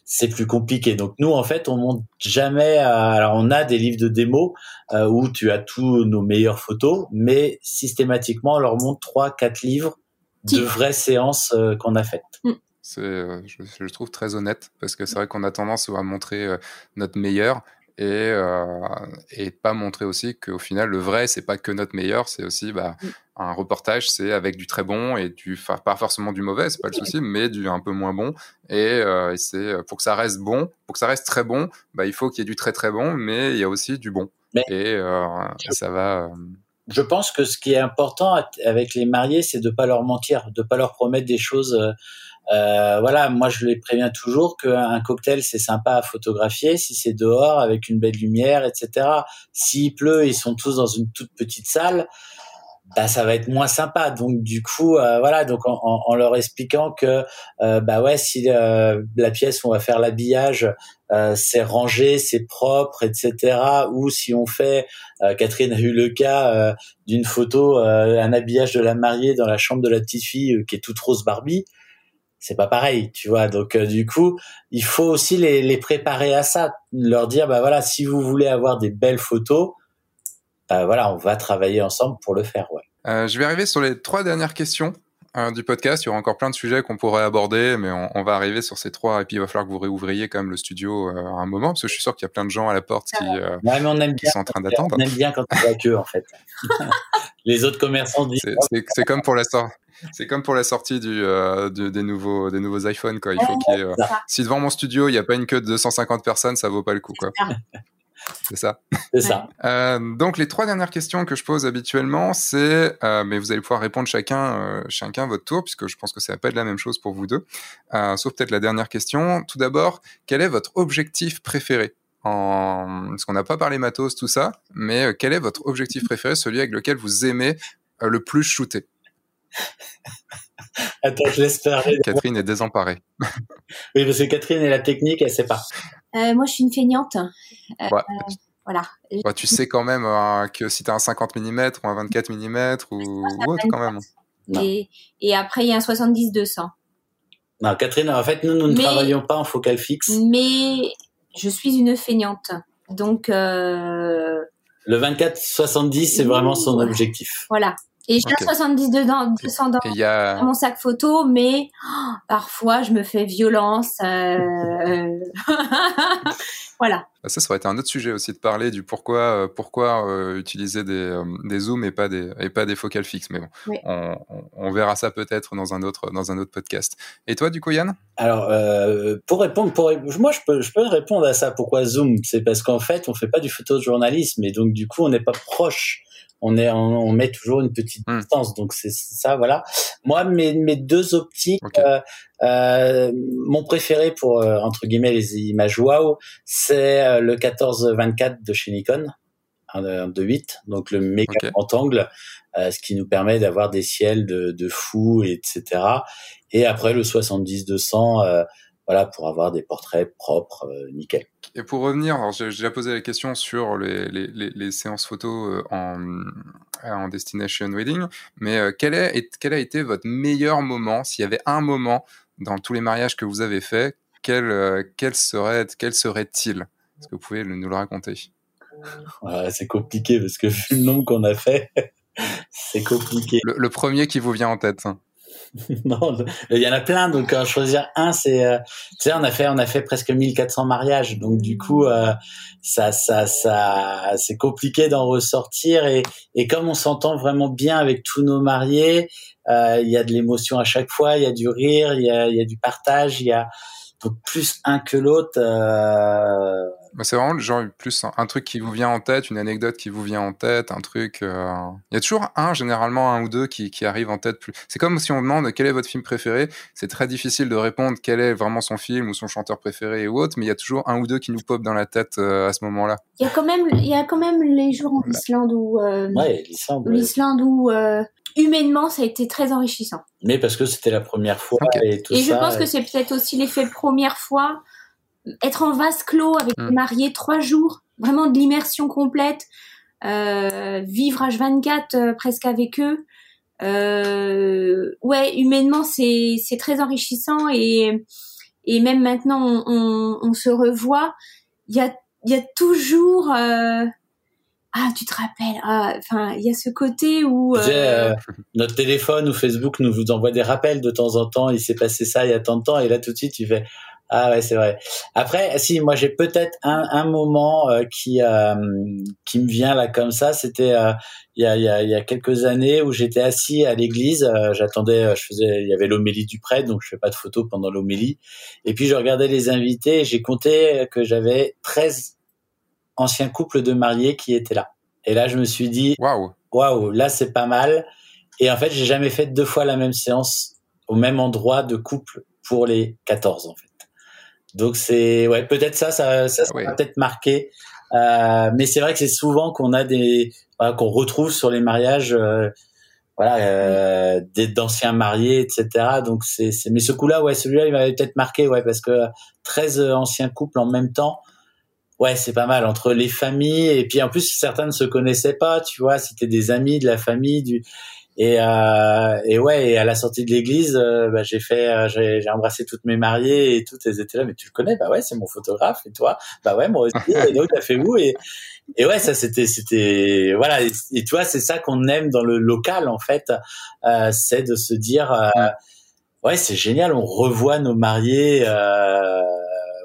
c'est plus compliqué. Donc nous, en fait, on monte jamais. Alors on a des livres de démo euh, où tu as tous nos meilleures photos, mais systématiquement, on leur montre trois, quatre livres de vraies séances euh, qu'on a faites. Mm. C'est, euh, je, je, trouve très honnête parce que c'est vrai qu'on a tendance à montrer notre meilleur et, euh, et pas montrer aussi qu'au final le vrai c'est pas que notre meilleur c'est aussi bah, mm. Un reportage c'est avec du très bon et du pas forcément du mauvais c'est pas le souci mais du un peu moins bon. Et, euh, et c'est pour que ça reste bon pour que ça reste très bon bah il faut qu'il y ait du très très bon mais il y a aussi du bon. Et euh, ça va euh, je pense que ce qui est important avec les mariés, c'est de pas leur mentir, de pas leur promettre des choses euh, euh, voilà, moi je les préviens toujours qu'un cocktail c'est sympa à photographier. Si c'est dehors avec une belle lumière, etc. S'il pleut, ils sont tous dans une toute petite salle, bah ça va être moins sympa. Donc du coup, euh, voilà, donc en, leur expliquant que euh, bah ouais, si la pièce où on va faire l'habillage, c'est rangé, c'est propre, etc. Ou si on fait, Catherine a eu le cas d'une photo, un habillage de la mariée dans la chambre de la petite fille qui est toute rose Barbie c'est pas pareil, tu vois. Donc du coup, il faut aussi les, les préparer à ça, leur dire bah voilà, si vous voulez avoir des belles photos, voilà, on va travailler ensemble pour le faire, ouais. Euh, je vais arriver sur les trois dernières questions euh, du podcast. Il y aura encore plein de sujets qu'on pourrait aborder, mais on, on, va arriver sur ces trois. Et puis il va falloir que vous réouvriez quand même le studio euh, à un moment, parce que je suis sûr qu'il y a plein de gens à la porte qui, euh, ouais, mais on aime qui sont en train d'attendre. On aime bien quand on voit que en fait. Les autres commerçants disent. C'est comme pour la sortie. C'est comme pour la sortie du, euh, de, des nouveaux des nouveaux iPhones quoi. Il faut qu'il y ait, euh, si devant mon studio il n'y a pas une queue de 250 personnes, ça vaut pas le coup quoi. C'est ça. C'est ça. Euh, donc les trois dernières questions que je pose habituellement, c'est, euh, mais vous allez pouvoir répondre chacun, euh, chacun votre tour, puisque je pense que ça va pas être la même chose pour vous deux. Euh, sauf peut-être la dernière question. Tout d'abord, quel est votre objectif préféré? En... Parce qu'on n'a pas parlé matos, tout ça, mais quel est votre objectif préféré, celui avec lequel vous aimez le plus shooter? Attends, je l'espère. Catherine est désemparée. oui, parce que Catherine et la technique, elle sait pas. Euh, moi, je suis une feignante. Euh, Ouais. voilà. Bah, tu sais quand même euh, que si tu as un 50 mm ou un 24 mm ou, ou autre quand même. Et, et après, il y a un 70-200. Non, Catherine, en fait, nous, nous ne Mais- travaillons pas en focal fixe. Mais je suis une feignante. Donc, euh, Le 24-70, c'est vraiment son objectif. voilà. Et j'ai Ok. un 72 dans, 200 dans a... dans mon sac photo, mais oh, parfois, je me fais violence. euh, voilà. Bah, Ça, ça aurait été un autre sujet aussi de parler du pourquoi, euh, pourquoi euh, utiliser des, euh, des zooms et pas des, et pas des focales fixes. Mais bon, Oui. on, on- on verra ça peut-être dans un autre, dans un autre podcast. Et toi, du coup, Yann? Alors, euh, pour répondre, pour, moi, je peux, je peux répondre à ça. Pourquoi Zoom? C'est parce qu'en fait, on fait pas du photojournalisme et donc du coup, on n'est pas proche. On est, on, on met toujours une petite Hmm. distance. Donc c'est ça, voilà. Moi, mes, mes deux optiques, euh, euh, mon préféré pour euh, entre guillemets les images wow, c'est euh, le 14-24 de chez Nikon, un, un 2.8, donc le méga Ok. grand angle, euh, ce qui nous permet d'avoir des ciels de, de fou, etc. Et après le 70-200, euh, voilà, pour avoir des portraits propres, euh, nickel. Et pour revenir, j'ai déjà posé la question sur les, les, les, les séances photos euh, en, en destination wedding, mais euh, quel, est, quel a été votre meilleur moment? S'il y avait un moment dans tous les mariages que vous avez fait, quel, euh, quel serait quel serait-il? Est-ce que vous pouvez nous le raconter? Voilà, c'est compliqué parce que vu le nombre qu'on a fait, c'est compliqué. le, le premier qui vous vient en tête non, il y en a plein, donc euh, choisir un, c'est, euh, tu sais, on a fait, on a fait presque 1400 mariages, donc du coup, euh, ça, ça, ça, c'est compliqué d'en ressortir. Et, et comme on s'entend vraiment bien avec tous nos mariés, euh, il y a de l'émotion à chaque fois, il y a du rire, il y a, il y a du partage, il y a donc plus un que l'autre. Euh, Bah, C'est vraiment le genre plus un, un truc qui vous vient en tête, une anecdote qui vous vient en tête, un truc. euh, Il y a toujours un, généralement un ou deux qui, qui arrivent en tête. Plus. C'est comme si on demande quel est votre film préféré. C'est très difficile de répondre quel est vraiment son film ou son chanteur préféré ou autre, mais il y a toujours un ou deux qui nous pop dans la tête euh, à ce moment-là. Il y a quand même, il y a quand même les jours en. Islande où, euh, ouais, l'Islande. où euh, humainement ça a été très enrichissant. Mais parce que c'était la première fois Ok. et tout Et ça. je pense que c'est peut-être aussi l'effet première fois, être en vase clos avec Mm. des mariés trois jours, vraiment de l'immersion complète, euh, vivre H24 euh, presque avec eux. Euh, ouais, humainement c'est c'est très enrichissant et et même maintenant on, on, on se revoit. Il y a il y a toujours euh, ah tu te rappelles ah, enfin il y a ce côté où euh, euh, notre téléphone ou Facebook nous vous envoie des rappels de temps en temps. Il s'est passé ça il y a tant de temps et là tout de suite tu fais ah ouais c'est vrai. Après si moi j'ai peut-être un, un moment euh, qui euh, qui me vient là comme ça. C'était euh, il y a il y a il y a quelques années où j'étais assis à l'église. euh, J'attendais, je faisais il y avait l'homélie du prêtre donc je fais pas de photos pendant l'homélie. Et puis je regardais les invités et j'ai compté que j'avais 13 anciens couples de mariés qui étaient là. Et là je me suis dit Waouh waouh, là c'est pas mal. Et en fait, j'ai jamais fait deux fois la même séance au même endroit de couple pour les 14 en fait. Donc c'est ouais, peut-être ça, ça, ça, ça Ah va peut-être marqué. Euh, mais c'est vrai que c'est souvent qu'on a des voilà, qu'on retrouve sur les mariages, euh, voilà, euh, des d'anciens mariés, etc. Donc c'est c'est mais ce coup-là, ouais, celui-là, il m'avait peut-être marqué, ouais, parce que 13 anciens couples en même temps. Ouais, c'est pas mal entre les familles et puis en plus certains ne se connaissaient pas, tu vois, c'était des amis de la famille du Et, euh, et ouais, et à la sortie de l'église, euh, bah, j'ai fait, euh, j'ai, embrassé toutes mes mariées et toutes elles étaient là. Mais tu le connais Bah ouais, c'est mon photographe. Et toi? Bah ouais, moi aussi. et donc t'as fait où? Et, et ouais, ça c'était, c'était, voilà. Et, et tu c'est ça qu'on aime dans le local en fait, euh, c'est de se dire, euh, ouais, c'est génial, on revoit nos mariés.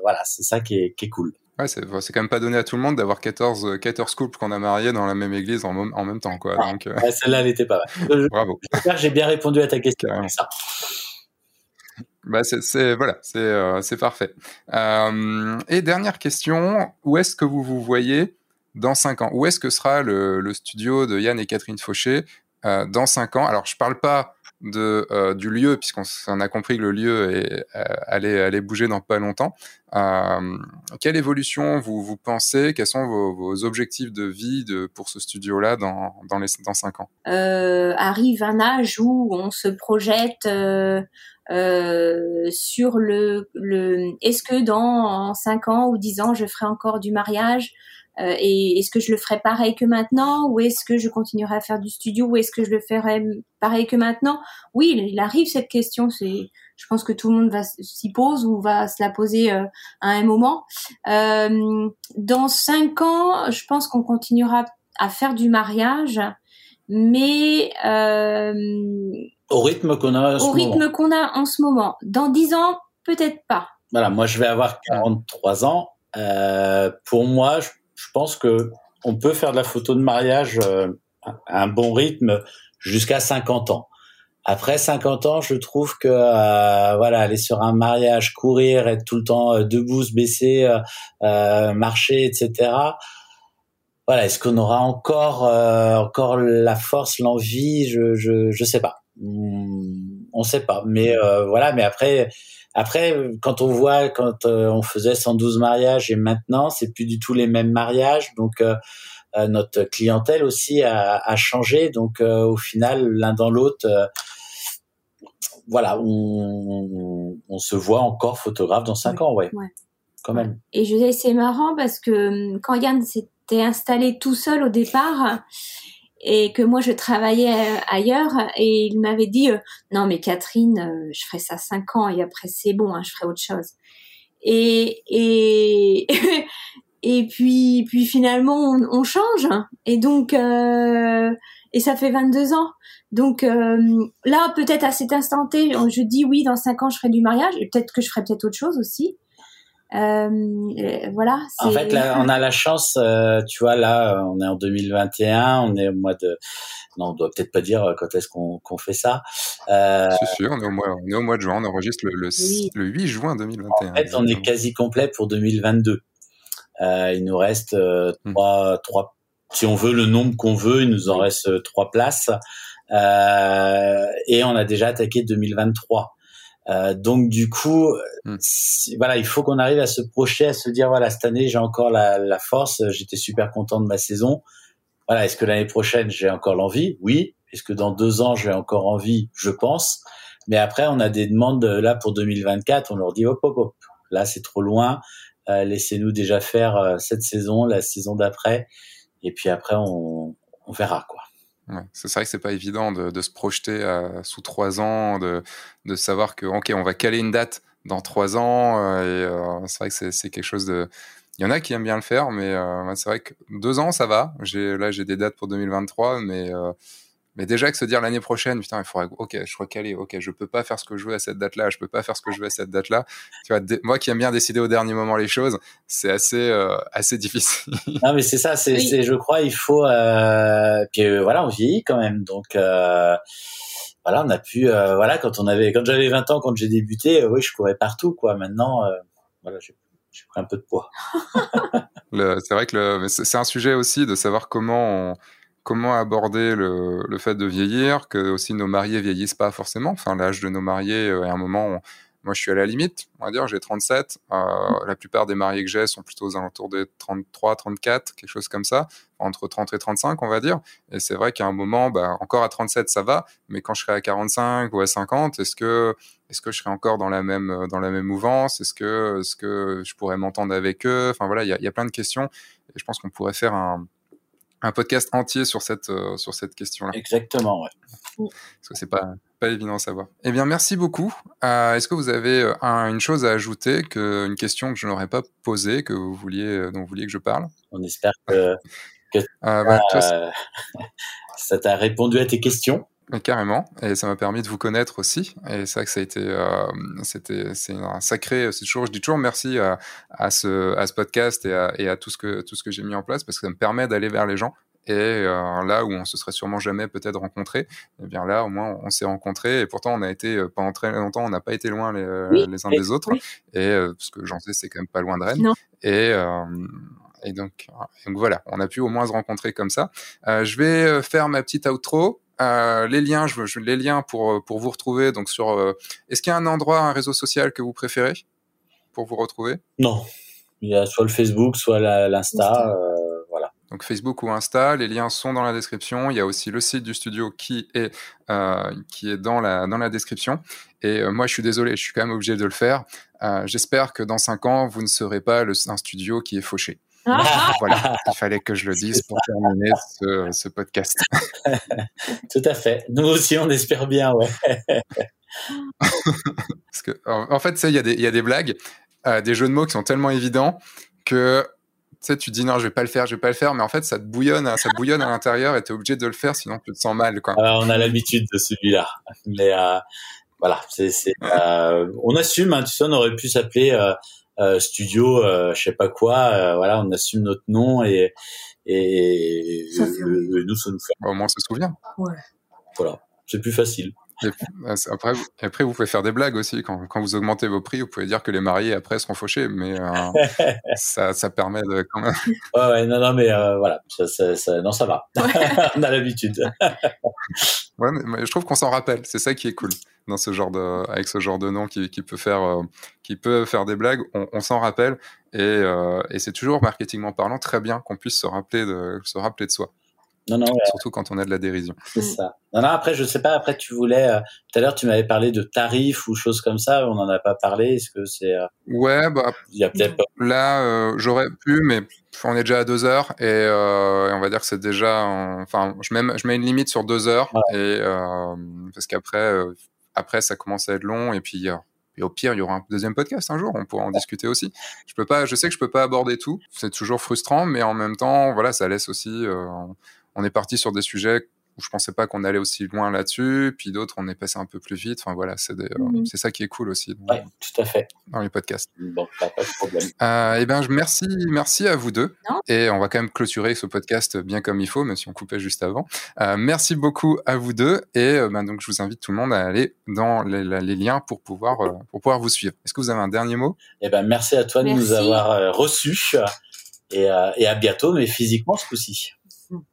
voilà, c'est ça qui est, qui est cool. Ouais, c'est, quand même pas donné à tout le monde d'avoir 14, 14 couples qu'on a mariés dans la même église en, en même temps, quoi. Donc, euh... celle-là, elle était pas mal. Bravo. J'espère que j'ai bien répondu à ta question. Ça. Bah c'est, voilà, c'est, euh, parfait. Euh, et dernière question, où est-ce que vous vous voyez dans 5 ans? Où est-ce que sera le, le, studio de Yann et Catherine Fauché euh, dans 5 ans? Alors, je parle pas euh, du lieu, puisqu'on a compris que le lieu euh, allait, bouger dans pas longtemps. Euh, quelle évolution vous, pensez? Quels sont vos, objectifs de vie pour ce studio-là dans, dans, les, dans 5 ans? Arrive un âge où on se projette sur le, le est-ce que dans 5 ans ou 10 ans je ferai encore du mariage? Et est-ce que je le ferai pareil que maintenant ou est-ce que je continuerai à faire du studio ou est-ce que je le ferai pareil que maintenant? Oui, il arrive cette question. C'est, je pense que tout le monde va s'y pose ou va se la poser euh, à un moment. Euh, dans cinq ans, je pense qu'on continuera à faire du mariage, mais euh, au rythme qu'on a. au rythme qu'on a en ce moment. Dans dix ans, peut-être pas. Voilà, moi je vais avoir 43 ans. Euh, pour moi, je je pense que on peut faire de la photo de mariage euh, à un bon rythme jusqu'à 50 ans. Après 50 ans, je trouve que euh, voilà, aller sur un mariage, courir, être tout le temps euh, debout, se baisser, marcher, etc. Voilà, est-ce qu'on aura encore encore la force, l'envie? Je je je sais pas. Hmm, on sait pas. Mais voilà, mais après après, quand on voit quand euh, on faisait 112 mariages et maintenant, c'est plus du tout les mêmes mariages. Donc, euh, euh, notre clientèle aussi a, a changé. Donc, au final, l'un dans l'autre, voilà, on, on, se voit encore photographe dans cinq ans, ouais, ouais. quand même. Et je c'est marrant parce que hum, quand Yann s'était installé tout seul au départ, et que moi je travaillais euh, ailleurs et il m'avait dit euh, non mais Catherine euh, je ferai ça cinq ans et après c'est bon hein, je ferai autre chose et et et puis puis finalement on, change et donc euh, et ça fait 22 ans. Donc là peut-être à cet instant T je dis oui dans cinq ans je ferai du mariage et peut-être que je ferai peut-être autre chose aussi euh, voilà. En fait, là, on a la chance, euh, tu vois, là, on est en 2021, on est au mois de, non, on doit peut-être pas dire quand est-ce qu'on qu'on fait ça. Euh... C'est sûr, on est au mois, on est au mois de juin, on enregistre le, le, oui. le 8 juin 2021. En fait, on est quasi complet pour 2022. Euh, il nous reste euh, hmm. trois, trois, si on veut le nombre qu'on veut, il nous en reste euh, trois places. Euh, et on a déjà attaqué 2023. Euh, donc du coup, hmm. voilà, il faut qu'on arrive à se projeter, à se dire voilà cette année j'ai encore la, la force, j'étais super content de ma saison. Voilà, est-ce que l'année prochaine j'ai encore l'envie? Oui. Est-ce que dans deux ans j'ai encore envie? Je pense. Mais après on a des demandes là pour 2024, on leur dit hop hop hop, là c'est trop loin, euh, laissez-nous déjà faire euh, cette saison, la saison d'après, et puis après on, on verra quoi. Ouais, c'est vrai que c'est pas évident de, de se projeter à, sous trois ans, de, de savoir que ok, on va caler une date dans trois ans. Euh, et euh, c'est vrai que c'est quelque chose de. Il y en a qui aiment bien le faire, mais euh, c'est vrai que deux ans ça va. J'ai là j'ai des dates pour 2023, mais euh, mais déjà que se dire l'année prochaine, putain, il faudrait, ok, je recalé, ok, je peux pas faire ce que je veux à cette date-là, je peux pas faire ce que je veux à cette date-là. Tu vois, moi qui aime bien décider au dernier moment les choses, c'est assez, euh, assez difficile. Non, mais c'est ça, c'est, oui. je crois, il faut, euh, puis euh, voilà, on vieillit quand même, donc. Euh, voilà, on a pu, euh, voilà, quand on avait, quand j'avais 20 ans, quand j'ai débuté, euh, oui, je courais partout, quoi. Maintenant, voilà, j'ai pris un peu de poids. c'est vrai que c'est un sujet aussi de savoir comment on, comment aborder le, le, fait de vieillir, que aussi nos mariés vieillissent pas forcément. Enfin, l'âge de nos mariés, euh, à un moment, on, moi je suis à la limite, on va dire, j'ai 37. Euh, la plupart des mariés que j'ai sont plutôt aux alentours des 33, 34, quelque chose comme ça, entre 30 et 35, on va dire. Et c'est vrai qu'à un moment, bah, encore à 37, ça va, mais quand je serai à 45 ou à 50, est-ce que, est-ce que je serai encore dans la même, dans la même mouvance? Est-ce que, est-ce que je pourrais m'entendre avec eux? Enfin voilà, il y a, y a plein de questions. Et je pense qu'on pourrait faire un un podcast entier sur cette, euh, sur cette question-là. Exactement, ouais. Parce que c'est pas, pas évident à savoir. Eh bien, merci beaucoup. Euh, Est-ce que vous avez euh, un, une chose à ajouter, que, une question que je n'aurais pas posée, que vous vouliez, dont vous vouliez que je parle? On espère que, que euh, bah, toi, ça t'a répondu à tes questions. Mais carrément, et ça m'a permis de vous connaître aussi. Et c'est vrai que ça a été, euh, c'était, c'est un sacré. C'est toujours, je dis toujours merci à, à ce, à ce podcast et à, et à tout ce que tout ce que j'ai mis en place parce que ça me permet d'aller vers les gens. Et euh, là où on se serait sûrement jamais peut-être rencontrés, eh bien là au moins on s'est rencontrés. Et pourtant on a été euh, pendant très longtemps, on n'a pas été loin les, Oui, les uns oui, des autres. oui. Et euh, parce que j'en sais, c'est quand même pas loin de Rennes. Non. Et euh, et donc, donc voilà, on a pu au moins se rencontrer comme ça. Euh, je vais euh, faire ma petite outro. Euh, les liens, je veux, je, les liens pour euh, pour vous retrouver. Donc sur, euh, est-ce qu'il y a un endroit, un réseau social que vous préférez pour vous retrouver? Non. Il y a soit le Facebook, soit l'Insta. euh, voilà. Donc Facebook ou Insta, les liens sont dans la description. Il y a aussi le site du studio qui est euh, qui est dans la dans la description. Et euh, moi, je suis désolé, je suis quand même obligé de le faire. Euh, J'espère que dans cinq ans, vous ne serez pas le, un studio qui est fauché. Ah, Voilà, il fallait que je le dise pour terminer ce, ce podcast. Tout à fait. Nous aussi, on espère bien, ouais. Parce que, en, fait, il y, a des- il y a des blagues, euh, des jeux de mots qui sont tellement évidents que tu sais, tu dis non, je vais pas le faire, je vais pas le faire, mais en fait, ça te bouillonne, ça bouillonne à l'intérieur et tu es obligé de le faire, sinon tu te sens mal. Quoi. Euh, on a l'habitude de celui-là. Mais euh, voilà, c'est, euh, on assume. Hein, tu sais, on aurait pu s'appeler Studio, euh, je sais pas quoi. euh, voilà, on assume notre nom et Ça nous, ça nous fait. Au moins, on se souvient. Voilà, c'est plus facile. Et puis, euh, après, vous- après, vous pouvez faire des blagues aussi. Quand, quand vous augmentez vos prix, vous pouvez dire que les mariés après seront fauchés, mais euh, ça, ça permet de quand même. Ouais, ouais, non, non, mais euh, voilà, ça, ça, ça- non, ça va. on a l'habitude. Ouais, mais, mais je trouve qu'on s'en rappelle. C'est ça qui est cool dans ce genre de, avec ce genre de nom qui, qui peut faire, euh, qui peut faire des blagues. On, on s'en rappelle et, euh, et c'est toujours marketingment parlant très bien qu'on puisse se rappeler de, se rappeler de soi, Non, non, surtout quand on a de la dérision. c'est ça. Non, non, après, je sais pas. Après, tu voulais. euh, tout à l'heure, tu m'avais parlé de tarifs ou choses comme ça. On n'en a pas parlé. Est-ce que c'est. euh, Ouais, bah Il y a peut-être pas. là j'aurais pu, mais on est déjà à deux heures et, et on va dire que c'est déjà, en- enfin, je mets, je mets une limite sur deux heures et euh, parce qu'après, euh, après ça commence à être long et puis. euh, et au pire, il y aura un deuxième podcast un jour, on pourra en discuter aussi. Je peux pas, je sais que je peux pas aborder tout, c'est toujours frustrant, mais en même temps, voilà, ça laisse aussi. euh, on est parti sur des sujets où je pensais pas qu'on allait aussi loin là-dessus, puis d'autres on est passé un peu plus vite. Enfin voilà, c'est euh, Mhm. ça qui est cool aussi dans, Ouais, tout à fait. dans les podcasts. Bon, pas, pas de problème. Euh, eh ben, je merci, merci à vous deux. Non. Et on va quand même clôturer ce podcast bien comme il faut, même si on coupait juste avant. Euh, merci beaucoup à vous deux. Et euh, ben, donc, je vous invite tout le monde à aller dans les, liens pour pouvoir, euh, pour pouvoir vous suivre. Est-ce que vous avez un dernier mot? Eh ben, merci à toi de nous avoir euh, reçus et, euh, et à bientôt, mais physiquement ce coup-ci.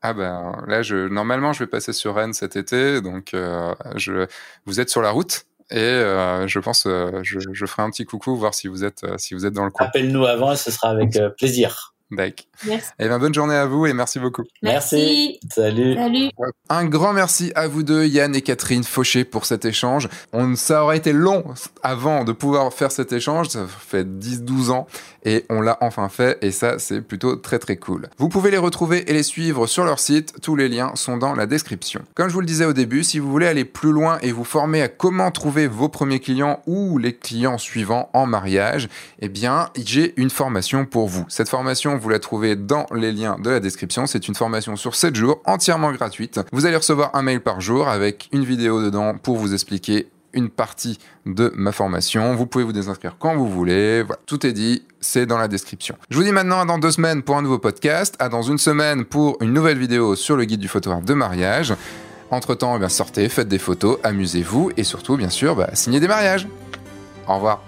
Ah ben là, je, normalement, je vais passer sur Rennes cet été, donc euh, je, vous êtes sur la route. Et euh, je pense, euh, je, je ferai un petit coucou, voir si vous êtes, euh, si vous êtes dans le coin. Appelle-nous avant et ce sera avec euh, plaisir. Merci. Eh ben, bonne journée à vous et merci beaucoup. Merci. Salut. Salut. Un grand merci à vous deux, Yann et Catherine Fauché, pour cet échange. On, ça aurait été long avant de pouvoir faire cet échange. Ça fait 10-12 ans et on l'a enfin fait et ça, c'est plutôt très très cool. Vous pouvez les retrouver et les suivre sur leur site. Tous les liens sont dans la description. Comme je vous le disais au début, si vous voulez aller plus loin et vous former à comment trouver vos premiers clients ou les clients suivants en mariage, eh bien, j'ai une formation pour vous. Cette formation, vous la trouvez dans les liens de la description. C'est une formation sur 7 jours, entièrement gratuite. Vous allez recevoir un mail par jour avec une vidéo dedans pour vous expliquer une partie de ma formation. Vous pouvez vous désinscrire quand vous voulez. Tout est dit, c'est dans la description. Je vous dis maintenant à dans deux semaines pour un nouveau podcast, à dans une semaine pour une nouvelle vidéo sur le guide du photographe de mariage. Entre-temps, eh sortez, faites des photos, amusez-vous et surtout, bien sûr, bah, signez des mariages. Au revoir.